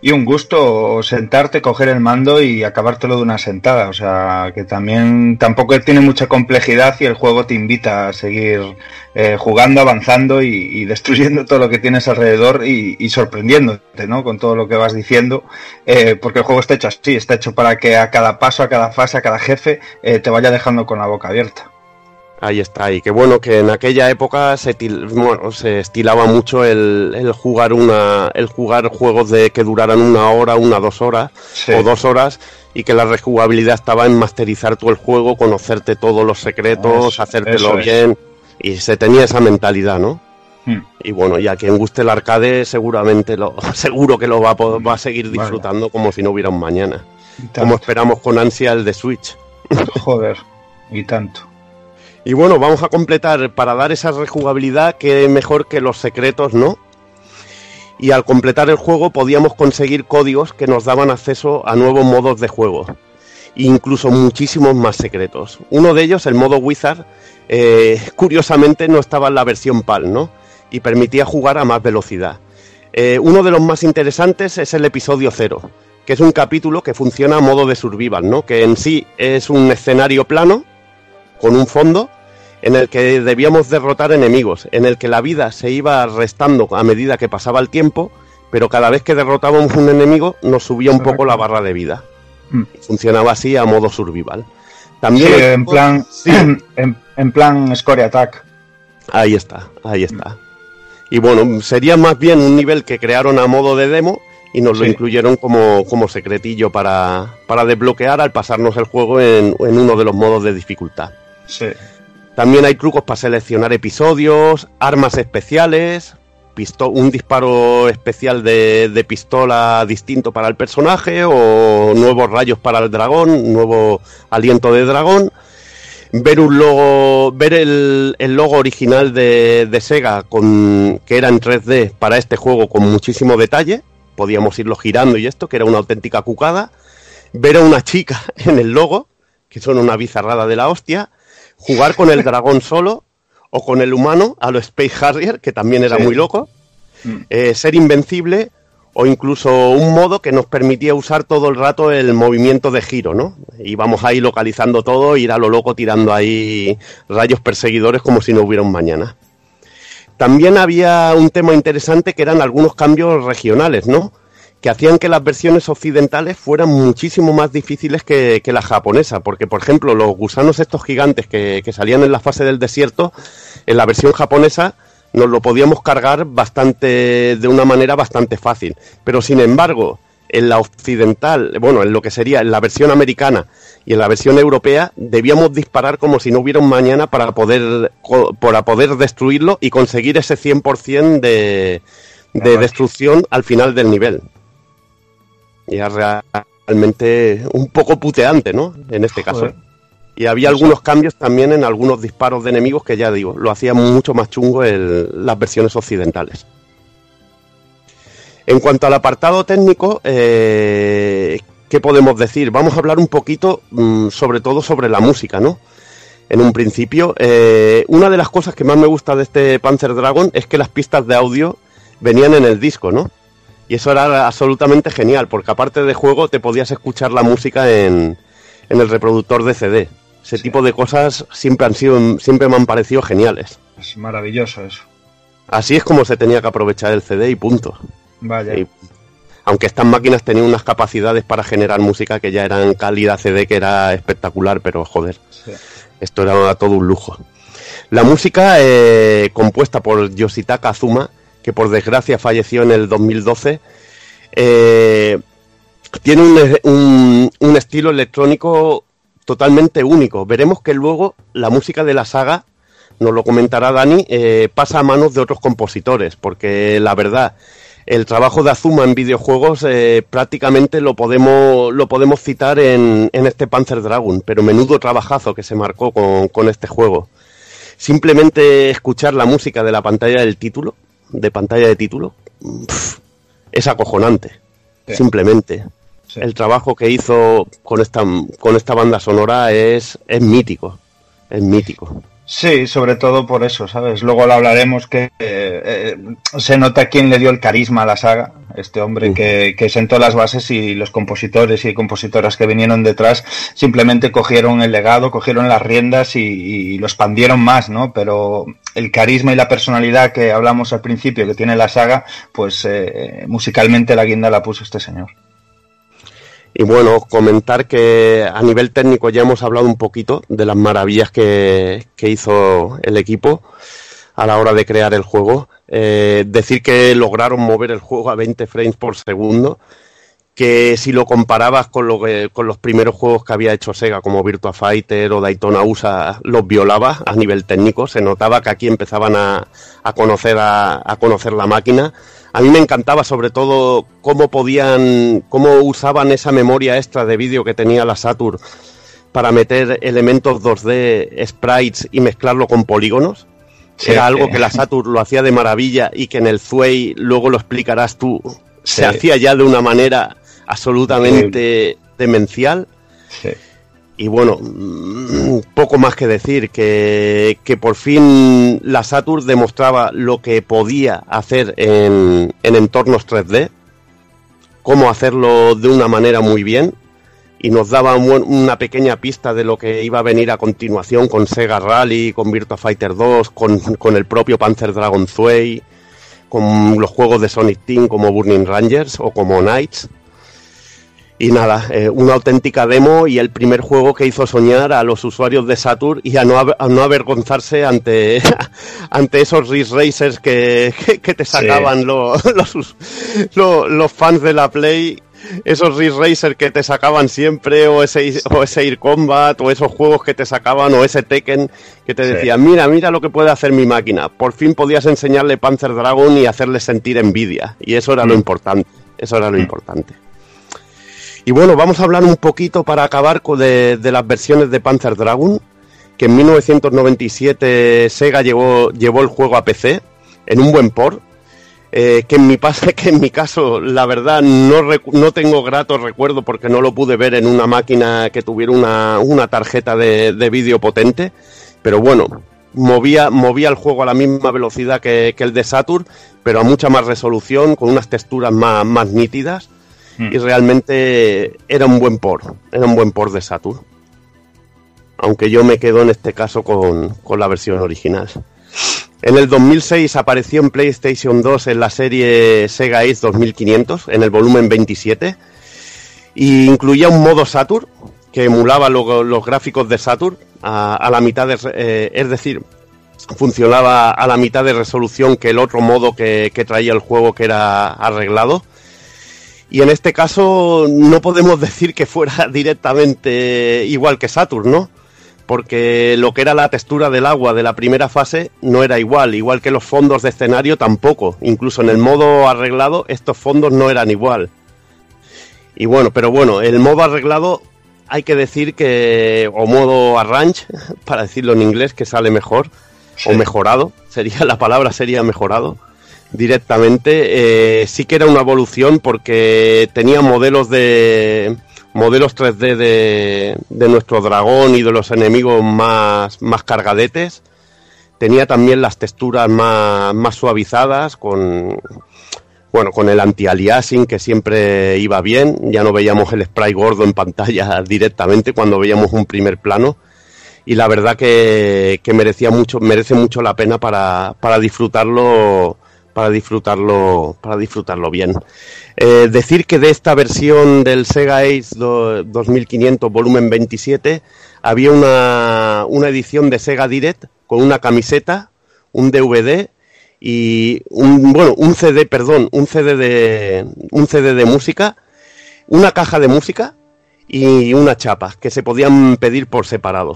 Y un gusto sentarte, coger el mando y acabártelo de una sentada. O sea, que también tampoco tiene mucha complejidad y el juego te invita a seguir eh, jugando, avanzando y, destruyendo todo lo que tienes alrededor y, y sorprendiéndote, ¿no? Con todo lo que vas diciendo. Eh, porque el juego está hecho así, está hecho para que a cada paso, a cada fase, a cada jefe, eh, te vaya dejando con la boca abierta. Ahí está, y qué bueno que en aquella época se, til- bueno, se estilaba mucho el, el jugar una, el jugar juegos de que duraran una hora, una dos horas Sí. o dos horas y que la rejugabilidad estaba en masterizar todo el juego, conocerte todos los secretos, Eso, hacértelo eso bien y se tenía esa mentalidad, ¿no? Hmm. Y bueno, y a quien guste el arcade seguramente lo, *laughs* seguro que lo va a, va a seguir disfrutando como si no hubiera un mañana. Como esperamos con ansia el de Switch. Joder, y tanto. Y bueno, vamos a completar para dar esa rejugabilidad que mejor que los secretos, ¿no? Y al completar el juego podíamos conseguir códigos que nos daban acceso a nuevos modos de juego. Incluso muchísimos más secretos. Uno de ellos, el modo Wizard, eh, curiosamente no estaba en la versión PAL, ¿no? Y permitía jugar a más velocidad. Eh, uno de los más interesantes es el episodio 0, que es un capítulo que funciona a modo de survival, ¿no? Que en sí es un escenario plano con un fondo en el que debíamos derrotar enemigos, en el que la vida se iba restando a medida que pasaba el tiempo, pero cada vez que derrotábamos un enemigo nos subía un poco la barra de vida. Mm. Funcionaba así a modo survival. Sí, También el- en plan, Sí. *clears throat* en, en plan Score Attack. Ahí está, ahí está. Y bueno, sería más bien un nivel que crearon a modo de demo y nos lo Sí. incluyeron como, como secretillo para, para desbloquear al pasarnos el juego en, en uno de los modos de dificultad. También hay trucos para seleccionar episodios, armas especiales, un disparo especial de, de pistola distinto para el personaje o nuevos rayos para el dragón, nuevo aliento de dragón. Ver un logo, ver el, el logo original de, de Sega con que era en 3D para este juego con muchísimo detalle. Podíamos irlo girando y esto, que era una auténtica cucada. Ver a una chica *laughs* en el logo, que son una bizarrada de la hostia jugar con el dragón solo o con el humano a lo Space Harrier, que también era Sí. muy loco, Mm. eh, ser invencible o incluso un modo que nos permitía usar todo el rato el movimiento de giro, ¿no? Íbamos ahí localizando todo, ir a lo loco tirando ahí rayos perseguidores como si no hubiera un mañana. También había un tema interesante que eran algunos cambios regionales, ¿no? Que hacían que las versiones occidentales fueran muchísimo más difíciles que, que la japonesa, porque por ejemplo los gusanos estos gigantes que, que salían en la fase del desierto, en la versión japonesa nos lo podíamos cargar bastante de una manera bastante fácil, pero sin embargo en la occidental, bueno, en lo que sería en la versión americana y en la versión europea debíamos disparar como si no hubiera un mañana para poder para poder destruirlo y conseguir ese 100% de, de destrucción al final del nivel. Y es realmente un poco puteante, ¿no? En este caso. Joder. Y había algunos cambios también en algunos disparos de enemigos que ya digo, lo hacía mucho más chungo el- las versiones occidentales. En cuanto al apartado técnico, eh, ¿qué podemos decir? Vamos a hablar un poquito, mm, sobre todo sobre la música, ¿no? En un principio, eh, una de las cosas que más me gusta de este Panzer Dragon es que las pistas de audio venían en el disco, ¿no? Y eso era absolutamente genial, porque aparte de juego te podías escuchar la música en, en el reproductor de CD. Ese Sí. tipo de cosas siempre han sido, siempre me han parecido geniales. Es maravilloso eso. Así es como se tenía que aprovechar el CD y punto. Vaya. Y- aunque estas máquinas tenían unas capacidades para generar música que ya eran calidad CD, que era espectacular, pero joder, Sí. esto era todo un lujo. La música, eh, compuesta por Yoshitaka Azuma, que por desgracia falleció en el 2012, eh, tiene un, un- estilo electrónico totalmente único. Veremos que luego la música de la saga, nos lo comentará Dani, eh, pasa a manos de otros compositores, porque la verdad, el trabajo de Azuma en videojuegos eh, prácticamente lo podemos, lo podemos citar en, en este Panzer Dragon, pero menudo trabajazo que se marcó con, con este juego. Simplemente escuchar la música de la pantalla del título, de pantalla de título, es acojonante. Sí. Simplemente. Sí. El trabajo que hizo con esta, con esta banda sonora es, es mítico. Es mítico. Sí, sobre todo por eso, ¿sabes? Luego lo hablaremos que eh, eh, se nota quién le dio el carisma a la saga, este hombre que, que sentó las bases y los compositores y compositoras que vinieron detrás simplemente cogieron el legado, cogieron las riendas y, y lo expandieron más, ¿no? Pero el carisma y la personalidad que hablamos al principio que tiene la saga, pues eh, musicalmente la guinda la puso este señor. Y bueno, comentar que a nivel técnico ya hemos hablado un poquito de las maravillas que, hizo el equipo a la hora de crear el juego. Eh, decir que lograron mover el juego a 20 frames por segundo, que si lo comparabas con, lo que- con los primeros juegos que había hecho Sega, como Virtua Fighter o Daytona USA, los violaba a nivel técnico. Se notaba que aquí empezaban a, a conocer a, a conocer la máquina. A mí me encantaba sobre todo cómo podían, cómo usaban esa memoria extra de vídeo que tenía la Saturn para meter elementos 2D, sprites y mezclarlo con polígonos. Sí, Era algo sí. que la Saturn lo hacía de maravilla y que en el Zway, luego lo explicarás tú, se Sí. hacía ya de una manera absolutamente demencial. Y bueno, mm, poco más que decir, que, que por fin la Saturn demostraba lo que podía hacer en, en entornos 3D, cómo hacerlo de una manera muy bien, y nos daba una pequeña pista de lo que iba a venir a continuación con Sega Rally, con Virtua Fighter 2, con, con el propio Panzer Dragon Zway, con los juegos de Sonic Team como Burning Rangers o como Knights. Y nada, eh, una auténtica demo y el primer juego que hizo soñar a los usuarios de Saturn y a no, aver- a no avergonzarse ante, *laughs* ante esos Risk Racers que, que, que te sacaban lo- *laughs* los, los fans de la Play. Esos Risk Racers que te sacaban siempre, o ese, o ese Air Combat, o esos juegos que te sacaban, o ese Tekken que te Sí. decían, mira, mira lo que puede hacer mi máquina. Por fin podías enseñarle Panzer Dragon y hacerle sentir envidia. Y eso era lo Mm. importante. Eso era lo Mm. importante. Y bueno, vamos a hablar un poquito para acabar de, de las versiones de Panzer Dragon, que en 1997 Sega llevó, llevó el juego a PC en un buen port, eh, que, en mi *laughs* que en mi caso, la verdad, no, no tengo grato recuerdo porque no lo pude ver en una máquina que tuviera una, una tarjeta de, de vídeo potente, pero bueno, movía, movía el juego a la misma velocidad que, que el de Saturn, pero a mucha más resolución, con unas texturas más, más nítidas Mm. y realmente era un buen port, era un buen port de Saturn. Aunque yo me quedo en este caso con, con la versión original. En el 2006 apareció en PlayStation 2 en la serie Sega Ace 2500, en el volumen 27, y incluía un modo Saturn que emulaba lo- los gráficos de Saturn a, la mitad de, eh, es decir, funcionaba a la mitad de resolución que el otro modo que, que traía el juego que era arreglado. Y en este caso no podemos decir que fuera *laughs* directamente igual que Saturn, ¿no? Porque lo que era la textura del agua de la primera fase no era igual, igual que los fondos de escenario tampoco. Incluso en el modo arreglado estos fondos no eran igual. Y bueno, pero bueno, el modo arreglado hay que decir que, o modo arrange, *laughs* para decirlo en inglés, que sale mejor, o mejorado, sería *laughs* la palabra sería mejorado directamente. Eh, sí que era una evolución porque tenía modelos de modelos 3D de, de nuestro dragón y de los enemigos más, más cargadetes. Tenía también las texturas más, más suavizadas con bueno, con el anti-aliasing que siempre iba bien, ya no veíamos el spray gordo en pantalla *laughs* directamente cuando veíamos un primer plano y la verdad que, que merecía mucho, merece mucho la pena para, para disfrutarlo, para disfrutarlo, para disfrutarlo bien. Eh, decir que de esta versión del Sega Ace do- 2500 volumen 27 había una, una edición de Sega Direct con una camiseta, un DVD y un bueno un CD perdón un CD de un CD de música una caja de música y una chapa que se podían pedir por separado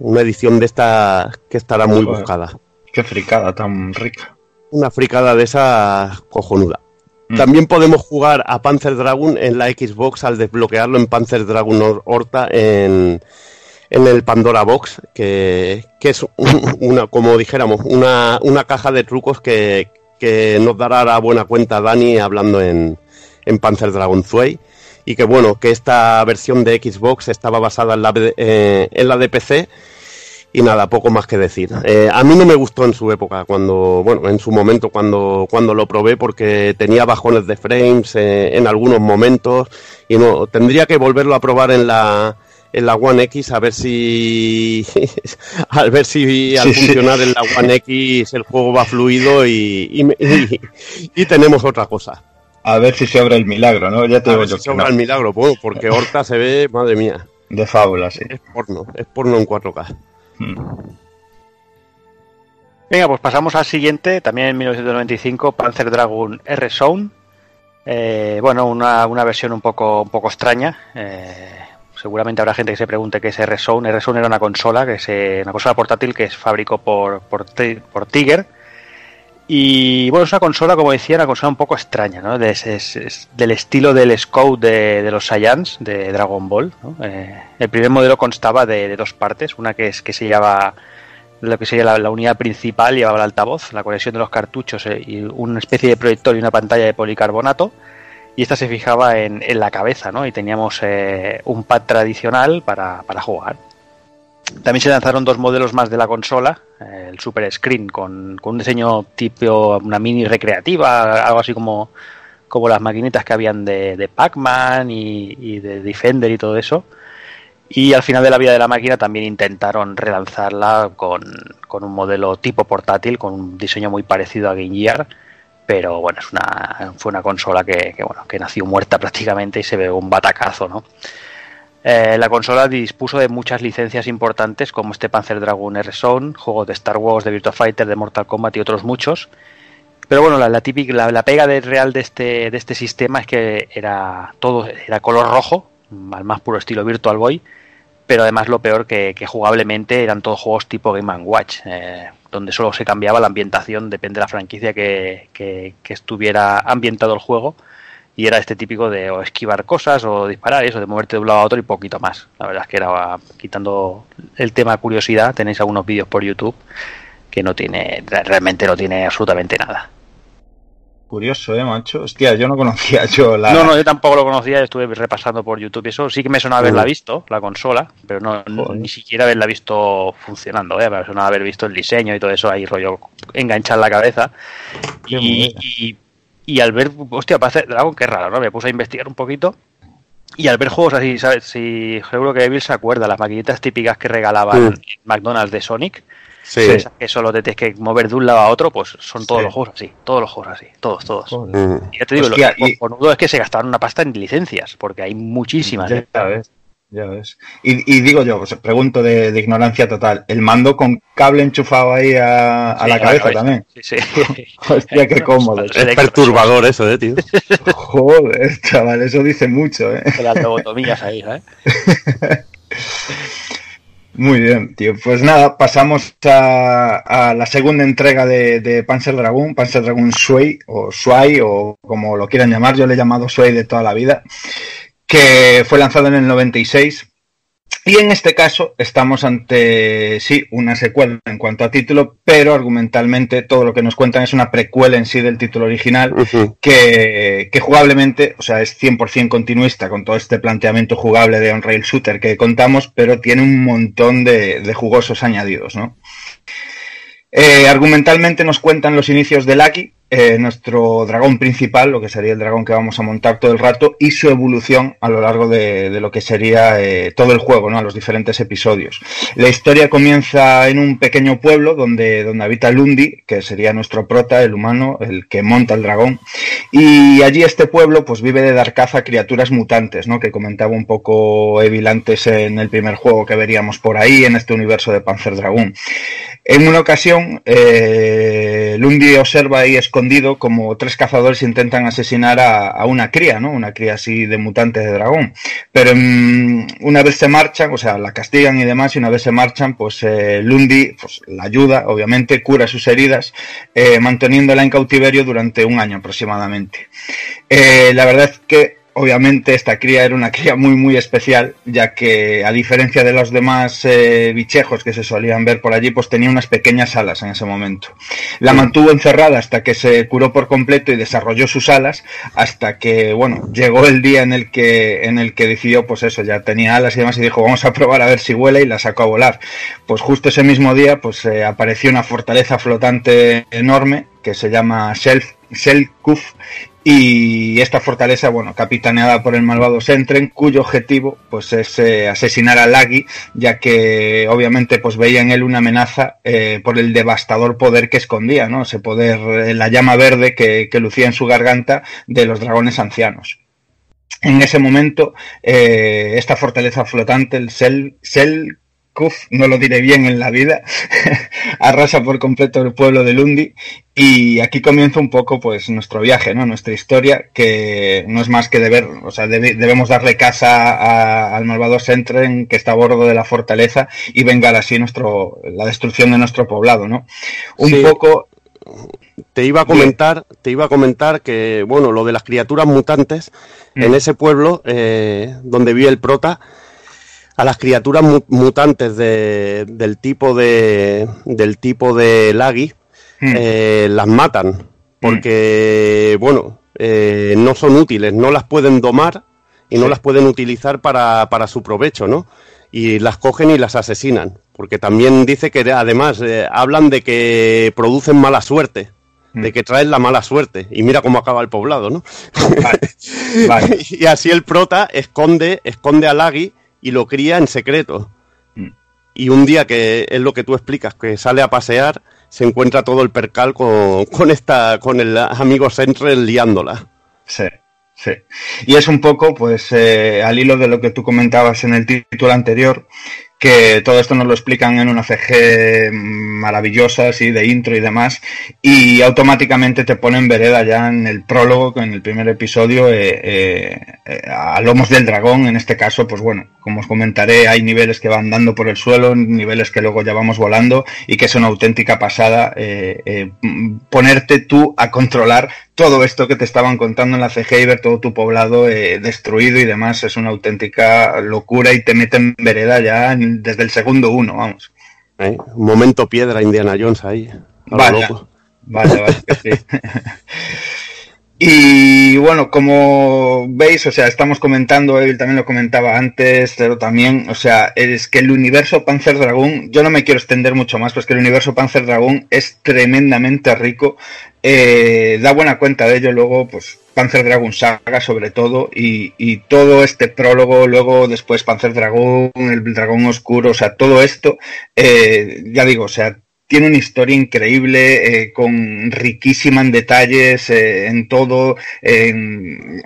una edición de esta que estará muy buscada Qué fricada tan rica. Una fricada de esa cojonuda Mm. también podemos jugar a Panzer Dragon en la Xbox al desbloquearlo en Panzer Dragon Hor- Horta en, en el Pandora Box, que, que es un- *laughs* una, como dijéramos, una, una caja de trucos que, que nos dará a buena cuenta Dani hablando en, en Panzer Dragon Zway. Y que bueno, que esta versión de Xbox estaba basada en la, eh, en la de PC y nada, poco más que decir. Eh, a mí no me gustó en su época, cuando, bueno, en su momento cuando, cuando lo probé, porque tenía bajones de frames eh, en algunos momentos y no, tendría que volverlo a probar en la, en la One X a ver si, *laughs* a ver si al Sí, sí. funcionar en la One X el juego va fluido y, y, me- y- y tenemos otra cosa. A ver si se obra el milagro, ¿no? Ya te A ver si no. el milagro, porque Horta se ve, madre mía, De fábula, sí. es porno, es porno en 4K. Mm. Venga, pues pasamos al siguiente, también en 1995, Panzer Dragoon R-Zone. Eh, bueno, una, una versión un poco, un poco extraña. Eh, seguramente habrá gente que se pregunte qué es R-Zone. R-Zone era una consola, que se, una consola portátil que se fabricó por, por, por Tiger. Y bueno, es una consola, como decía, una consola un poco extraña, ¿no? Es- del estilo del Scout de, los Saiyans, de Dragon Ball. ¿no? Eh, el primer modelo constaba de, dos partes, una que es que se llama lo que sería la, la unidad principal llevaba el altavoz, la conexión de los cartuchos eh, y una especie de proyector y una pantalla de policarbonato. Y esta se fijaba en, en la cabeza, ¿no? Y teníamos eh, un pad tradicional para, para jugar. También se lanzaron dos modelos más de la consola, eh, el Super Screen con, con un diseño tipo una mini recreativa, algo así como, como las maquinitas que habían de, de Pac-Man y, de Defender y todo eso. Y al final de la vida de la máquina también intentaron relanzarla con, con un modelo tipo portátil, con un diseño muy parecido a Game Gear, pero bueno, es una, fue una consola que, que, bueno, que nació muerta *laughs* prácticamente y se ve un batacazo, ¿no? Eh, la consola dispuso de muchas licencias importantes como este Panzer Dragoon R-Zone, juegos de Star Wars, de Virtua Fighter, de Mortal Kombat y otros muchos. Pero bueno, la, típica, la, la pega de real de este, de este sistema es que era todo era color rojo, al más puro estilo Virtual Boy, pero además lo peor que, que jugablemente eran todos juegos tipo Game Watch, eh, donde solo se cambiaba la ambientación, depende de la franquicia que, que- que estuviera ambientado el juego, y era este típico de o esquivar cosas o disparar, eso, de moverte de un lado a otro y poquito más. La verdad es que era, quitando el tema curiosidad, tenéis algunos vídeos por YouTube que no tiene, re- realmente no tiene absolutamente nada. Curioso, ¿eh, macho? Hostia, yo no conocía *laughs* yo la... No, no, yo tampoco lo conocía, estuve repasando por YouTube y eso. Sí que me sonaba haberla visto, la consola, pero no, Joder. ni siquiera haberla visto funcionando, ¿eh? Me sonaba haber visto el diseño y todo eso ahí, rollo enganchar la cabeza. Qué Y, movida. y, y al ver, hostia, parece Dragon, qué raro, ¿no? Me puse a investigar un poquito. Y al ver juegos así, ¿sabes? Si seguro que Evil se acuerda, las maquinitas típicas que regalaban Mm. en McDonald's de Sonic, Sí, esas que solo te tienes que mover de un lado a otro, pues son todos Sí. los juegos así, todos los juegos así, todos, todos. Mm. Y ya te digo, Hostia, lo y- cojonudo es que se gastaron una pasta en licencias, porque hay muchísimas. ¿eh? Ya ves, ya ves. Y, y digo yo, pues, pregunto de, de ignorancia total, ¿el mando con cable enchufado ahí a, a Sí, la cabeza también? Sí, sí. *laughs* Hostia, qué cómodo. Es perturbador eso, eh, tío. *laughs* Joder, chaval, eso dice mucho, ¿eh? Las lobotomías ahí, ¿sabes? *laughs* Muy bien, tío. Pues nada, pasamos a, a la segunda entrega de, de Panzer Dragoon, Panzer Dragoon Shui, o Shui, o como lo quieran llamar, yo le he llamado Shui de toda la vida, que fue lanzado en el 96. Y en este caso estamos ante, sí, una secuela en cuanto a título, pero argumentalmente todo lo que nos cuentan es una precuela en sí del título original que, que jugablemente, o sea, es 100% continuista con todo este planteamiento jugable de on-rail shooter que contamos, pero tiene un montón de, de jugosos añadidos, ¿no? Eh, argumentalmente nos cuentan los inicios de Lucky, eh, nuestro dragón principal, lo que sería el dragón que vamos a montar todo el rato, y su evolución a lo largo de, lo que sería eh, todo el juego, ¿no? A los diferentes episodios. La historia comienza en un pequeño pueblo donde, donde habita Lundi, que sería nuestro prota, el humano, el que monta el dragón. Y allí este pueblo pues vive de dar caza a criaturas mutantes, ¿no? Que comentaba un poco Evil antes en el primer juego que veríamos por ahí, en este universo de Panzer Dragoon. En una ocasión, eh, Lundi observa ahí como tres cazadores intentan asesinar a, una cría, ¿no? Una cría así de mutante de dragón. Pero mm, una vez se marchan, o sea, la castigan y demás, y una vez se marchan, pues eh, Lundi pues, la ayuda, obviamente, cura sus heridas, eh, manteniéndola en cautiverio durante un año aproximadamente. Eh, la verdad es que obviamente esta cría era una cría muy muy especial, ya que a diferencia de los demás eh, bichejos que se solían ver por allí, pues tenía unas pequeñas alas en ese momento. La mantuvo encerrada hasta que se curó por completo y desarrolló sus alas, hasta que, bueno, llegó el día en el que, en el que decidió, pues eso, ya tenía alas y demás, y dijo, vamos a probar a ver si vuela, y la sacó a volar. Pues justo ese mismo día, pues eh, apareció una fortaleza flotante enorme, que se llama Shelf, Selkuf, y esta fortaleza, bueno, capitaneada por el malvado Sentren, cuyo objetivo pues es eh, asesinar a Lagi, ya que obviamente pues veía en él una amenaza eh, por el devastador poder que escondía, ¿no? Ese poder, eh, la llama verde que, que lucía en su garganta de los dragones ancianos. En ese momento, eh, esta fortaleza flotante, el Sel, No lo diré bien en la vida, *laughs* arrasa por completo el pueblo de Lundi y aquí comienza un poco pues nuestro viaje, ¿no? Nuestra historia, que no es más que deber, o sea, debe- debemos darle casa a- al malvado Sentren que está a bordo de la fortaleza y vengar así nuestro, la destrucción de nuestro poblado, ¿no? Un Sí. poco, Te iba a comentar, te iba a comentar que, bueno, lo de las criaturas mutantes, Mm. en ese pueblo eh, donde vive el prota, a las criaturas mu- mutantes de- del tipo de del tipo de Lagi Mm. eh, las matan porque bueno eh, no son útiles no las pueden domar y no las pueden utilizar para, para su provecho no y las cogen y las asesinan porque también dice que además eh, hablan de que producen mala suerte de Mm. que traen la mala suerte y mira cómo acaba el poblado no vale, vale. *laughs* y así el prota esconde, esconde a Lagi y lo cría en secreto. Mm. Y un día que es lo que tú explicas, que sale a pasear, se encuentra todo el percal con, con esta, con el amigo Central liándola. Sí, sí. Y es un poco, pues, eh, al hilo de lo que tú comentabas en el título anterior, que todo esto nos lo explican en una CG maravillosa, así, de intro y demás, y automáticamente te ponen vereda ya en el prólogo, en el primer episodio, eh, eh, eh, a lomos del dragón, en este caso, pues bueno, como os comentaré, hay niveles que van dando por el suelo, niveles que luego ya vamos volando, y que es una auténtica pasada ponerte tú a controlar todo esto que te estaban contando en la CG y ver todo tu poblado eh, destruido y demás, es una auténtica locura y te mete en vereda ya desde el segundo uno, vamos. ¿eh? Momento piedra Indiana Jones ahí. Vaya. loco. Vale, vale, que sí. *laughs* Y bueno, como veis, o sea, estamos comentando, él también lo comentaba antes, pero también, o sea, es que el universo Panzer Dragoon, yo no me quiero extender mucho más, pues que el universo Panzer Dragoon es tremendamente rico, eh, da buena cuenta de ello luego, pues Panzer Dragoon Saga sobre todo, y, todo este prólogo, luego después Panzer Dragoon, el dragón oscuro, o sea, todo esto, eh, ya digo, o sea, tiene una historia increíble, eh, con riquísima en detalles, en todo,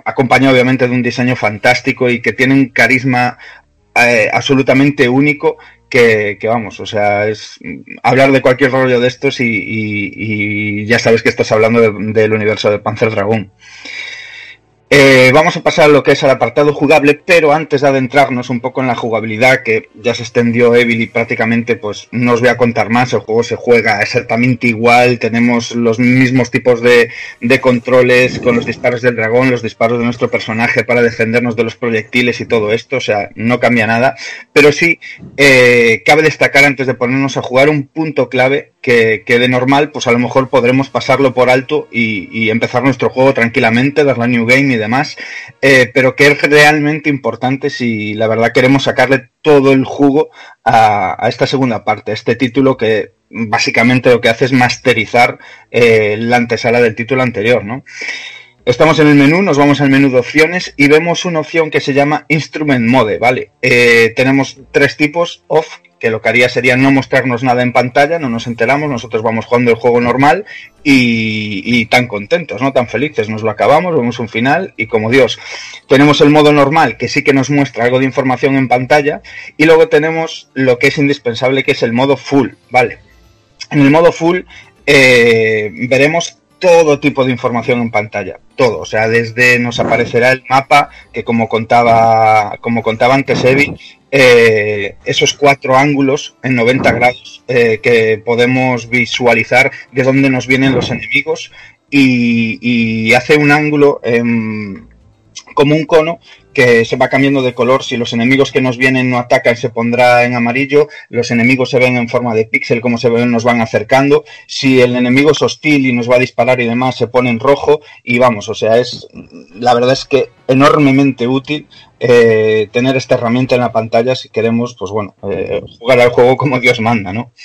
acompañado obviamente de un diseño fantástico y que tiene un carisma absolutamente único que, que vamos, o sea, es hablar de cualquier rollo de estos y, y- y ya sabes que estás hablando de- del universo de Panzer Dragoon. Eh, vamos a pasar a lo que es el apartado jugable, pero antes de adentrarnos un poco en la jugabilidad, que ya se extendió Evil y prácticamente pues no os voy a contar más, el juego se juega exactamente igual, tenemos los mismos tipos de, de controles con los disparos del dragón, los disparos de nuestro personaje para defendernos de los proyectiles y todo esto, o sea, no cambia nada, pero sí eh, cabe destacar antes de ponernos a jugar un punto clave que, que de normal pues a lo mejor podremos pasarlo por alto y, empezar nuestro juego tranquilamente, dar la new game y demás, eh, pero que es realmente importante si la verdad queremos sacarle todo el jugo a, esta segunda parte, este título que básicamente lo que hace es masterizar eh, la antesala del título anterior, ¿no? Estamos en el menú, nos vamos al menú de opciones y vemos una opción que se llama Instrument Mode, ¿vale? Eh, tenemos tres tipos, off, que lo que haría sería no mostrarnos nada en pantalla, no nos enteramos, nosotros vamos jugando el juego normal y, tan contentos, ¿no? Tan felices, nos lo acabamos, vemos un final y como Dios. Tenemos el modo normal, que sí que nos muestra algo de información en pantalla, y luego tenemos lo que es indispensable, que es el modo full, ¿vale? En el modo full eh, veremos todo tipo de información en pantalla, todo, o sea, desde nos aparecerá el mapa, que como contaba, como contaba antes Evi, eh, esos cuatro ángulos en 90 grados eh, que podemos visualizar de dónde nos vienen los enemigos y, y hace un ángulo en, como un cono que se va cambiando de color. Si los enemigos que nos vienen no atacan, se pondrá en amarillo. Los enemigos se ven en forma de píxel, como se ven, nos van acercando. Si el enemigo es hostil y nos va a disparar y demás, se pone en rojo. Y vamos, o sea, es la verdad es que enormemente útil eh, tener esta herramienta en la pantalla si queremos, pues bueno, eh, jugar al juego como Dios manda, ¿no? *laughs*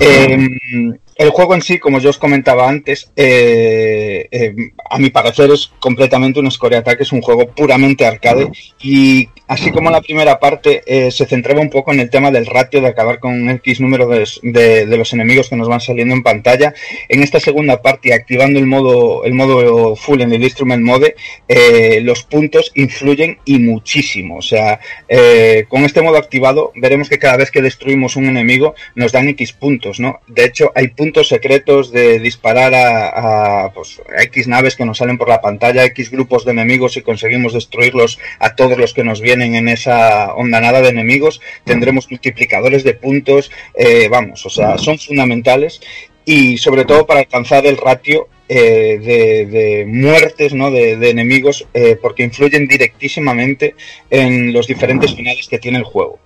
Eh, el juego en sí, como yo os comentaba antes, eh, eh, a mi parecer es completamente un Score Attack, es un juego puramente arcade y así como la primera parte eh, se centraba un poco en el tema del ratio de acabar con X número de, los enemigos que nos van saliendo en pantalla, en esta segunda parte, activando el modo, el modo full en el Instrument Mode, eh, los puntos influyen y muchísimo. O sea, eh, con este modo activado veremos que cada vez que destruimos un enemigo nos dan X puntos, ¿no? De hecho, hay puntos secretos de disparar a, a, pues, a X naves que nos salen por la pantalla, X grupos de enemigos y conseguimos destruirlos a todos los que nos vienen en esa ondanada de enemigos. Tendremos multiplicadores de puntos, eh, vamos, o sea, son fundamentales y sobre todo para alcanzar el ratio eh, de, de muertes ¿no? de, de enemigos eh, porque influyen directísimamente en los diferentes finales que tiene el juego.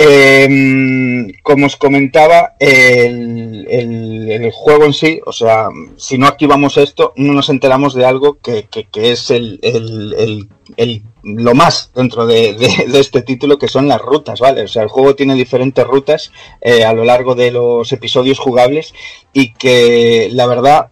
Eh, como os comentaba, el, el- juego en sí, o sea, si no activamos esto, no nos enteramos de algo que, que- que es el, el- lo más dentro de, de- de este título, que son las rutas, ¿vale? O sea, el juego tiene diferentes rutas eh, a lo largo de los episodios jugables y que la verdad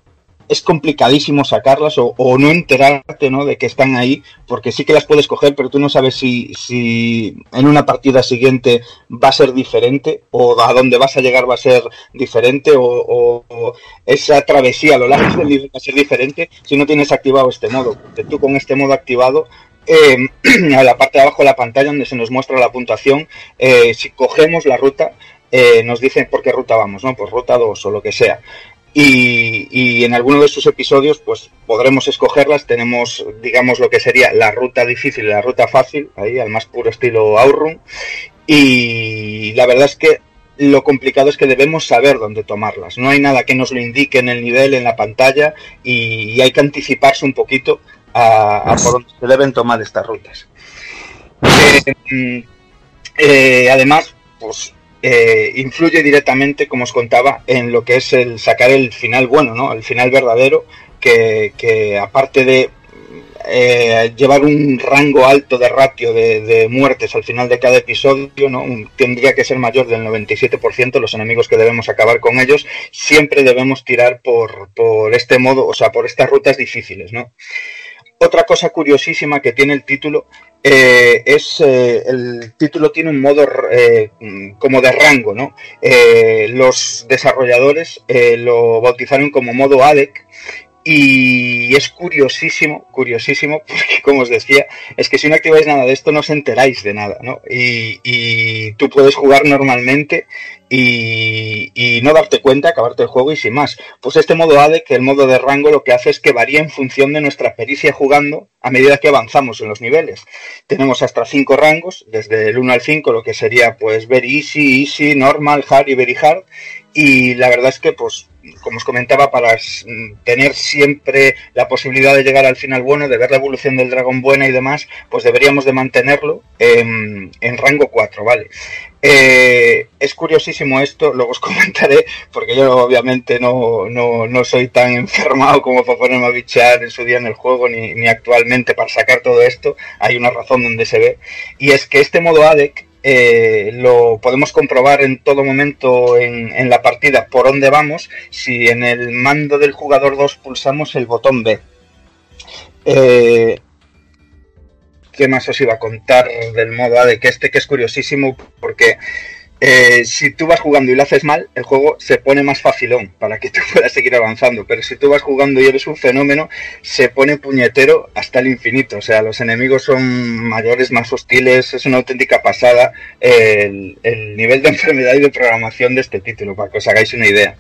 es complicadísimo sacarlas o, no enterarte ¿no? de que están ahí, porque sí que las puedes coger, pero tú no sabes si, si en una partida siguiente va a ser diferente o a dónde vas a llegar va a ser diferente o, esa travesía a lo largo del nivel va a ser diferente si no tienes activado este modo. Porque tú con este modo activado eh, *clears throat* a la parte de abajo de la pantalla donde se nos muestra la puntuación, eh, si cogemos la ruta, eh, nos dicen por qué ruta vamos, ¿no? Pues ruta 2 o lo que sea. Y, en alguno de sus episodios, pues podremos escogerlas. Tenemos, digamos, lo que sería la ruta difícil y la ruta fácil, ahí al más puro estilo Outrun. Y la verdad es que lo complicado es que debemos saber dónde tomarlas. No hay nada que nos lo indique en el nivel, en la pantalla, y, hay que anticiparse un poquito a, por dónde se deben tomar estas rutas. Eh, eh, además, pues eh, influye directamente, como os contaba, en lo que es el sacar el final bueno, ¿no? El final verdadero, que, que aparte de eh, llevar un rango alto de ratio de, muertes al final de cada episodio, ¿no? Tendría que ser mayor del 97% los enemigos que debemos acabar con ellos, siempre debemos tirar por, por este modo, o sea, por estas rutas difíciles, ¿no? Otra cosa curiosísima que tiene el título eh, es eh, el título tiene un modo eh, como de rango, ¿no? Eh, los desarrolladores eh, lo bautizaron como modo ADEC y es curiosísimo, curiosísimo, *laughs* porque como os decía, es que si no activáis nada de esto no os enteráis de nada, ¿no? Y, tú puedes jugar normalmente y, y no darte cuenta, acabarte el juego y sin más. Pues este modo ADE, que el modo de rango lo que hace es que varía en función de nuestra pericia jugando a medida que avanzamos en los niveles. Tenemos hasta cinco rangos, desde el 1 al 5, lo que sería pues very easy, easy, normal, hard y very hard. Y la verdad es que pues como os comentaba, para s- tener siempre la posibilidad de llegar al final bueno, de ver la evolución del dragón buena y demás, pues deberíamos de mantenerlo en, rango 4, ¿vale? Eh, es curiosísimo esto, luego os *laughs* comentaré, porque yo obviamente no, no, no soy tan enfermado como para ponerme a en su día en el juego, ni, ni actualmente para sacar todo esto, hay una razón donde se ve, y es que este modo ADEC eh, lo podemos comprobar en todo momento en, la partida. Por dónde vamos si en el mando del jugador 2 pulsamos el botón B. Eh, ¿Qué más os iba a contar del modo A de que este que es curiosísimo porque eh, si tú vas jugando y lo haces mal, el juego se pone más facilón para que tú *laughs* puedas seguir avanzando. Pero si tú vas jugando y eres un fenómeno, se pone puñetero hasta el infinito. O sea, los enemigos son mayores, más hostiles, es una auténtica pasada el, el nivel de *laughs* enfermedad y de programación de este título, para que os hagáis una idea.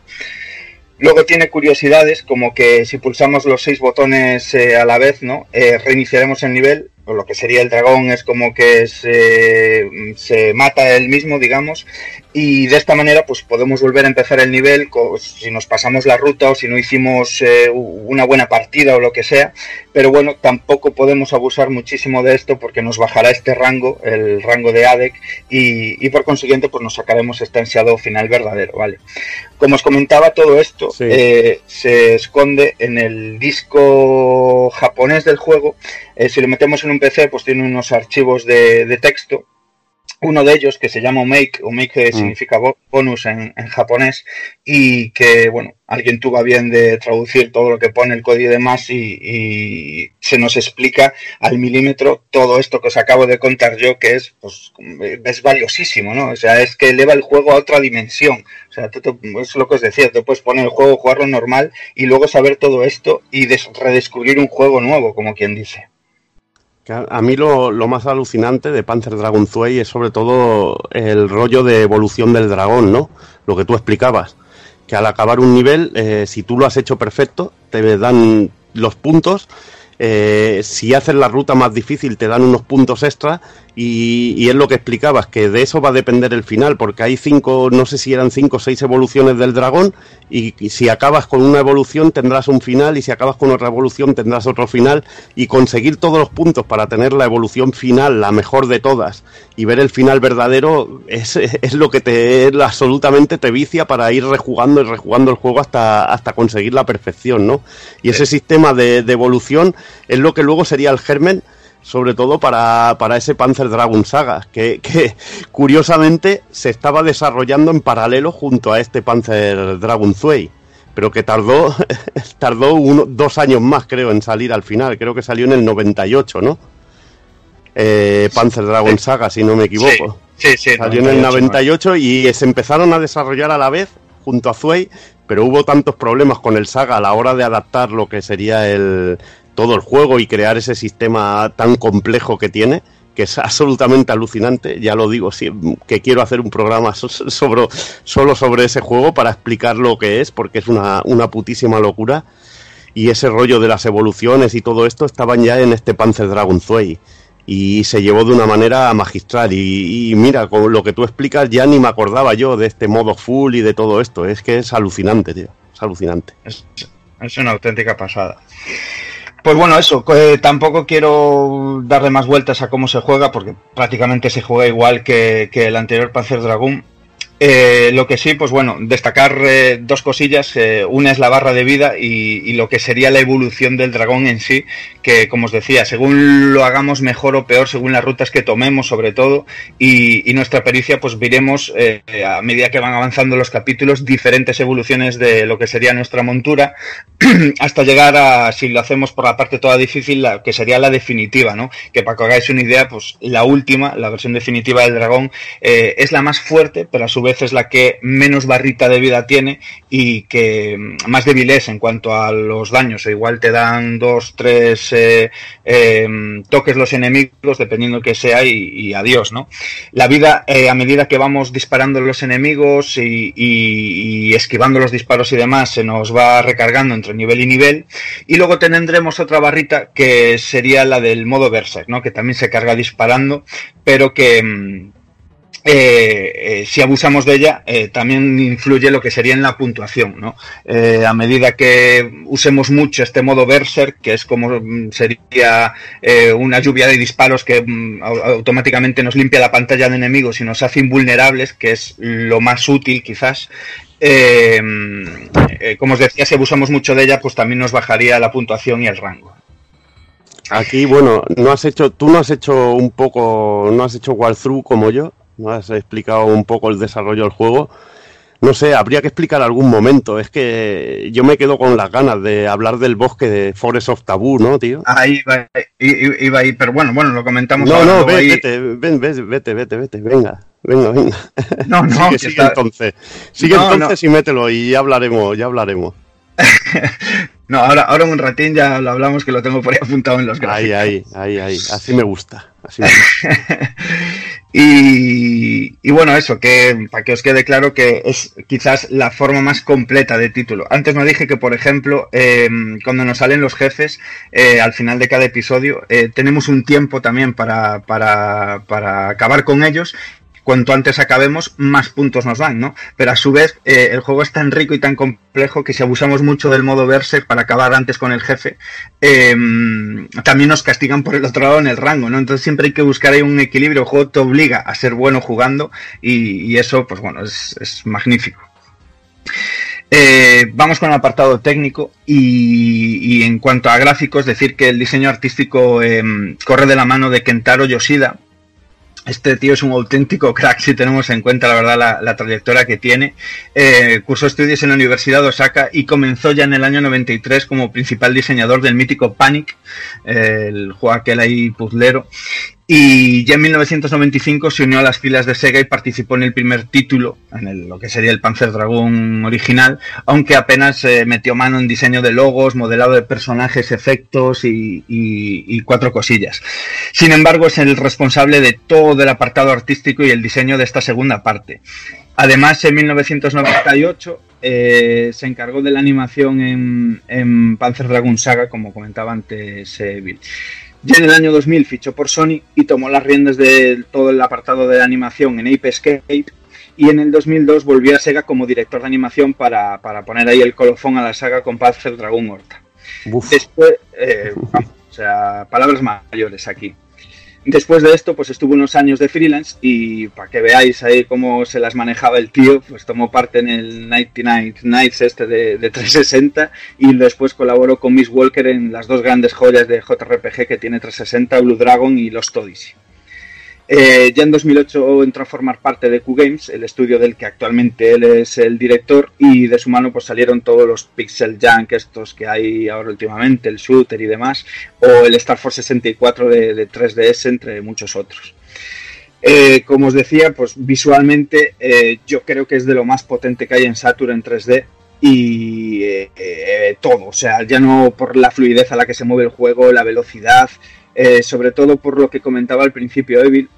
Luego tiene curiosidades como que si pulsamos los seis botones eh, a la vez, ¿no? Eh, reiniciaremos el nivel o lo que sería el dragón es como que se, se mata él mismo, digamos, y de esta manera pues podemos volver a empezar el nivel si nos pasamos la ruta o si no hicimos eh, una buena partida o lo que sea, pero bueno, tampoco podemos abusar muchísimo de esto porque nos bajará este rango, el rango de ADEC, y, y por consiguiente pues nos sacaremos este ansiado final verdadero, ¿vale? Como os comentaba, todo esto Sí. eh, se esconde en el disco japonés del juego. Eh, si lo metemos en un PC, pues tiene unos archivos de, de texto. Uno de ellos que se llama Omake, Omake eh, Mm. significa bo- bonus en, en japonés, y que, bueno, alguien tuvo a bien de traducir todo lo que pone el código y demás, y, y se nos explica al milímetro todo esto que os acabo de contar yo, que es, pues, es valiosísimo, ¿no? O sea, es que eleva el juego a otra dimensión. O sea, tú te- es lo que os decía, te puedes poner el juego, jugarlo normal, y luego saber todo esto y des- redescubrir un juego nuevo, como quien dice. A mí lo, lo más alucinante de Panzer Dragon Zwei es sobre todo el rollo de evolución del dragón, ¿no? Lo que tú explicabas. Que al acabar un nivel, eh, si tú lo has hecho perfecto, te dan los puntos. eh, si haces la ruta más difícil, te dan unos puntos extra. Y, y es lo que explicabas, que de eso va a depender el final, porque hay cinco, no sé si eran cinco o seis evoluciones del dragón. Y, y si acabas con una evolución, tendrás un final. Y si acabas con otra evolución, tendrás otro final y conseguir todos los puntos para tener la evolución final, la mejor de todas, y ver el final verdadero, es, es lo que te absolutamente te vicia para ir rejugando y rejugando el juego hasta, hasta conseguir la perfección, ¿no? Y ese sistema de, de evolución es lo que luego sería el germen sobre todo para, para ese Panzer Dragon Saga, que, que curiosamente se estaba desarrollando en paralelo junto a este Panzer Dragon Zwei pero que tardó *laughs* tardó uno, dos años más, creo, en salir al final. Creo que salió en el 98, ¿no? Eh, Panzer Dragon Saga, si no me equivoco. Sí, sí. Salió en el 98 y se empezaron a desarrollar a la vez junto a Zwei, pero hubo tantos problemas con el Saga a la hora de adaptar lo que sería el todo el juego y crear ese sistema tan complejo que tiene que es absolutamente alucinante, ya lo digo, que quiero hacer un programa solo sobre ese juego para explicar lo que es, porque es una, una putísima locura. Y ese rollo de las evoluciones y todo esto estaban ya en este Panzer Dragon Zwei. Y se llevó de una manera magistral. Y, y mira, con lo que tú explicas, ya ni me acordaba yo de este modo full y de todo esto. Es que es alucinante, tío. Es alucinante. Es, es una auténtica pasada. Pues bueno, eso, eh, tampoco quiero darle más vueltas a cómo se juega, porque prácticamente se juega igual que, el anterior Panzer Dragoon. Eh, lo que sí, pues bueno, destacar eh, dos cosillas. eh, una es la barra de vida y, lo que sería la evolución del dragón en sí, que como os decía, según lo hagamos mejor o peor, según las rutas que tomemos sobre todo, y, nuestra pericia, pues veremos eh, a medida que van avanzando los capítulos diferentes evoluciones de lo que sería nuestra montura, *clears throat* hasta llegar a, si lo hacemos por la parte toda difícil, la, que sería la definitiva, ¿no? Que para que hagáis una idea, pues la última, la versión definitiva del dragón, eh, es la más fuerte, pero a su vez es la que menos barrita de vida tiene y que mm, más débil es en cuanto a los daños. O igual te dan dos, tres eh, eh, toques los enemigos, dependiendo que sea, y, adiós, ¿no? La vida, eh, a medida que vamos disparando los enemigos y, y- y esquivando los disparos y demás, se nos va recargando entre nivel y nivel. Y luego tendremos otra barrita que sería la del modo Berserk, ¿no? Que también se carga disparando, pero que. Eh, eh, si abusamos de ella, eh, también influye lo que sería en la puntuación, ¿no? A medida que usemos mucho este modo Berserk, que es como mm, sería una lluvia de disparos que mm, au- automáticamente nos limpia la pantalla de enemigos y nos hace invulnerables, que es lo más útil quizás. como os decía, si abusamos mucho de ella, pues también nos bajaría la puntuación y el rango. Aquí, bueno, no has hecho, tú no has hecho un poco, no has hecho walkthrough como yo, no has explicado un poco el desarrollo del juego. No sé, habría que explicar algún momento. Es que yo me quedo con las ganas de hablar del bosque de Forest of Taboo, ¿no, tío? Ahí iba, iba ahí, pero bueno, bueno, lo comentamos No, ahora, no, luego ve- ahí- vete, ven, ven, vete, vete, vete, venga, venga, venga. *laughs* No, no, *laughs* sigue, sigue está- entonces. Sigue No, entonces y mételo y ya hablaremos, ya hablaremos. *laughs* No, ahora, ahora un ratín ya lo hablamos que lo tengo por ahí apuntado en los gráficos. Ahí, ahí, ahí, ahí. Así me gusta. Así me gusta. Y, bueno, eso, que para que os quede claro que es quizás la forma más completa de título. Antes no dije que, por ejemplo, eh, cuando nos salen los jefes, eh, al final de cada episodio, eh, tenemos un tiempo también para, para, para acabar con ellos cuanto antes acabemos, más puntos nos dan, ¿no? Pero a su vez, eh, el juego es tan rico y tan complejo que si abusamos mucho del modo verse para acabar antes con el jefe, eh, también nos castigan por el otro lado en el rango, ¿no? Entonces siempre hay que buscar ahí un equilibrio. El juego te obliga a ser bueno jugando y, eso, pues bueno, es, es magnífico. Eh, vamos con el apartado técnico y, en cuanto a gráficos, decir que el diseño artístico eh, corre de la mano de Kentaro Yoshida. Este tío es un auténtico crack si tenemos en cuenta la verdad la, trayectoria que tiene. Eh, cursó estudios en la Universidad de Osaka y comenzó ya en el año 93 como principal diseñador del mítico Panic, eh, el juego aquel ahí puzzlero. Y ya en 1995 se unió a las filas de Sega y participó en el primer título, en lo que sería el Panzer Dragon original, aunque apenas eh, metió mano en diseño de logos, modelado de personajes, efectos y, cuatro cosillas. Sin embargo, es el responsable de todo el apartado artístico y el diseño de esta segunda parte. Además, en 1998 eh, se encargó de la animación en, en, Panzer Dragon Saga, como comentaba antes eh, Bill. Ya en el año 2000 fichó por Sony y tomó las riendas de todo el apartado de animación en Ape Escape y en el 2002 volvió a Sega como director de animación para, para poner ahí el colofón a la saga con Panzer Dragon Horta. Uf. Después, eh, vamos, o sea, palabras mayores aquí. Después de esto, pues estuvo unos años de freelance y para que veáis ahí cómo se las manejaba el tío, pues tomó parte en el 99 Nights este de, de 360 y después colaboró con Miss Walker en las dos grandes joyas de JRPG que tiene 360, Blue Dragon y Lost Odyssey. Eh, ya en 2008 entró a formar parte de Q-Games, el estudio del que actualmente él es el director, y de su mano pues salieron todos los Pixel Junk estos que hay ahora últimamente, el Shooter y demás, o el Star Force 64 de, de 3DS, entre muchos otros. Eh, como os decía, pues visualmente eh, yo creo que es de lo más potente que hay en Saturn en 3D y todo, o sea, ya no por la fluidez a la que se mueve el juego, la velocidad, eh, sobre todo por lo que comentaba al principio Evil,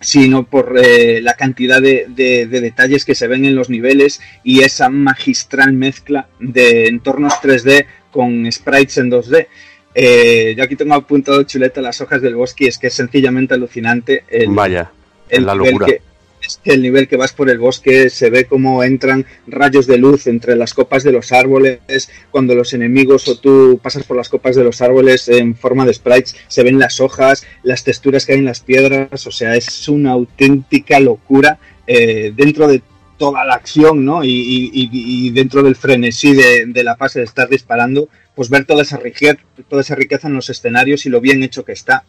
sino por eh, la cantidad de, de, de, detalles que se ven en los niveles y esa magistral mezcla de entornos 3D con sprites en 2D. Eh, yo aquí tengo apuntado chuleta las hojas del bosque y es que es sencillamente alucinante. El, Vaya, el la locura. Que, el nivel que vas por el bosque se ve como entran rayos de luz entre las copas de los árboles, cuando los enemigos o tú pasas por las copas de los árboles en forma de sprites, se ven las hojas, las texturas que hay en las piedras, o sea, es una auténtica locura eh, dentro de toda la acción, ¿no? Y, y, y dentro del frenesí de, de, la fase de estar disparando, pues ver toda esa riqueza, toda esa riqueza en los escenarios y lo bien hecho que está.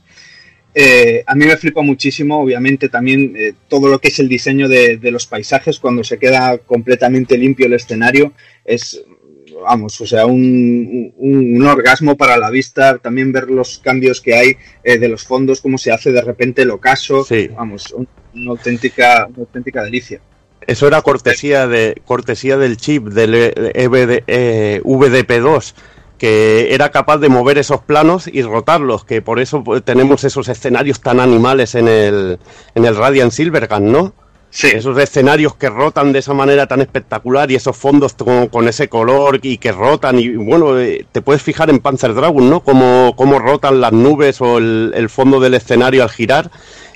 Eh, a mí me flipa muchísimo, obviamente, también eh, todo lo que es el diseño de, de, los paisajes cuando se queda completamente limpio el escenario. Es, vamos, o sea, un, un, un orgasmo para la vista. También ver los cambios que hay eh, de los fondos, cómo se hace de repente el ocaso. Sí. Vamos, un, una, auténtica, una auténtica delicia. Eso era cortesía, de, cortesía del chip del EVD, eh, VDP2 que era capaz de mover esos planos y rotarlos, que por eso pues, tenemos esos escenarios tan animales en el, en el Radiant Silvergun, ¿no? Sí. Esos escenarios que rotan de esa manera tan espectacular y esos fondos con, con ese color y que rotan y bueno, eh, te puedes fijar en Panzer Dragon, ¿no? Cómo, cómo rotan las nubes o el, el fondo del escenario al girar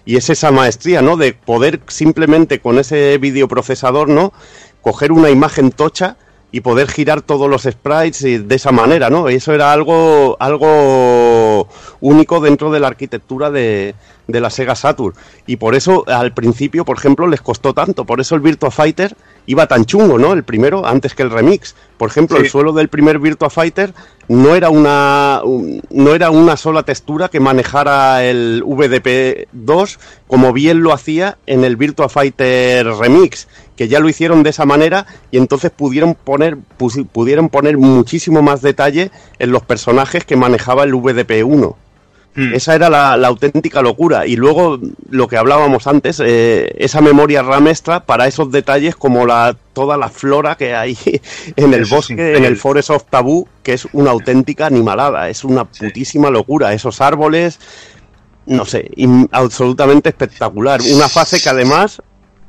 y es esa maestría, ¿no? De poder simplemente con ese videoprocesador, ¿no? Coger una imagen tocha y poder girar todos los sprites de esa manera, ¿no? Eso era algo, algo único dentro de la arquitectura de, de la Sega Saturn. Y por eso al principio, por ejemplo, les costó tanto. Por eso el Virtua Fighter iba tan chungo, ¿no? El primero, antes que el remix. Por ejemplo, sí. el suelo del primer Virtua Fighter no era una no era una sola textura que manejara el VDP2 como bien lo hacía en el Virtua Fighter Remix, que ya lo hicieron de esa manera y entonces pudieron poner pudieron poner muchísimo más detalle en los personajes que manejaba el VDP1. Mm. Esa era la, la, auténtica locura. Y luego lo que hablábamos antes, eh, esa memoria RAM extra para esos detalles como la, toda la flora que hay *laughs* en el Eso bosque, en el Forest of Taboo, que es una auténtica animalada, es una putísima locura. Esos árboles, no sé, absolutamente espectacular. Una fase que además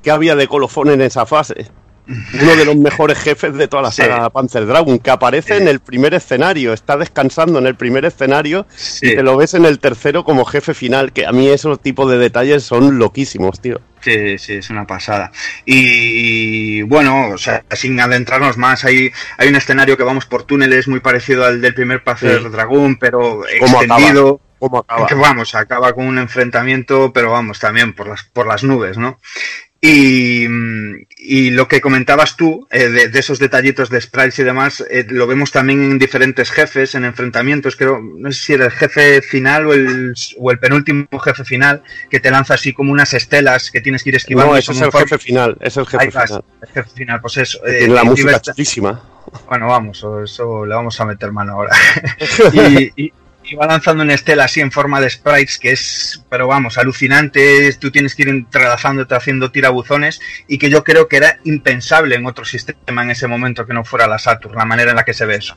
qué había de colofón en esa fase. Uno de los mejores jefes de toda la Sí. saga Panzer Dragon, que aparece Sí. en el primer escenario, está descansando en el primer escenario Sí. y te lo ves en el tercero como jefe final, que a mí esos tipos de detalles son loquísimos, tío. Sí, sí, es una pasada. Y bueno, o sea, sin adentrarnos más, hay, hay un escenario que vamos por túneles muy parecido al del primer Panzer Sí. Dragoon, pero ¿Cómo extendido. ¿Cómo acaba? Que *laughs* vamos, acaba con un enfrentamiento, pero vamos, también por las, por las nubes, ¿no? Y, y lo que comentabas tú, eh, de, de esos detallitos de sprites y demás, eh, lo vemos también en diferentes jefes, en enfrentamientos, creo, no sé si era el jefe final o el, o el penúltimo jefe final, que te lanza así como unas estelas que tienes que ir esquivando. No, ese es el jefe final, es el jefe vas, final. el jefe final, pues eso. Eh, la música chulísima. bueno, vamos, eso le vamos a meter mano ahora. *laughs* *laughs* y, y- y va lanzando una estela así en forma de sprites que es, pero vamos, alucinante. Tú tienes que ir entrelazándote haciendo tirabuzones y que yo creo que era impensable en otro sistema en ese momento que no fuera la Saturn, la manera en la que se ve eso.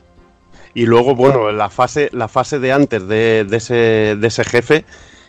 Y luego, bueno, la fase, la fase de antes de, de ese, de ese jefe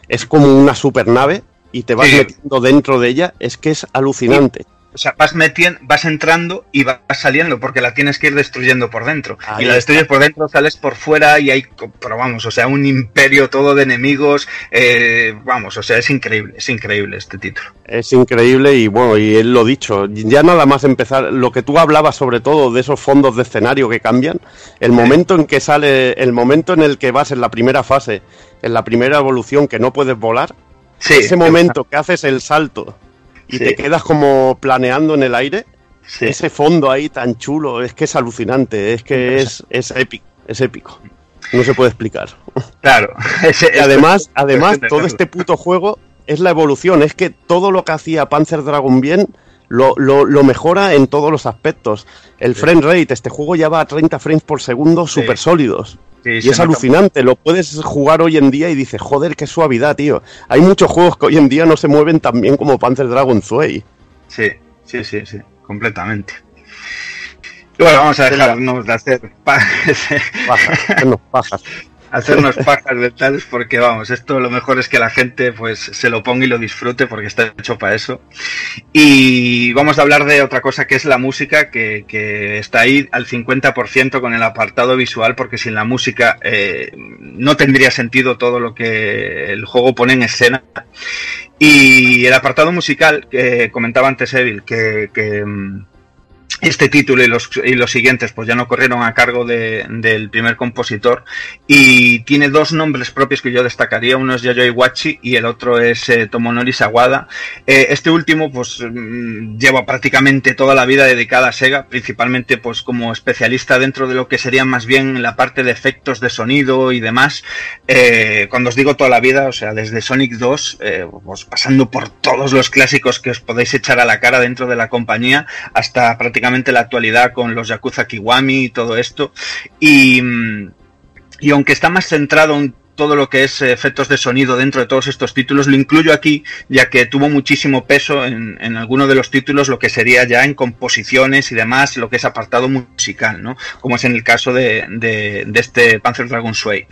es como una supernave y te vas Sí. metiendo dentro de ella. Es que es alucinante. O sea, vas metiendo, vas entrando y vas saliendo porque la tienes que ir destruyendo por dentro. Ahí y la está. destruyes por dentro, sales por fuera y hay, pero vamos, o sea, un imperio todo de enemigos. eh, vamos, o sea, es increíble, es increíble este título. Es increíble y bueno, y él lo dicho, ya nada más empezar, lo que tú hablabas sobre todo de esos fondos de escenario que cambian, el momento en que sale, el momento en el que vas en la primera fase, en la primera evolución que no puedes volar, Sí, ese momento que haces el salto y Sí. te quedas como planeando en el aire, Sí. ese fondo ahí tan chulo, es que es alucinante, es que es, es épico, es épico. No se puede explicar. Claro. *laughs* Y además, además, todo este puto juego es la evolución. Es que todo lo que hacía Panzer Dragon bien lo, lo, lo mejora en todos los aspectos. El frame rate, este juego ya va a 30 frames por segundo súper sólidos. Sí, Y es alucinante, lo puedes jugar hoy en día y dices, joder, qué suavidad, tío. Hay muchos juegos que hoy en día no se mueven tan bien como Panzer Dragon Zwei. Sí, sí, sí, sí, completamente. Y bueno, vamos a dejarnos de hacer *laughs* pa- Pajas, hacernos pajas. Hacernos pajas de tales porque vamos, esto lo mejor es que la gente pues se lo ponga y lo disfrute porque está hecho para eso. Y vamos a hablar de otra cosa que es la música que, que está ahí al 50% con el apartado visual porque sin la música eh, no tendría sentido todo lo que el juego pone en escena. Y el apartado musical que comentaba antes Evil, que, que, mm, este título y los, y los siguientes pues ya no corrieron a cargo de- del primer compositor y tiene dos nombres propios que yo destacaría, uno es Yayoi Wachi y el otro es eh, Tomonori Sawada. Eh, este último pues mm, lleva prácticamente toda la vida dedicada a Sega, principalmente pues como especialista dentro de lo que sería más bien la parte de efectos de sonido y demás. Eh, cuando os digo toda la vida, o sea, desde Sonic 2, eh, pues pasando por todos los clásicos que os podéis echar a la cara dentro de la compañía, hasta prácticamente la actualidad con los Yakuza Kiwami y todo esto. Y, mm, y aunque está más centrado en todo lo que es eh, efectos de sonido dentro de todos estos títulos, lo incluyo aquí, ya que tuvo muchísimo peso en, en alguno de los títulos, lo que sería ya en composiciones y demás, lo que es apartado musical, ¿no? Como es en el caso de, de- este Panzer Dragon Sway.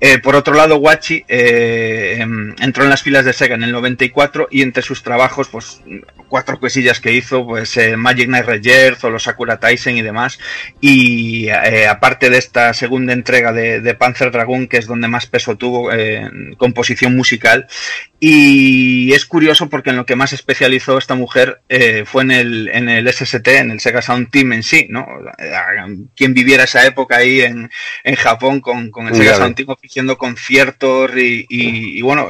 Eh, por otro lado, Wachi eh, em, entró en las filas de Sega en el 94 y entre sus trabajos, pues cuatro cosillas que hizo, pues eh, Magic Knight Rebirth o los Sakura Taisen y demás. Y aparte de esta segunda entrega de, de Panzer Dragon, que es donde más peso tuvo eh, en composición musical. Y es curioso porque en lo que más especializó esta mujer eh, fue en el, en el SST, en el Sega Sound Team en sí, ¿no? Eh, Quien viviera esa época ahí en, en Japón con, con el Sega. Sound Team ofreciendo conciertos y, y- y bueno,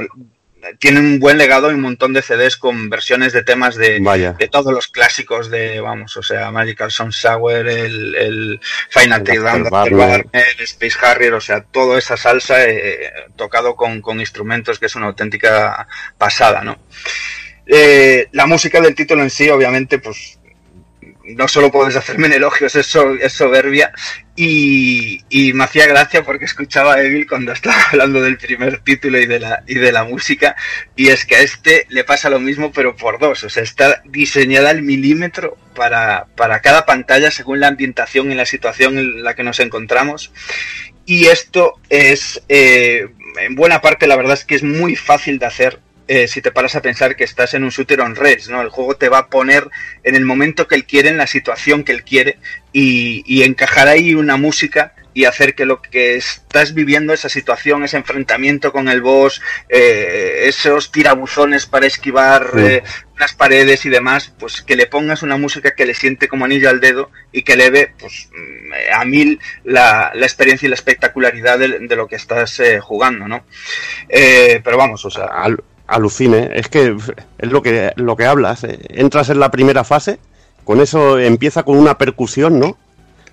tiene un buen legado y un montón de CDs con versiones de temas de, de todos los clásicos de, vamos, o sea, Magical Sound Sour, el, el Final Takedown, el Space Harrier, o sea, toda esa salsa eh, tocado con, con instrumentos que es una auténtica pasada, ¿no? Eh, la música del título en sí, obviamente, pues no solo puedes hacerme en elogios, es, es soberbia. Y, me hacía gracia porque escuchaba a Evil cuando estaba *laughs* hablando del primer título y de, la, y de la música. Y es que a este le pasa lo mismo, pero por dos. O sea, está diseñada al milímetro para, para cada pantalla según la ambientación y la situación en la que nos encontramos. Y esto es, eh, en buena parte, la verdad es que es muy fácil de hacer eh, si te paras a pensar que estás en un shooter on rails, ¿no? El juego te va a poner en el momento que él quiere, en la situación que él quiere, y, y encajar ahí una música y hacer que lo que estás viviendo, esa situación, ese enfrentamiento con el boss, eh, esos tirabuzones para esquivar Sí. eh, las paredes y demás, pues que le pongas una música que le siente como anillo al dedo y que eleve pues, mm, a mil la, la experiencia y la espectacularidad de, de lo que estás eh, jugando, ¿no? Pero vamos, o sea, Al- alucine, es que es lo que, lo que hablas. eh. Entras en la primera fase, con eso empieza con una percusión, ¿no?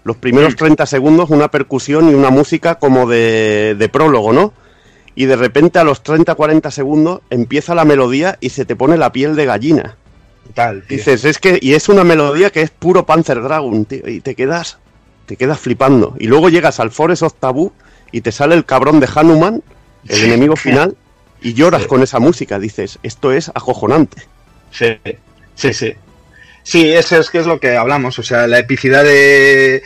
Los primeros 30 segundos, una percusión y una música como de, de prólogo, ¿no? Y de repente a los 30-40 segundos empieza la melodía y se te pone la piel de gallina. tal. Dices, es que, y es una melodía que es puro Panzer Dragon, tío, y te quedas, te quedas flipando. Y luego llegas al Forest of y te sale el cabrón de Hanuman, el enemigo final, y lloras Sí. con esa música. Dices, esto es acojonante. Sí, sí, sí. Sí, eso es que es lo que hablamos, o sea, la epicidad de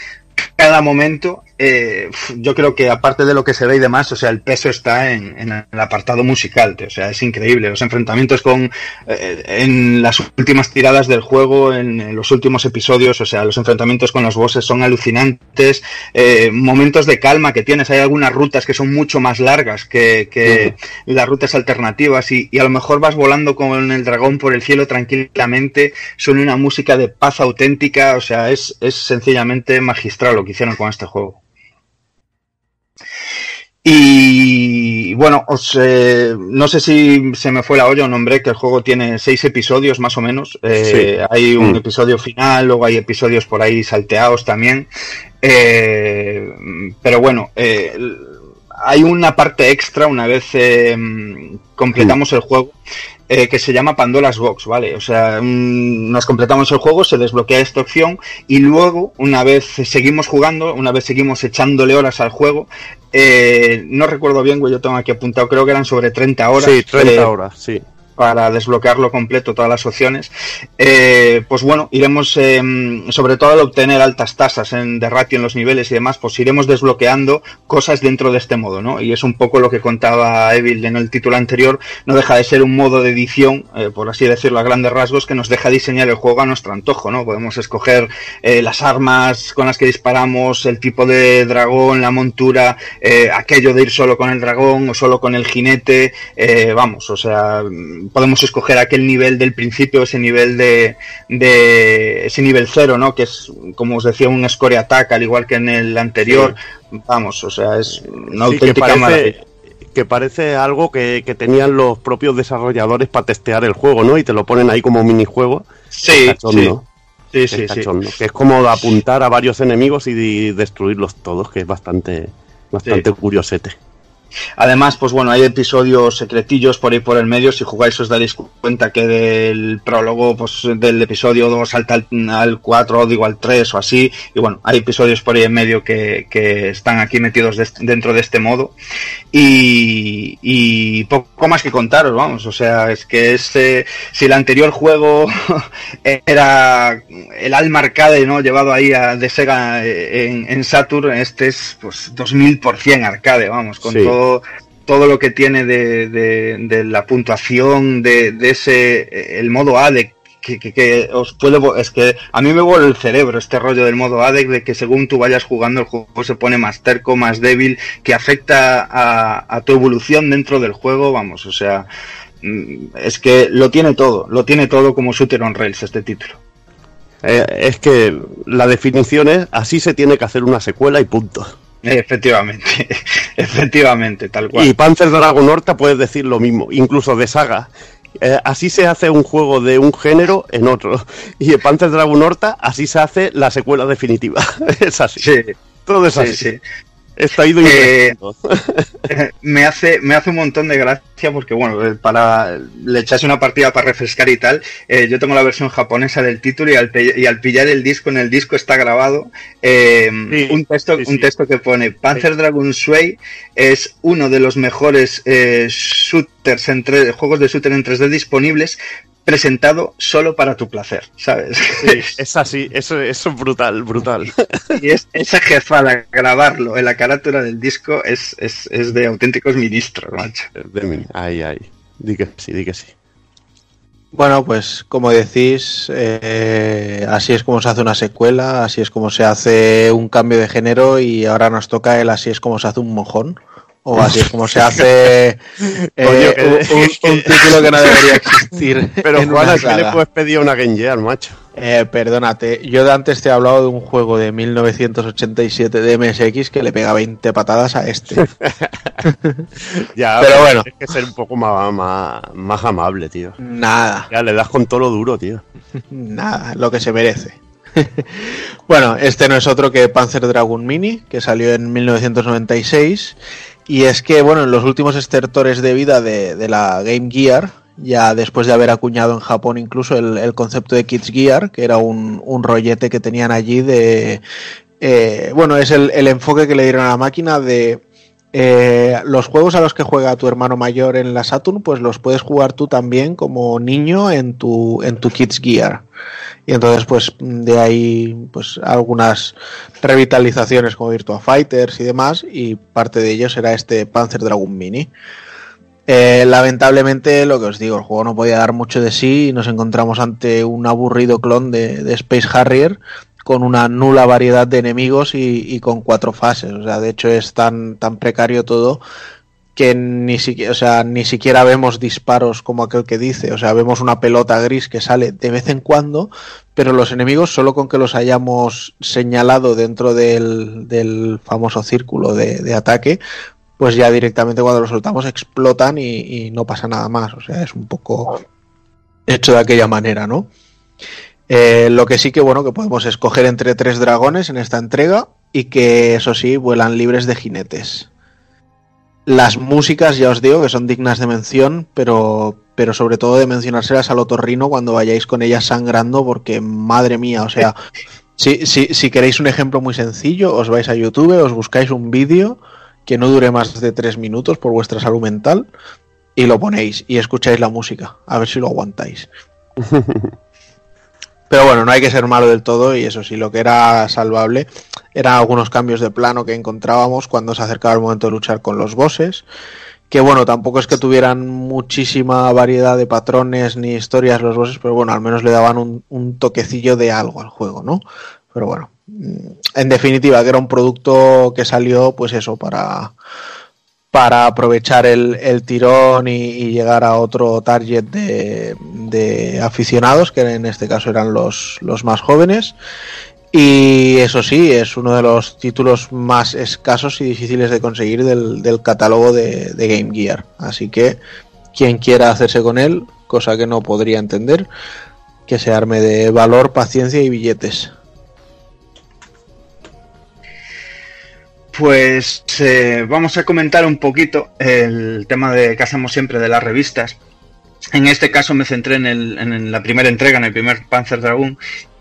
cada momento, eh, yo creo que aparte de lo que se ve y demás, o sea, el peso está en, en el apartado musical, tío, o sea, es increíble. Los enfrentamientos con, eh, en las últimas tiradas del juego, en, los últimos episodios, o sea, los enfrentamientos con los bosses son alucinantes, eh, momentos de calma que tienes, hay algunas rutas que son mucho más largas que, que las rutas alternativas y, y a lo mejor vas volando con el dragón por el cielo tranquilamente, son una música de paz auténtica, o sea, es, es sencillamente magistral lo que hicieron con este juego. Y bueno, os, eh, no sé si se me fue la olla o nombré que el juego tiene seis episodios más o menos. Eh, Hay un Mm. episodio final, luego hay episodios por ahí salteados también. Eh, pero bueno, eh, hay una parte extra una vez eh, completamos el juego eh, que se llama Pandora's Box, ¿vale? O sea, mm, nos completamos el juego, se desbloquea esta opción y luego, una vez seguimos jugando, una vez seguimos echándole horas al juego, eh, no recuerdo bien, güey, yo tengo aquí apuntado, creo que eran sobre 30 horas. sí, 30 eh, horas, sí. Para desbloquearlo completo, todas las opciones. Eh, pues bueno, iremos, eh, sobre todo al obtener altas tasas en, de ratio en los niveles y demás, pues iremos desbloqueando cosas dentro de este modo, ¿no? Y es un poco lo que contaba Evil en el título anterior, no deja de ser un modo de edición, eh, por así decirlo a grandes rasgos, que nos deja diseñar el juego a nuestro antojo, ¿no? Podemos escoger eh, las armas con las que disparamos, el tipo de dragón, la montura, eh, aquello de ir solo con el dragón o solo con el jinete, vamos, o sea, podemos escoger aquel nivel del principio, ese nivel de, de ese nivel cero, ¿no? Que es, como os decía, un score attack, al igual que en el anterior. Vamos, o sea, es una Sí, que auténtica maravilla. parece, que parece algo que, que tenían los propios desarrolladores para testear el juego, ¿no? Y te lo ponen ahí como minijuego. Sí, sí, sí, sí. Que es como apuntar a varios enemigos y destruirlos todos, que es bastante, bastante Sí. curiosete. Además, pues bueno, hay episodios secretillos por ahí por el medio. Si jugáis os daréis cuenta que del prólogo, pues del episodio 2 salta al, al 4, digo al 3 o así. Y bueno, hay episodios por ahí en medio que, que están aquí metidos de dentro de este modo. Y, y poco más que contaros, vamos. O sea, es que este, si el anterior juego *laughs* era el alma arcade, ¿no? Llevado ahí a, de Sega eh, en, en Saturn, este es pues 2000% arcade, vamos, con Sí. todo todo lo que tiene de, de- de la puntuación, de, de ese, el modo ADEC, que, que- que os puede, es que a mí me vuelve el cerebro este rollo del modo ADEC, de que según tú vayas jugando el juego se pone más terco, más débil, que afecta a, a tu evolución dentro del juego, vamos, o sea, mm, es que lo tiene todo, lo tiene todo como Shooter on Rails este título. Eh, es que la definición es así se tiene que hacer una secuela y punto. Efectivamente, *laughs* efectivamente, tal cual. Y Panzer Dragon Horta puedes decir lo mismo, incluso de saga. Eh, así se hace un juego de un género en otro. *laughs* Y en Panzer Dragon Horta así se hace la secuela definitiva. *laughs* es así. Sí, Todo es sí, así. sí. Está ido Eh, increciendo. *laughs* me hace me hace un montón de gracia porque bueno eh, para le echase una partida para refrescar y tal eh, yo tengo la versión japonesa del título y al, y al pillar el disco en el disco está grabado eh, Sí, un texto sí, un texto que pone Panzer Dragon Sway es uno de los mejores eh, shooters en juegos de shooter en 3D disponibles presentado solo para tu placer sabes Sí, es así, eso, eso es brutal, brutal. *laughs* y es, esa jefada grabarlo en la carátula del disco es, es, es de auténticos ministros macho Ay, ay. Di que sí, di que sí. Bueno, pues como decís, eh, así es como se hace una secuela, así es como se hace un cambio de género y ahora nos toca el así es como se hace un mojón. O así es como se hace *laughs* eh, que- un, un- un título que no debería existir. *laughs* Pero Juan, una ¿a qué le puedes pedir a una Game Gear, macho? Eh, perdónate, yo de antes te he hablado de un juego de 1987 de MSX que le pega 20 patadas a este. *laughs* Ya, Pero bueno. Tienes que ser un poco más, más, más amable, tío. Nada. Ya le das con todo lo duro, tío. Nada, lo que se merece. bueno, este no es otro que Panzer Dragoon Mini, que salió en 1996. Y es que, bueno, en los últimos estertores de vida de, de la Game Gear, ya después de haber acuñado en Japón incluso el, el concepto de Kids Gear, que era un, un rollete que tenían allí de... eh, bueno, es el, el enfoque que le dieron a la máquina de eh, los juegos a los que juega tu hermano mayor en la Saturn, pues los puedes jugar tú también como niño en tu, en tu Kids Gear. Y entonces, pues de ahí, pues algunas revitalizaciones como Virtua Fighters y demás, y parte de ellos era este Panzer Dragoon Mini. Eh, lamentablemente, lo que os digo, el juego no podía dar mucho de sí y nos encontramos ante un aburrido clon de Space Harrier con una nula variedad de enemigos y, con cuatro fases. O sea, de hecho es tan, tan precario todo que ni siquiera, o sea, ni siquiera vemos disparos como aquel que dice. O sea, vemos una pelota gris que sale de vez en cuando, pero los enemigos, solo con que los hayamos señalado dentro del, del famoso círculo de, de ataque, pues ya directamente cuando los soltamos explotan y, y no pasa nada más. O sea, es un poco hecho de aquella manera, ¿no? Eh, lo que sí que bueno que podemos escoger entre tres dragones en esta entrega y que eso sí vuelan libres de jinetes. Las músicas ya os digo que son dignas de mención, pero pero sobre todo de mencionárselas al otorrino cuando vayáis con ellas sangrando porque madre mía, o sea, *laughs* si, si, si queréis un ejemplo muy sencillo, os vais a YouTube, os buscáis un vídeo que no dure más de tres minutos por vuestra salud mental y lo ponéis y escucháis la música, a ver si lo aguantáis. *laughs* Pero bueno, no hay que ser malo del todo y eso sí, lo que era salvable eran algunos cambios de plano que encontrábamos cuando se acercaba el momento de luchar con los bosses. Que bueno, tampoco es que tuvieran muchísima variedad de patrones ni historias los bosses, pero bueno, al menos le daban un, toquecillo de algo al juego, ¿no? Pero bueno, mm, en definitiva, que era un producto que salió, pues eso, para, para aprovechar el, el tirón y, llegar a otro target de, de aficionados, que en este caso eran los, los más jóvenes. Y eso sí, es uno de los títulos más escasos y difíciles de conseguir del, del catálogo de, de Game Gear. Así que quien quiera hacerse con él, cosa que no podría entender, que se arme de valor, paciencia y billetes. Pues eh, vamos a comentar un poquito el tema de que hacemos siempre de las revistas. En este caso me centré en, en la primera entrega, en el primer Panzer Dragoon,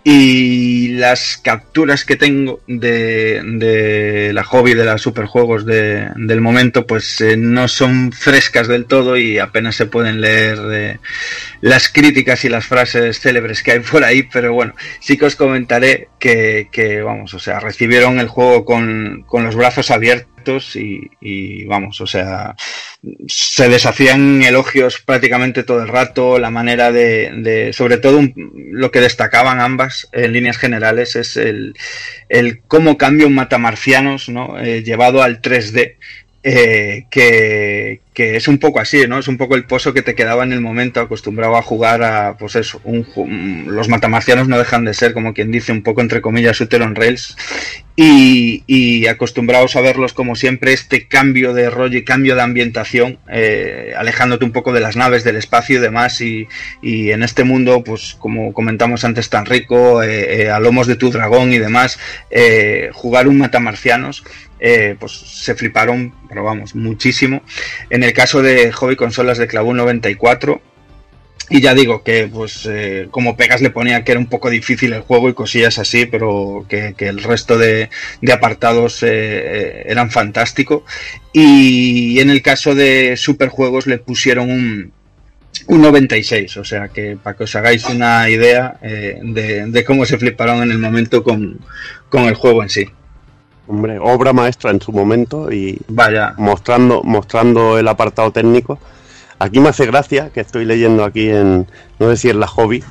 y las capturas que tengo de, de la hobby de los superjuegos de- del momento, pues eh, no son frescas del todo y apenas se pueden leer eh, las críticas y las frases célebres que hay por ahí, pero bueno, sí que os comentaré que, que, vamos, o sea, recibieron el juego con, con los brazos abiertos y, vamos, o sea, se deshacían elogios prácticamente todo el rato, la manera de, sobre todo lo que destacaban ambas en líneas generales es el, el cómo cambia un matamarcianos, ¿no? Eh, llevado al 3D. eh, que, que es un poco así, ¿no? Es un poco el pozo que te quedaba en el momento acostumbrado a jugar a, pues eso, un, mm, los matamarcianos no dejan de ser, como quien dice, un poco entre comillas, shooter on rails, y, acostumbrados a verlos como siempre, este cambio de rollo y cambio de ambientación, eh, alejándote un poco de las naves, del espacio y demás, y, en este mundo, pues como comentamos antes, tan rico, eh, eh, a lomos de tu dragón y demás, jugar un matamarcianos, pues se fliparon, pero vamos, muchísimo. El caso de Hobby Consolas de Clavú 94, y ya digo que, pues, eh, como pegas le ponía que era un poco difícil el juego y cosillas así, pero que, el resto de, apartados eh, eh, eran fantástico. Y en el caso de Superjuegos le pusieron un, un 96, o sea que para que os hagáis una idea de, de cómo se fliparon en el momento con, con el juego en sí. Hombre, obra maestra en su momento y Vaya, mostrando, mostrando el apartado técnico. Aquí me hace gracia que estoy leyendo aquí en, no sé si en la hobby,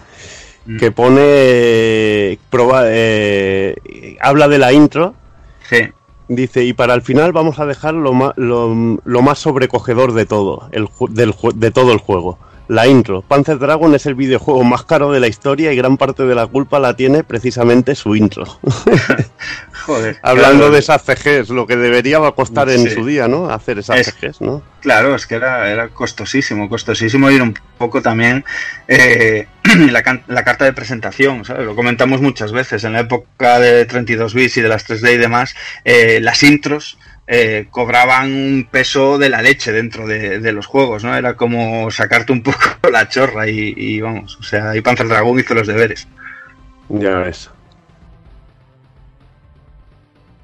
Mm. que pone, eh, proba- eh, habla de la intro, Sí. dice, y para el final vamos a dejar lo más, lo, lo más sobrecogedor de todo, el, del, de todo el juego. La intro. Panzer Dragon es el videojuego más caro de la historia y gran parte de la culpa la tiene precisamente su intro. *laughs* Joder. *laughs* Hablando claro. de esas CGs, lo que debería costar en Sí. su día, ¿no? Hacer esas Es- CGs, ¿no? Claro, es que era, era costosísimo, costosísimo y era un poco también eh, *clears throat* la, la carta de presentación, ¿sabes? Lo comentamos muchas veces, en la época de 32 bits y de las 3D y demás, eh, las intros eh, cobraban un peso de la leche dentro de, de los juegos, ¿no? Era como sacarte un poco *laughs* la chorra y, y vamos, o sea, y Panzer Dragon hizo los deberes. Ya ves.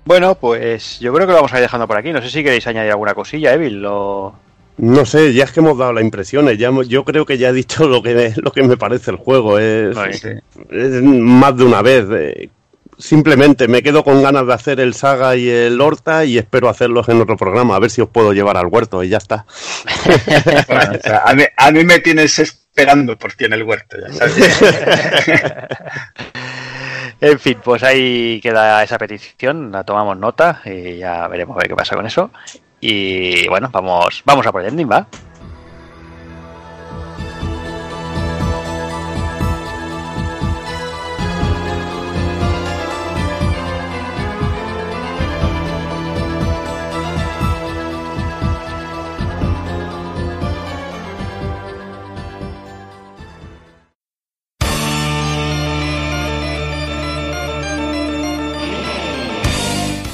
Bueno, pues yo creo que lo vamos a ir dejando por aquí. No sé si queréis añadir alguna cosilla, Evil. O... No sé, ya es que hemos dado las impresiones. Ya, yo creo que ya he dicho lo que me, *laughs* lo que me parece el juego. Es, Vale. Sí. es más de una vez. eh, simplemente me quedo con ganas de hacer el Saga y el Horta y espero hacerlos en otro programa. A ver si os puedo llevar al huerto y ya está. *laughs* Bueno, o sea, a, mí, a mí me tienes esperando por ti en el huerto, ya sabes. *laughs* En fin, pues ahí queda esa petición, la tomamos nota y ya veremos a ver qué pasa con eso. Y bueno, vamos, vamos a por el ending, ¿va?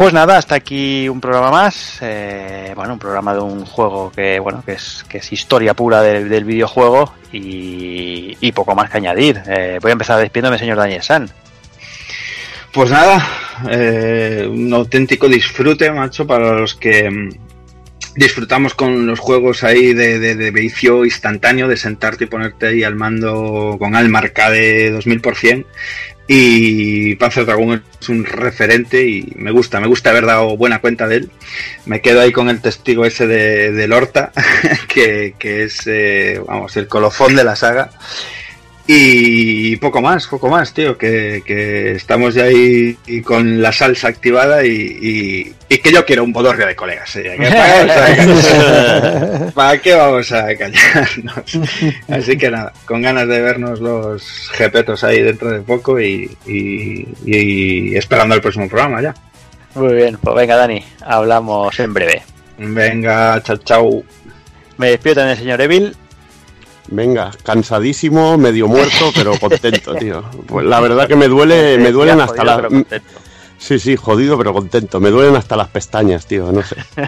Pues nada, hasta aquí un programa más. eh, bueno, un programa de un juego que bueno que es, que es historia pura del, videojuego y, poco más que añadir. Eh, voy a empezar despidiéndome, señor Daniel San. Pues nada, eh, un auténtico disfrute, macho, para los que mm, disfrutamos con los juegos ahí de, de, de vicio instantáneo, de sentarte y ponerte ahí al mando con alma arcade 2000%. Y Panzer Dragon es un referente y me gusta, me gusta haber dado buena cuenta de él. Me quedo ahí con el testigo ese de, del Horta, *laughs* que, que es, eh, vamos, el colofón de la saga. Y poco más, poco más, tío, que, que estamos ya ahí y con la salsa activada y, y- y que yo quiero un bodorrio de colegas. ¿eh? ¿Para, qué vamos a callarnos? ¿Para qué vamos a callarnos? Así que nada, con ganas de vernos los jepetos ahí dentro de poco y, y- y esperando el próximo programa ya. Muy bien, pues venga Dani, hablamos en breve. Venga, chao, chao. Me despido también, señor Evil. Venga, cansadísimo, medio muerto, pero contento, tío. Pues la verdad que me duele, me duelen hasta las... Sí, sí, jodido, pero contento. Me duelen hasta las pestañas, tío, no sé. *laughs*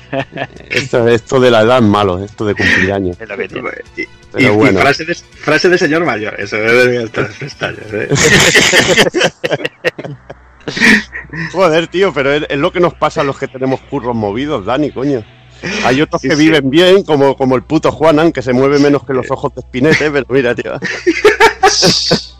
Esto, esto de la edad es malo, esto de cumplir años. Es lo que tiene. Y, Pero y- y bueno. frase, de, frase de señor mayor, eso debe estar las pestañas. ¿eh? *laughs* Joder, tío, pero es, es lo que nos pasa a los que tenemos curros movidos, Dani, coño. Hay otros Sí, que sí. viven bien, como, como el puto Juanan, que se mueve menos que los ojos de espinete, pero mira, tío. *laughs* es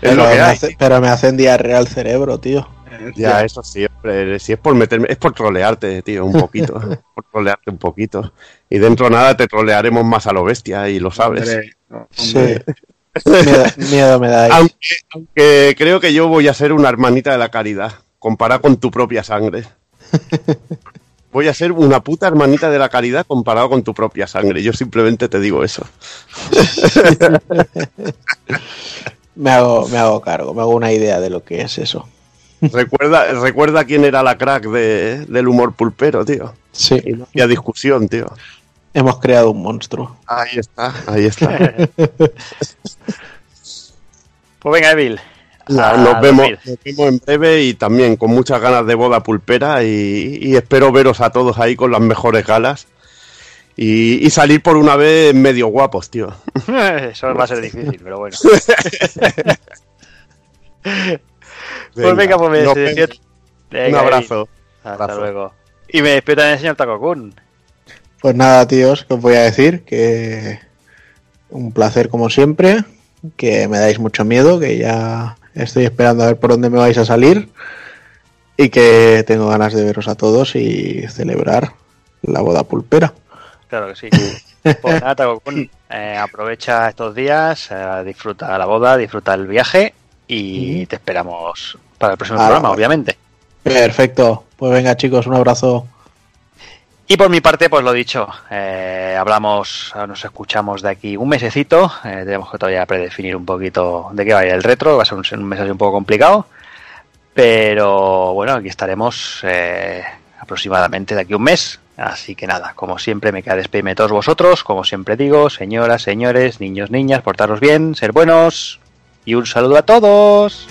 Pero lo que me, hay. hace- pero me hacen diarrea el cerebro, tío. Ya, eso sí, hombre, si es por meterme, es por trolearte, tío, un poquito. *laughs* por trolearte un poquito. Y dentro nada te trolearemos más a lo bestia y lo sabes. Hombre, Sí. hombre. Miedo, miedo me dais. Aunque, aunque creo que yo voy a ser una hermanita de la caridad, comparada con tu propia sangre. *laughs* Voy a ser una puta hermanita de la caridad comparado con tu propia sangre. Yo simplemente te digo eso. *laughs* Me hago, me hago cargo, me hago una idea de lo que es eso. Recuerda, recuerda quién era la crack de- del humor pulpero, tío. Sí, Y no había discusión, tío. hemos creado un monstruo. Ahí está, ahí está. *laughs* Pues venga, Evil, Ya, nos, vemos, dormir. nos vemos en breve y también con muchas ganas de boda pulpera y, y espero veros a todos ahí con las mejores galas y, y salir por una vez medio guapos, tío. *laughs* Eso va a ser *laughs* difícil, pero bueno. *laughs* pues venga, pues me despido. Un abrazo. Hasta Abrazo. luego. Y me despido también el señor Takokun. Pues nada, tíos, que os voy a decir que un placer como siempre, que me dais mucho miedo, que ya estoy esperando a ver por dónde me vais a salir y que tengo ganas de veros a todos y celebrar la boda pulpera. Claro que sí. Pues nada, Takokun, eh, aprovecha estos días, eh, disfruta la boda, disfruta el viaje y te esperamos para el próximo Ah, programa, obviamente. Perfecto. Pues venga, chicos, un abrazo. Y por mi parte, pues lo dicho, eh, hablamos, nos escuchamos de aquí un mesecito. eh, tenemos que todavía predefinir un poquito de qué va a ir el retro, va a ser un, un mes así un poco complicado. Pero bueno, aquí estaremos eh, aproximadamente de aquí un mes. Así que nada, como siempre, me queda despedirme de todos vosotros. Como siempre digo, señoras, señores, niños, niñas, portaros bien, ser buenos. Y un saludo a todos.